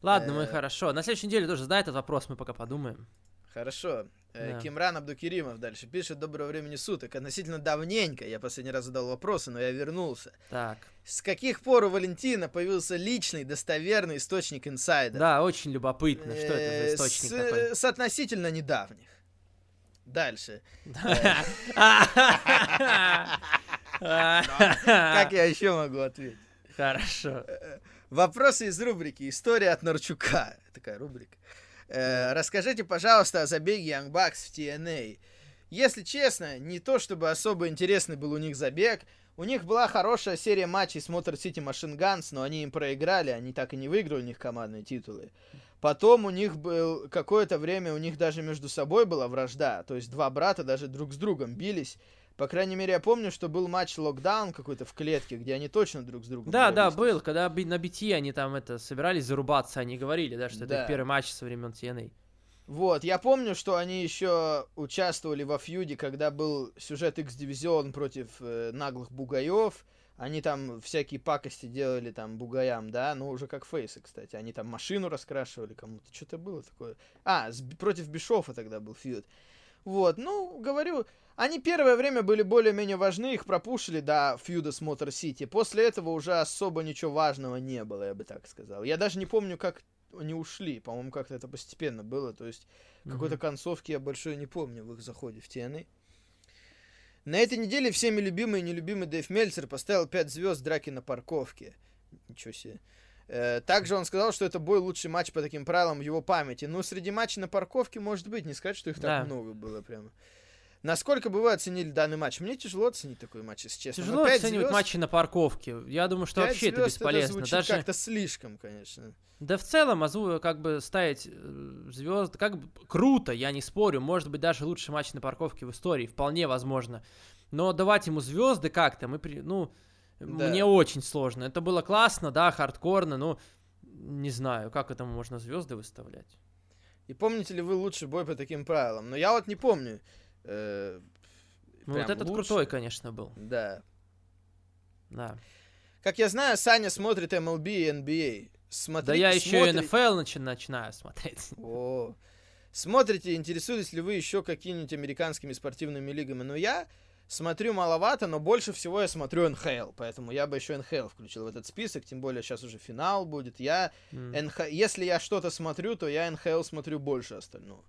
Ладно, мы э, хорошо. На следующей неделе тоже задай этот вопрос, мы пока подумаем. Хорошо. Э, Да. Кимран Абдукеримов дальше пишет «Доброго времени суток». Относительно давненько я последний раз задал вопросы, но я вернулся. Так, С каких пор у Валентина появился личный, достоверный источник инсайда? да, очень любопытно, что это Э, за источник с, такой. э, С относительно недавних. Дальше. Как я еще могу ответить? Хорошо. Вопросы из рубрики «История от Нарчука». Такая рубрика. Э, расскажите, пожалуйста, о забеге Young Bucks в TNA. Если честно, не то чтобы особо интересный был у них забег. У них была хорошая серия матчей с Motor City Machine Guns, но они им проиграли, они так и не выиграли у них командные титулы. Потом у них был какое-то время, у них даже между собой была вражда, то есть два брата даже друг с другом бились. По крайней мере, я помню, что был матч локдаун какой-то в клетке, где они точно друг с другом Да, да, был, когда на BT они там это собирались зарубаться, они говорили, да, что это Да. их первый матч со времен TNA. Вот, я помню, что они еще участвовали во фьюде, когда был сюжет X-Division против э, наглых бугаев. Они там всякие пакости делали там бугаям, да, ну уже как фейсы, кстати. Они там машину раскрашивали кому-то, что-то было такое. А, с, против Бишофа тогда был фьюд. Вот, ну, говорю, они первое время были более-менее важны, их пропушили до фьюда с Мотор Сити. После этого уже особо ничего важного не было, я бы так сказал. Я даже не помню, как они ушли. По-моему, как-то это постепенно было. То есть mm-hmm. какой-то концовки я большой не помню в их заходе в TNA. На этой неделе всеми любимый и нелюбимый Дэйв Мельцер поставил 5 звезд драки на парковке. Ничего себе. Э, также он сказал, что это бой лучший матч по таким правилам в его памяти. Но среди матчей на парковке, может быть, не сказать, что их да. так много было прямо. Насколько бы вы оценили данный матч? Мне тяжело оценить такой матч, если честно. Тяжело оценивать звезд... матчи на парковке. Я думаю, что вообще это бесполезно. Это Даже как-то слишком, конечно. Да в целом, Азу как бы ставить э, звезды, как бы круто, я не спорю. Может быть, даже лучший матч на парковке в истории, вполне возможно. Но давать ему звезды как-то, мы, при... ну, да. мне очень сложно. Это было классно, да, хардкорно, но не знаю, как этому можно звезды выставлять. И помните ли вы лучший бой по таким правилам? Но я вот не помню. Э, ну, вот этот лучше. крутой, конечно, был. Да. Да. Как я знаю, Саня смотрит MLB и NBA. Смотри, да я еще и NFL начи- начинаю смотреть. О, смотрите, интересуетесь ли вы еще какими-нибудь американскими спортивными лигами? Ну, я смотрю маловато, но больше всего я смотрю НХЛ, поэтому я бы еще НХЛ включил в этот список, тем более сейчас уже финал будет. Я mm. НХ... Если я что-то смотрю, то я НХЛ смотрю больше остального.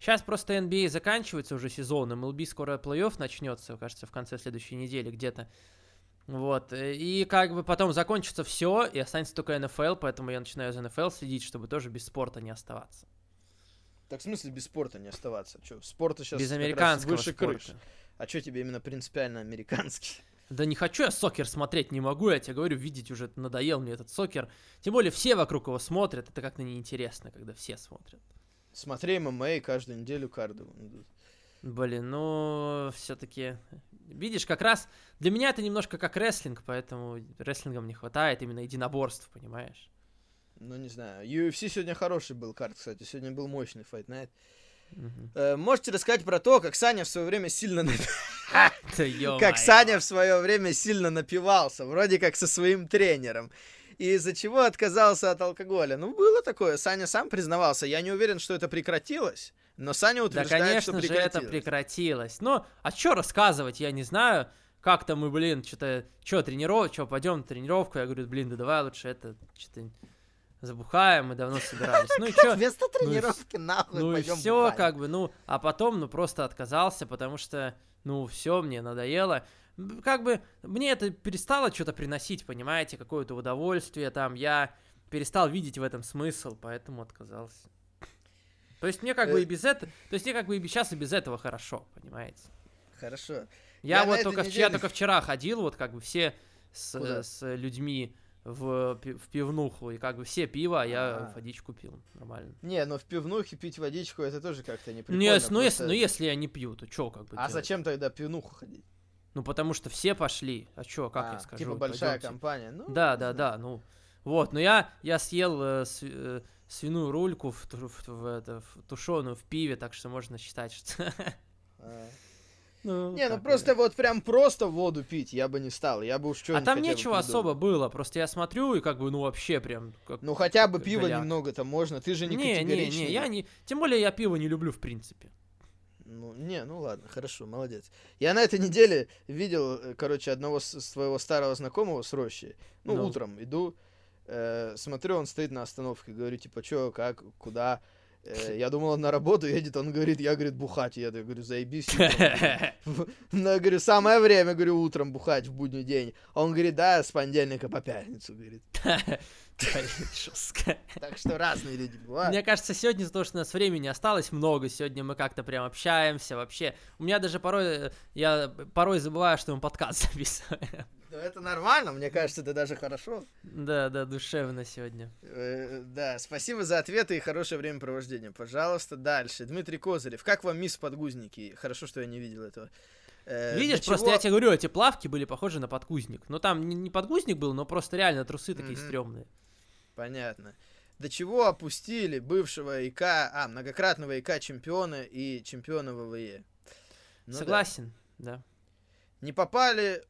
Сейчас просто NBA заканчивается уже сезон, MLB скоро плей-офф начнется, кажется, в конце следующей недели где-то. Вот, и как бы потом закончится все, и останется только НФЛ, поэтому я начинаю за НФЛ следить, чтобы тоже без спорта не оставаться. Так в смысле без спорта не оставаться? Что, спорта сейчас без американского выше спорта. крыши. А что тебе именно принципиально американский? Да не хочу я сокер смотреть, не могу, я тебе говорю, видеть уже надоел мне этот сокер. Тем более все вокруг его смотрят, это как-то неинтересно, когда все смотрят. Смотри ММА каждую неделю карду. Блин, ну, все-таки... Видишь, как раз для меня это немножко как рестлинг, поэтому рестлингом не хватает именно единоборств, понимаешь? Ну, не знаю. UFC сегодня хороший был карт, кстати. Сегодня был мощный Fight Night. Э, можете рассказать про то, как Саня в свое время сильно как Саня в свое время сильно напивался, вроде как со своим тренером и из-за чего отказался от алкоголя. Ну, было такое, Саня сам признавался. Я не уверен, что это прекратилось, но Саня утверждает, да, конечно что же, это прекратилось. Но, а что рассказывать, я не знаю. Как-то мы, блин, что-то, что, тренировка, что, пойдем на тренировку? Я говорю, блин, да давай лучше это, что-то забухаем, мы давно собирались. Ну и что? Вместо ну тренировки ну, нахуй Ну и все, как бы, ну, а потом, ну, просто отказался, потому что, ну, все, мне надоело как бы мне это перестало что-то приносить, понимаете, какое-то удовольствие там, я перестал видеть в этом смысл, поэтому отказался. То есть мне как бы и э. без этого, то есть мне как бы и сейчас и без этого хорошо, понимаете? Хорошо. Я, я вот только, неделе... я только вчера ходил, вот как бы все с, с людьми в, в пивнуху, и как бы все пиво, а я А-а-а. водичку пил, нормально. Не, ну в пивнухе пить водичку, это тоже как-то не прикольно. Не, ну, если, ну если я не пью, то что как бы А делать? зачем тогда пивнуху ходить? Ну, потому что все пошли. А чё, как а, я скажу? Типа большая Пойдёмте. компания. Ну, да, да, да, ну. Вот, но я, я съел э, с, э, свиную рульку в, в, в, это, в тушеную в пиве, так что можно считать, что... А. Ну, не, ну просто вот прям просто воду пить я бы не стал, я бы уж что А там нечего особо было, просто я смотрю и как бы, ну вообще прям... Как, ну хотя бы пиво немного-то можно, ты же не, не категоричный. Не, не, я не... Тем более я пиво не люблю в принципе. Ну, не, ну ладно, хорошо, молодец. Я на этой неделе видел, э, короче, одного своего старого знакомого с рощи. Ну, ну. утром иду, э, смотрю, он стоит на остановке, говорю, типа, чё, как, куда? Э, я думал, он на работу едет, он говорит, я, говорит, бухать еду. Я говорю, заебись. Ну, я говорю, самое время, говорю, утром бухать в будний день. А он говорит, да, с понедельника по пятницу, говорит. Так что разные люди бывают. Мне кажется, сегодня из-за того, что у нас времени осталось много, сегодня мы как-то прям общаемся вообще. У меня даже порой, э, я порой забываю, что мы подкаст записываем. Ну, это нормально, мне кажется, это даже хорошо. Да, да, душевно сегодня. Э, да, спасибо за ответы и хорошее времяпровождение. Пожалуйста, дальше. Дмитрий Козырев, как вам мисс подгузники? Хорошо, что я не видел этого. Э, Видишь, просто чего... я тебе говорю, эти плавки были похожи на подгузник. Но там не, подгузник был, но просто реально трусы такие mm-hmm. стрёмные. Понятно. До чего опустили бывшего ИК, а, многократного ИК чемпиона и чемпиона ВВЕ? Ну, Согласен, да. да. Не попали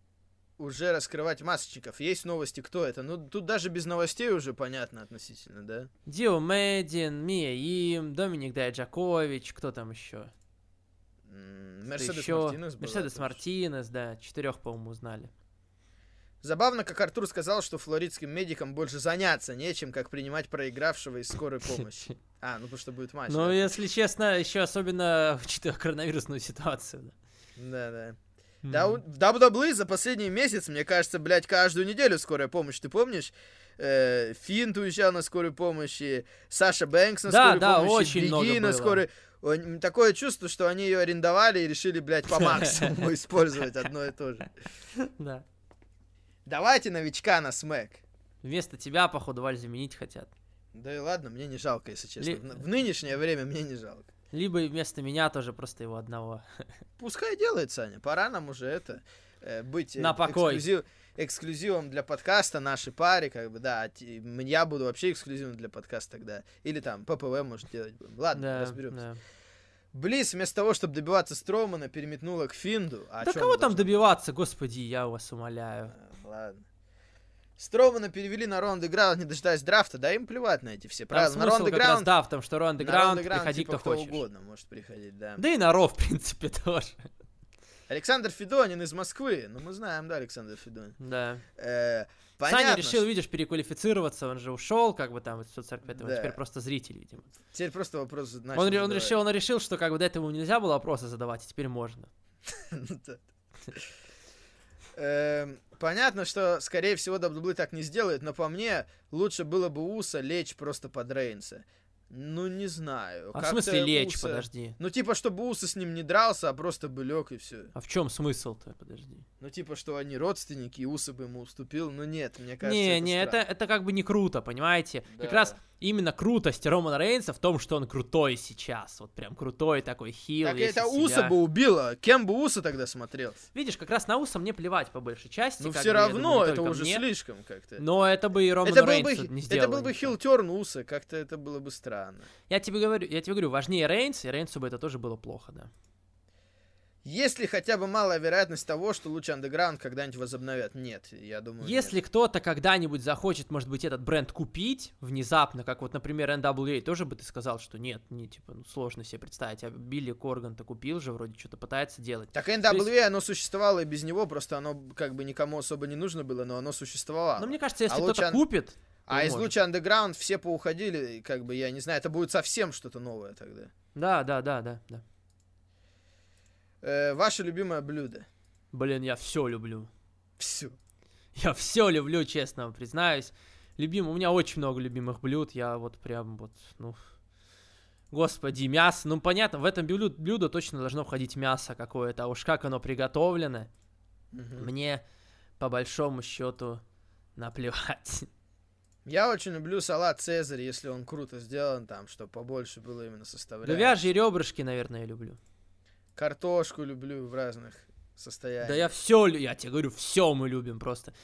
уже раскрывать масочников. Есть новости, кто это? Ну, тут даже без новостей уже понятно относительно, да? Дио Мэддин, Мия Им, Доминик Дайджакович, кто там еще? Мерседес еще? Мартинес была Мерседес. Мартинес, да, четырех, по-моему, узнали. Забавно, как Артур сказал, что флоридским медикам больше заняться нечем, как принимать проигравшего из скорой помощи. А, ну потому что будет матч. Ну, да. если честно, еще особенно учитывая коронавирусную ситуацию. Да, да. да. В WWE за последний месяц, мне кажется, блядь, каждую неделю скорая помощь. Ты помнишь? Э, Финт уезжал на скорую помощь, и Саша Бэнкс на Да, скорую да, помощь, и очень Биг много на было. скорой... Он- Такое чувство, что они ее арендовали и решили, блядь, по максимуму использовать одно и то же. Да. Давайте новичка на смэк. Вместо тебя, походу, Валь заменить хотят. Да и ладно, мне не жалко, если честно. Ли- в нынешнее время мне не жалко. Либо вместо меня тоже просто его одного. Пускай делает, Саня. Пора нам уже это э, быть э, На покой. эксклюзив- эксклюзивом для подкаста нашей паре, как бы, да. Я буду вообще эксклюзивом для подкаста тогда. Или там ППВ может делать. будем. Ладно, Да, разберемся. да. Близ вместо того, чтобы добиваться Стромана, переметнула к Финду. А Да кого там должна добиваться, господи, я вас умоляю. А, Ладно. Стромана перевели на Ронд Граунд, не дожидаясь драфта, да им плевать на эти все правила. На смысл Ронд как раз, Граунд, да, в том, что Ро на Андеграунд, Round Ground, приходи типа, кто хочешь. угодно может приходить, да. Да и на Ро, в принципе, тоже. Александр Федонин из Москвы. Ну, мы знаем, да, Александр Федонин. Да. Э, Саня понятно, решил, что- видишь, переквалифицироваться, он же ушел, как бы там, из 145-го, Да. теперь просто зритель, видимо. Теперь просто вопрос начал Он, ре- он задавать. решил, он решил, что как бы до этого нельзя было вопросы задавать, а теперь можно. Эм, Понятно, что, скорее всего, WWE так не сделает, но по мне лучше было бы Уса лечь просто под Рейнса. Ну, не знаю. А в смысле лечь, Уса- подожди. Ну, типа, чтобы Уса с ним не дрался, а просто бы лег и все. А в чем смысл-то, подожди? Ну, типа, что они родственники, и Уса бы ему уступил. Ну, нет, мне кажется, не, это не, это, странно. это как бы не круто, понимаете? Как Да. раз именно крутость Романа Рейнса в том, что он крутой сейчас. Вот прям крутой такой хил. Так это Уса себя. бы убило. Кем бы Уса тогда смотрел? Видишь, как раз на Уса мне плевать по большей части. Ну, как все равно, думаю, это уже мне. слишком как-то. Но это бы и Это был, бы, не это сделало был бы хилтерн Уса, как-то это было бы странно. Я тебе говорю, я тебе говорю, важнее Рейнс, и Рейнсу бы это тоже было плохо, да. Есть ли хотя бы малая вероятность того, что лучше андеграунд когда-нибудь возобновят? Нет, я думаю, Если нет. кто-то когда-нибудь захочет, может быть, этот бренд купить внезапно, как вот, например, NWA, тоже бы ты сказал, что нет, не, типа, ну, сложно себе представить, а Билли Корган-то купил же, вроде что-то пытается делать. Так NWA, оно существовало и без него, просто оно как бы никому особо не нужно было, но оно существовало. Но мне кажется, если А кто-то ан- купит, а из луча андеграунд все поуходили, как бы, я не знаю, это будет совсем что-то новое тогда. Да, да, да, да, да. Э, ваше любимое блюдо? Блин, я все люблю. Все. Я все люблю, честно признаюсь. Любим, у меня очень много любимых блюд. Я вот прям вот, ну, господи, мясо. Ну, понятно, в этом блюдо, блюдо точно должно входить мясо какое-то. А уж как оно приготовлено, мне по большому счету наплевать. Я очень люблю салат Цезарь, если он круто сделан, там, чтобы побольше было именно составляющих. Говяжьи ребрышки, наверное, я люблю. Картошку люблю в разных состояниях. Да я все, я тебе говорю, все мы любим просто.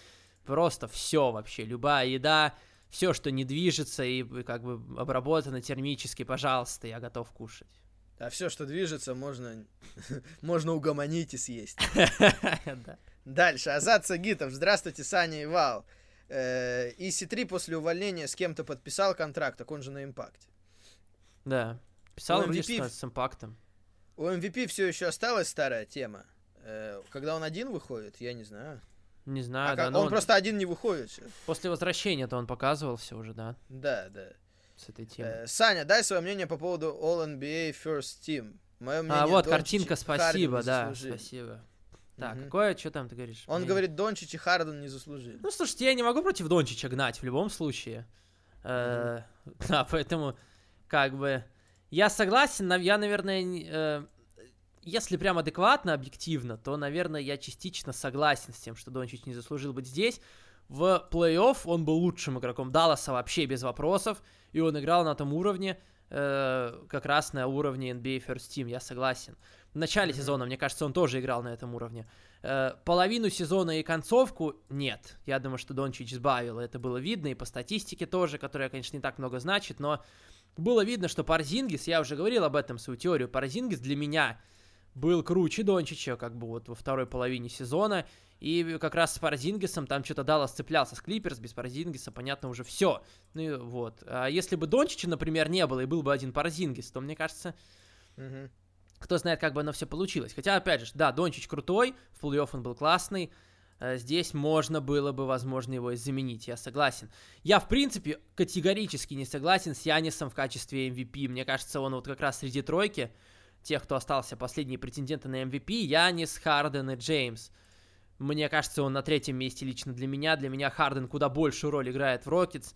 Просто все вообще. Любая еда, все, что не движется и как бы обработано термически, пожалуйста, я готов кушать. А все, что движется, можно, можно угомонить и съесть. Да. Дальше. Азат Сагитов. Здравствуйте, Саня и Вал. Э, EC3 после увольнения с кем-то подписал контракт, так он же на импакте. Да. Писал У MVP с, импактом. У MVP все еще осталась старая тема. Э, когда он один выходит, я не знаю. Не А знаю, как- да, но он просто один не выходит. после возвращения-то он показывал все уже, да, Да, да. с этой темой. Э, Саня, дай свое мнение по поводу All-NBA First Team. Мое мнение, а, вот, Дончич картинка, и спасибо, да, спасибо. Так, Мгм. какое, что там ты говоришь? Он Мне- говорит, Дончич и Харден не заслужили. Ну, слушайте, я не могу против Дончича гнать в любом случае. Э, Да, поэтому, как бы, я согласен, я, наверное, э, если прям адекватно, объективно, то, наверное, я частично согласен с тем, что Дончич не заслужил быть здесь. В плей-офф он был лучшим игроком Далласа вообще без вопросов, и он играл на том уровне, э, как раз на уровне NBA First Team, я согласен. В начале сезона, мне кажется, он тоже играл на этом уровне. Э, половину сезона и концовку нет. Я думаю, что Дончич сбавил. Это было видно и по статистике тоже, которая, конечно, не так много значит, но было видно, что Парзингис, я уже говорил об этом, свою теорию, Парзингис для меня был круче Дончича, как бы вот во второй половине сезона. И как раз с Парзингисом там что-то Даллас цеплялся с Клиперс, без Парзингиса, понятно, уже все. Ну и вот. А если бы Дончича, например, не было, и был бы один Парзингис, то, мне кажется, угу. кто знает, как бы оно все получилось. Хотя, опять же, да, Дончич крутой, в плей-офф он был классный, э, Здесь можно было бы, возможно, его и заменить, я согласен. Я, в принципе, категорически не согласен с Янисом в качестве MVP. Мне кажется, он вот как раз среди тройки, тех, кто остался последние претенденты на MVP, Янис, Харден и Джеймс. Мне кажется, он на третьем месте лично для меня. Для меня Харден куда большую роль играет в Рокетс.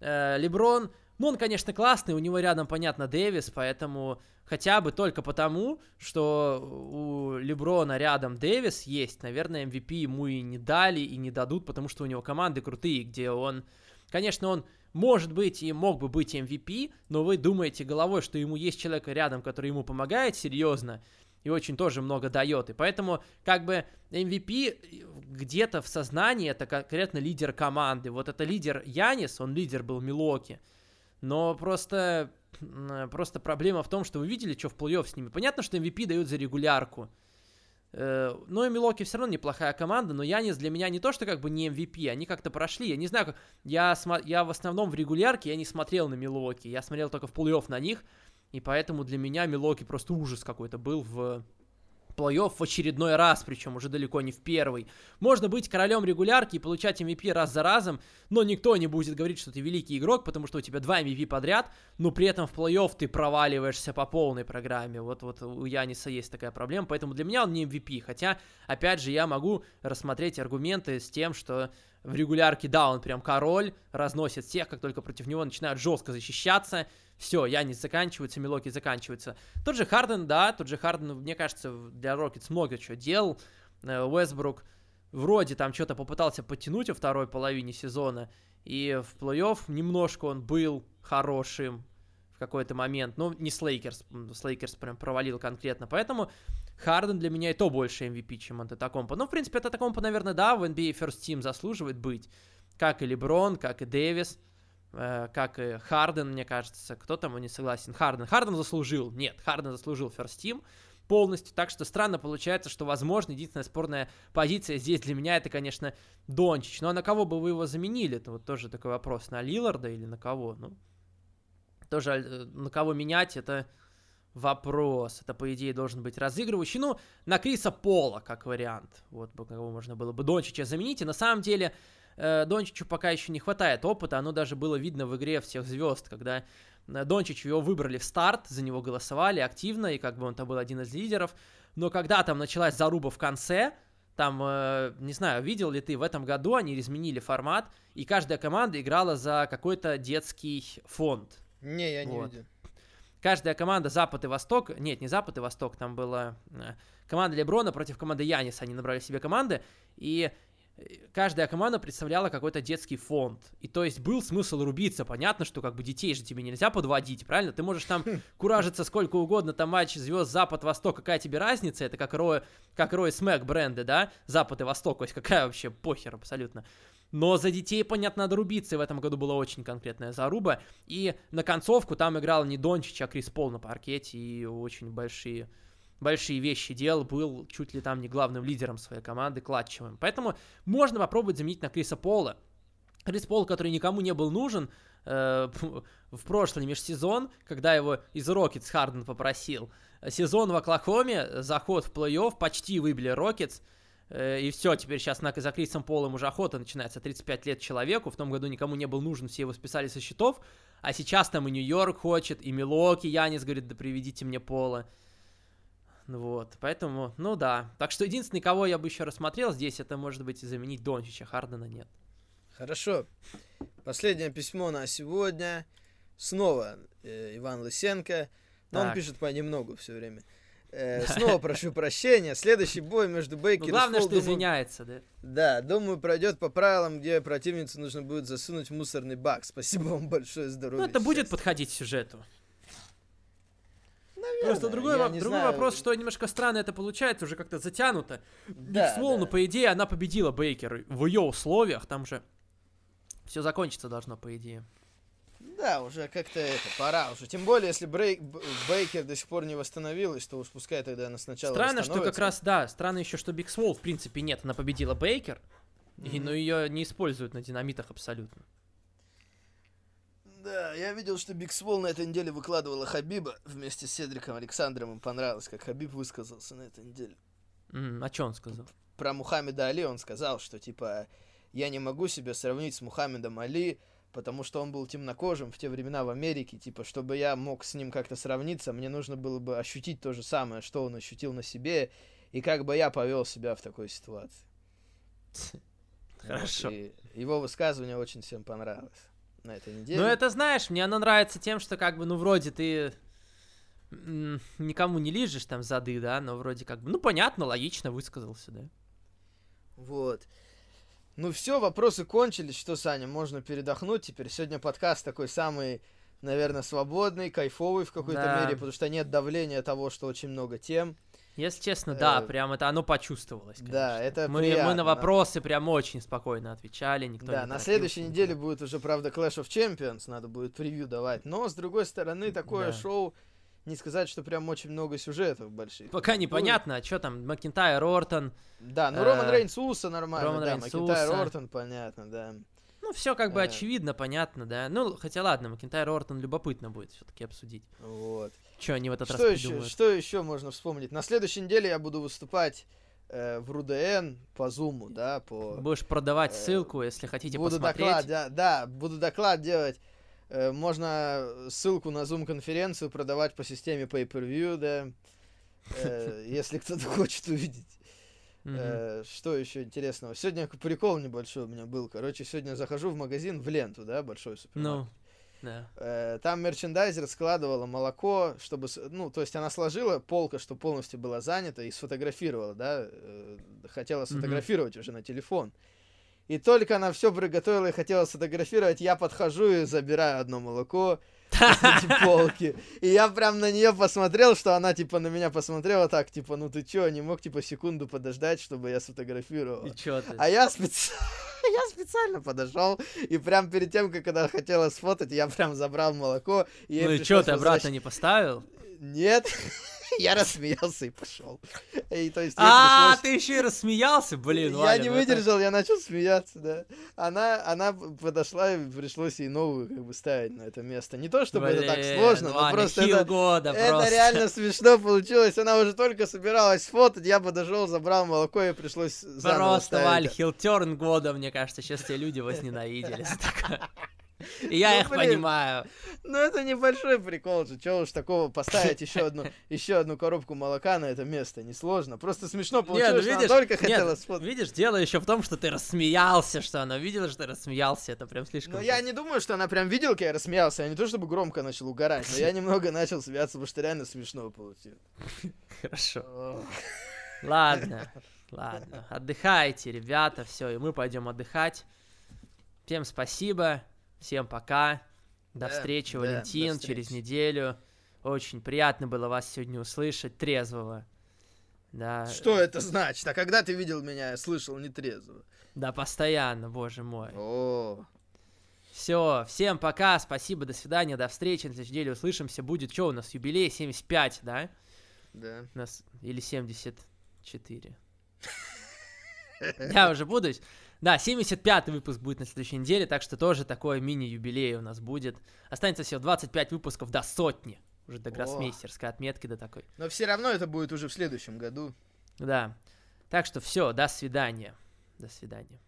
Э, Леброн, ну, он, конечно, классный, у него рядом, понятно, Дэвис, поэтому хотя бы только потому, что у Леброна рядом Дэвис есть, наверное, MVP ему и не дали, и не дадут, потому что у него команды крутые, где он... Конечно, он может быть и мог бы быть MVP, но вы думаете головой, что ему есть человек рядом, который ему помогает серьезно, и очень тоже много дает. И поэтому, как бы, MVP где-то в сознании это конкретно лидер команды. Вот это лидер Янис, он лидер был Милоки. Но просто, просто проблема в том, что вы видели, что в плей-офф с ними. Понятно, что MVP дают за регулярку. Э, но и Милоки все равно неплохая команда, но Янис для меня не то, что как бы не MVP, они как-то прошли, я не знаю, как... я, см... я в основном в регулярке, я не смотрел на Милоки, я смотрел только в плей-офф на них, и поэтому для меня Милоки просто ужас какой-то был в плей-офф в очередной раз, причем уже далеко не в первый. Можно быть королем регулярки и получать MVP раз за разом, но никто не будет говорить, что ты великий игрок, потому что у тебя два MVP подряд, но при этом в плей-офф ты проваливаешься по полной программе. Вот, вот у Яниса есть такая проблема, поэтому для меня он не MVP. Хотя, опять же, я могу рассмотреть аргументы с тем, что в регулярке, да, он прям король, разносит всех, как только против него начинают жестко защищаться, все, Янис заканчивается, Милуоки заканчивается. Тот же Харден, да, тот же Харден, мне кажется, для Рокетс много чего делал. Уэсбрук вроде там что-то попытался подтянуть во второй половине сезона, и в плей-офф немножко он был хорошим в какой-то момент. Ну, не с Лейкерс, с Лейкерс прям провалил конкретно, поэтому Харден для меня и то больше MVP, чем Адетокунбо. Ну, в принципе, Адетокунбо, наверное, да, в NBA First Team заслуживает быть. Как и Леброн, как и Дэвис, как и Харден, мне кажется. Кто там не согласен? Харден. Харден заслужил. Нет, Харден заслужил First Team полностью. Так что странно получается, что, возможно, единственная спорная позиция здесь для меня это, конечно, Дончич. Ну а на кого бы вы его заменили? Это вот тоже такой вопрос. На Лиларда или на кого? Ну, тоже э, на кого менять, это вопрос. Это, по идее, должен быть разыгрывающий. Ну, на Криса Пола, как вариант. Вот, кого можно было бы Дончича заменить. И на самом деле, э, Дончичу пока еще не хватает опыта. Оно даже было видно в игре всех звезд, когда э, Дончич его выбрали в старт, за него голосовали активно, и как бы он там был один из лидеров. Но когда там началась заруба в конце, там, э, не знаю, видел ли ты, в этом году они изменили формат, и каждая команда играла за какой-то детский фонд. Не, я не вот. видел каждая команда Запад и Восток, нет, не Запад и Восток, там была команда Леброна против команды Яниса, они набрали себе команды, и каждая команда представляла какой-то детский фонд. И то есть был смысл рубиться. Понятно, что как бы детей же тебе нельзя подводить, правильно? Ты можешь там куражиться сколько угодно, там матч звезд Запад-Восток, какая тебе разница? Это как Рой, как Рой Смэк бренды, да? Запад и Восток, то есть какая вообще похер абсолютно. Но за детей, понятно, надо рубиться, и в этом году была очень конкретная заруба. И на концовку там играл не Дончич, а Крис Пол на паркете, и очень большие большие вещи делал, был чуть ли там не главным лидером своей команды, clutch евым. Поэтому можно попробовать заменить на Криса Пола. Крис Пол, который никому не был нужен э, в прошлый межсезон, когда его из Рокетс Харден попросил. Сезон в Оклахоме, заход в плей-офф, почти выбили Рокетс. Э, и все, теперь сейчас на, за Крисом Полом уже охота начинается. 35 лет человеку, в том году никому не был нужен, все его списали со счетов. А сейчас там и Нью-Йорк хочет, и Милуоки, Янис говорит, да приведите мне Пола. Вот, поэтому, ну да. Так что единственный, кого я бы еще рассмотрел здесь, это может быть заменить Дончича, Хардена нет. Хорошо. Последнее письмо на сегодня. Снова э, Иван Лысенко. Но так. он пишет понемногу все время. Э, снова прошу прощения. Следующий бой между Бейкер ну, главное, и Главное, что извиняется, да? Да, думаю, пройдет по правилам, где противницу нужно будет засунуть в мусорный бак. Спасибо вам большое, здоровья. Ну, это будет подходить сюжету. Наверное, Просто другой, во- другой вопрос, что немножко странно это получается, уже как-то затянуто. Да, Биг Свол, да. ну, по идее, она победила Бейкер в ее условиях, там же все закончиться должно, по идее. Да, уже как-то это, пора уже. Тем более, если Брейк, Бейкер до сих пор не восстановилась, то уж пускай тогда она сначала Странно, что как раз, да, странно еще, что Биг Свол в принципе нет. Она победила Бейкер, и, Мгм. но ее не используют на динамитах абсолютно. Да, я видел, что Биг Свол на этой неделе выкладывала Хабиба вместе с Седриком Александром. Им понравилось, как Хабиб высказался на этой неделе. М, а что он сказал? Про Мухаммеда Али он сказал, что типа я не могу себя сравнить с Мухаммедом Али, потому что он был темнокожим в те времена в Америке. Типа, чтобы я мог с ним как-то сравниться, мне нужно было бы ощутить то же самое, что он ощутил на себе, и как бы я повел себя в такой ситуации. Хорошо. Вот, его высказывание очень всем понравилось на этой неделе. Ну, это, знаешь, мне оно нравится тем, что, как бы, ну, вроде ты никому не лижешь там зады, да, но вроде как бы, ну, понятно, логично высказался, да. Вот. Ну все, вопросы кончились. Что, Саня, можно передохнуть теперь. Сегодня подкаст такой самый, наверное, свободный, кайфовый в какой-то Да. мере, потому что нет давления того, что очень много тем. Если честно, да, Э, прям это оно почувствовалось, да, это мы, мы на вопросы прям очень спокойно отвечали, никто да, не на следующей неделе будет уже, правда, Clash of Champions, надо будет превью давать. Но, с другой стороны, такое Да. шоу, не сказать, что прям очень много сюжетов больших. Пока непонятно, а что там, Макинтайр, Ортон, Да, ну Э, Роман Рейнс Уса нормально, Роман да, Рейнс Макентайр Уса. Ортон, понятно, да. ну, все как бы Э. очевидно, понятно, да. Ну, хотя ладно, Макинтайр, Ортон любопытно будет все-таки обсудить. Вот. Что они в этот Что раз еще, придумают. что еще можно вспомнить? На следующей неделе я буду выступать э, в РУДН по Зуму, да, по... Будешь продавать э, ссылку, если хотите буду посмотреть. доклад, да, да, буду доклад делать. Э, можно ссылку на Zoom-конференцию продавать по системе Pay-Per-View, да, э, если кто-то хочет увидеть. Э, Что еще интересного? Сегодня прикол небольшой у меня был. Короче, сегодня захожу в магазин в ленту, да, большой супермаркет. Да. Э, Там мерчендайзер складывала молоко, чтобы, ну, то есть она сложила полка, что полностью была занята, и сфотографировала, да, э, хотела сфотографировать уже на телефон. И только она все приготовила и хотела сфотографировать, я подхожу и забираю одно молоко эти полки. И я прям на нее посмотрел, что она, типа, на меня посмотрела так, типа, ну ты чё, не мог, типа, секунду подождать, чтобы я сфотографировал. И чё ты? А я специально, я специально подошел, и прям перед тем, как она хотела сфотать, я прям забрал молоко. И Ну и чё, ты обратно не поставил? Нет, я рассмеялся и пошел. И то есть А, пришлось- ты еще и рассмеялся, блин, я Валя, не ну это- выдержал, я начал смеяться, да. Она, она подошла, и пришлось ей новую как бы ставить на это место. Не то, чтобы это так Блин, сложно, но Ваня, просто хил это, года это просто. реально смешно получилось. Она уже только собиралась фотать, я подошел, забрал молоко, и пришлось заново Просто, ставить. Валь, хилтерн года, мне кажется, сейчас те люди возненавидели. И я Ну, их понимаю. Ну, это небольшой прикол же. Чего уж такого поставить еще одну, еще одну коробку молока на это место? Несложно. Просто смешно Нет, ну получилось, что она видишь, только нет, хотела видишь, дело еще в том, что ты рассмеялся, что она видела, что ты рассмеялся, это прям слишком... Но я не думаю, что она прям видела, как я рассмеялся. Я не то, чтобы громко начал угорать, но я немного начал смеяться, потому что реально смешно получилось. Хорошо. Ладно, ладно. Отдыхайте, ребята, все, и мы пойдем отдыхать. Всем спасибо, всем пока. До Да, встречи, да, Валентин, до через встречи. неделю. Очень приятно было вас сегодня услышать, трезвого. Да, Что это значит? А когда ты видел меня, слышал нетрезво? да, постоянно, боже мой. О, Все, всем пока, спасибо, до свидания, до встречи, на следующей неделе услышимся. Будет что у нас, юбилей 75, да? да. У нас или 74. Я уже буду. Да, 75 выпуск будет на следующей неделе, так что тоже такой мини-юбилей у нас будет. Останется всего 25 выпусков до сотни. Уже до гроссмейстерской отметки до такой. Но все равно это будет уже в следующем году. Да. Так что все, до свидания. До свидания.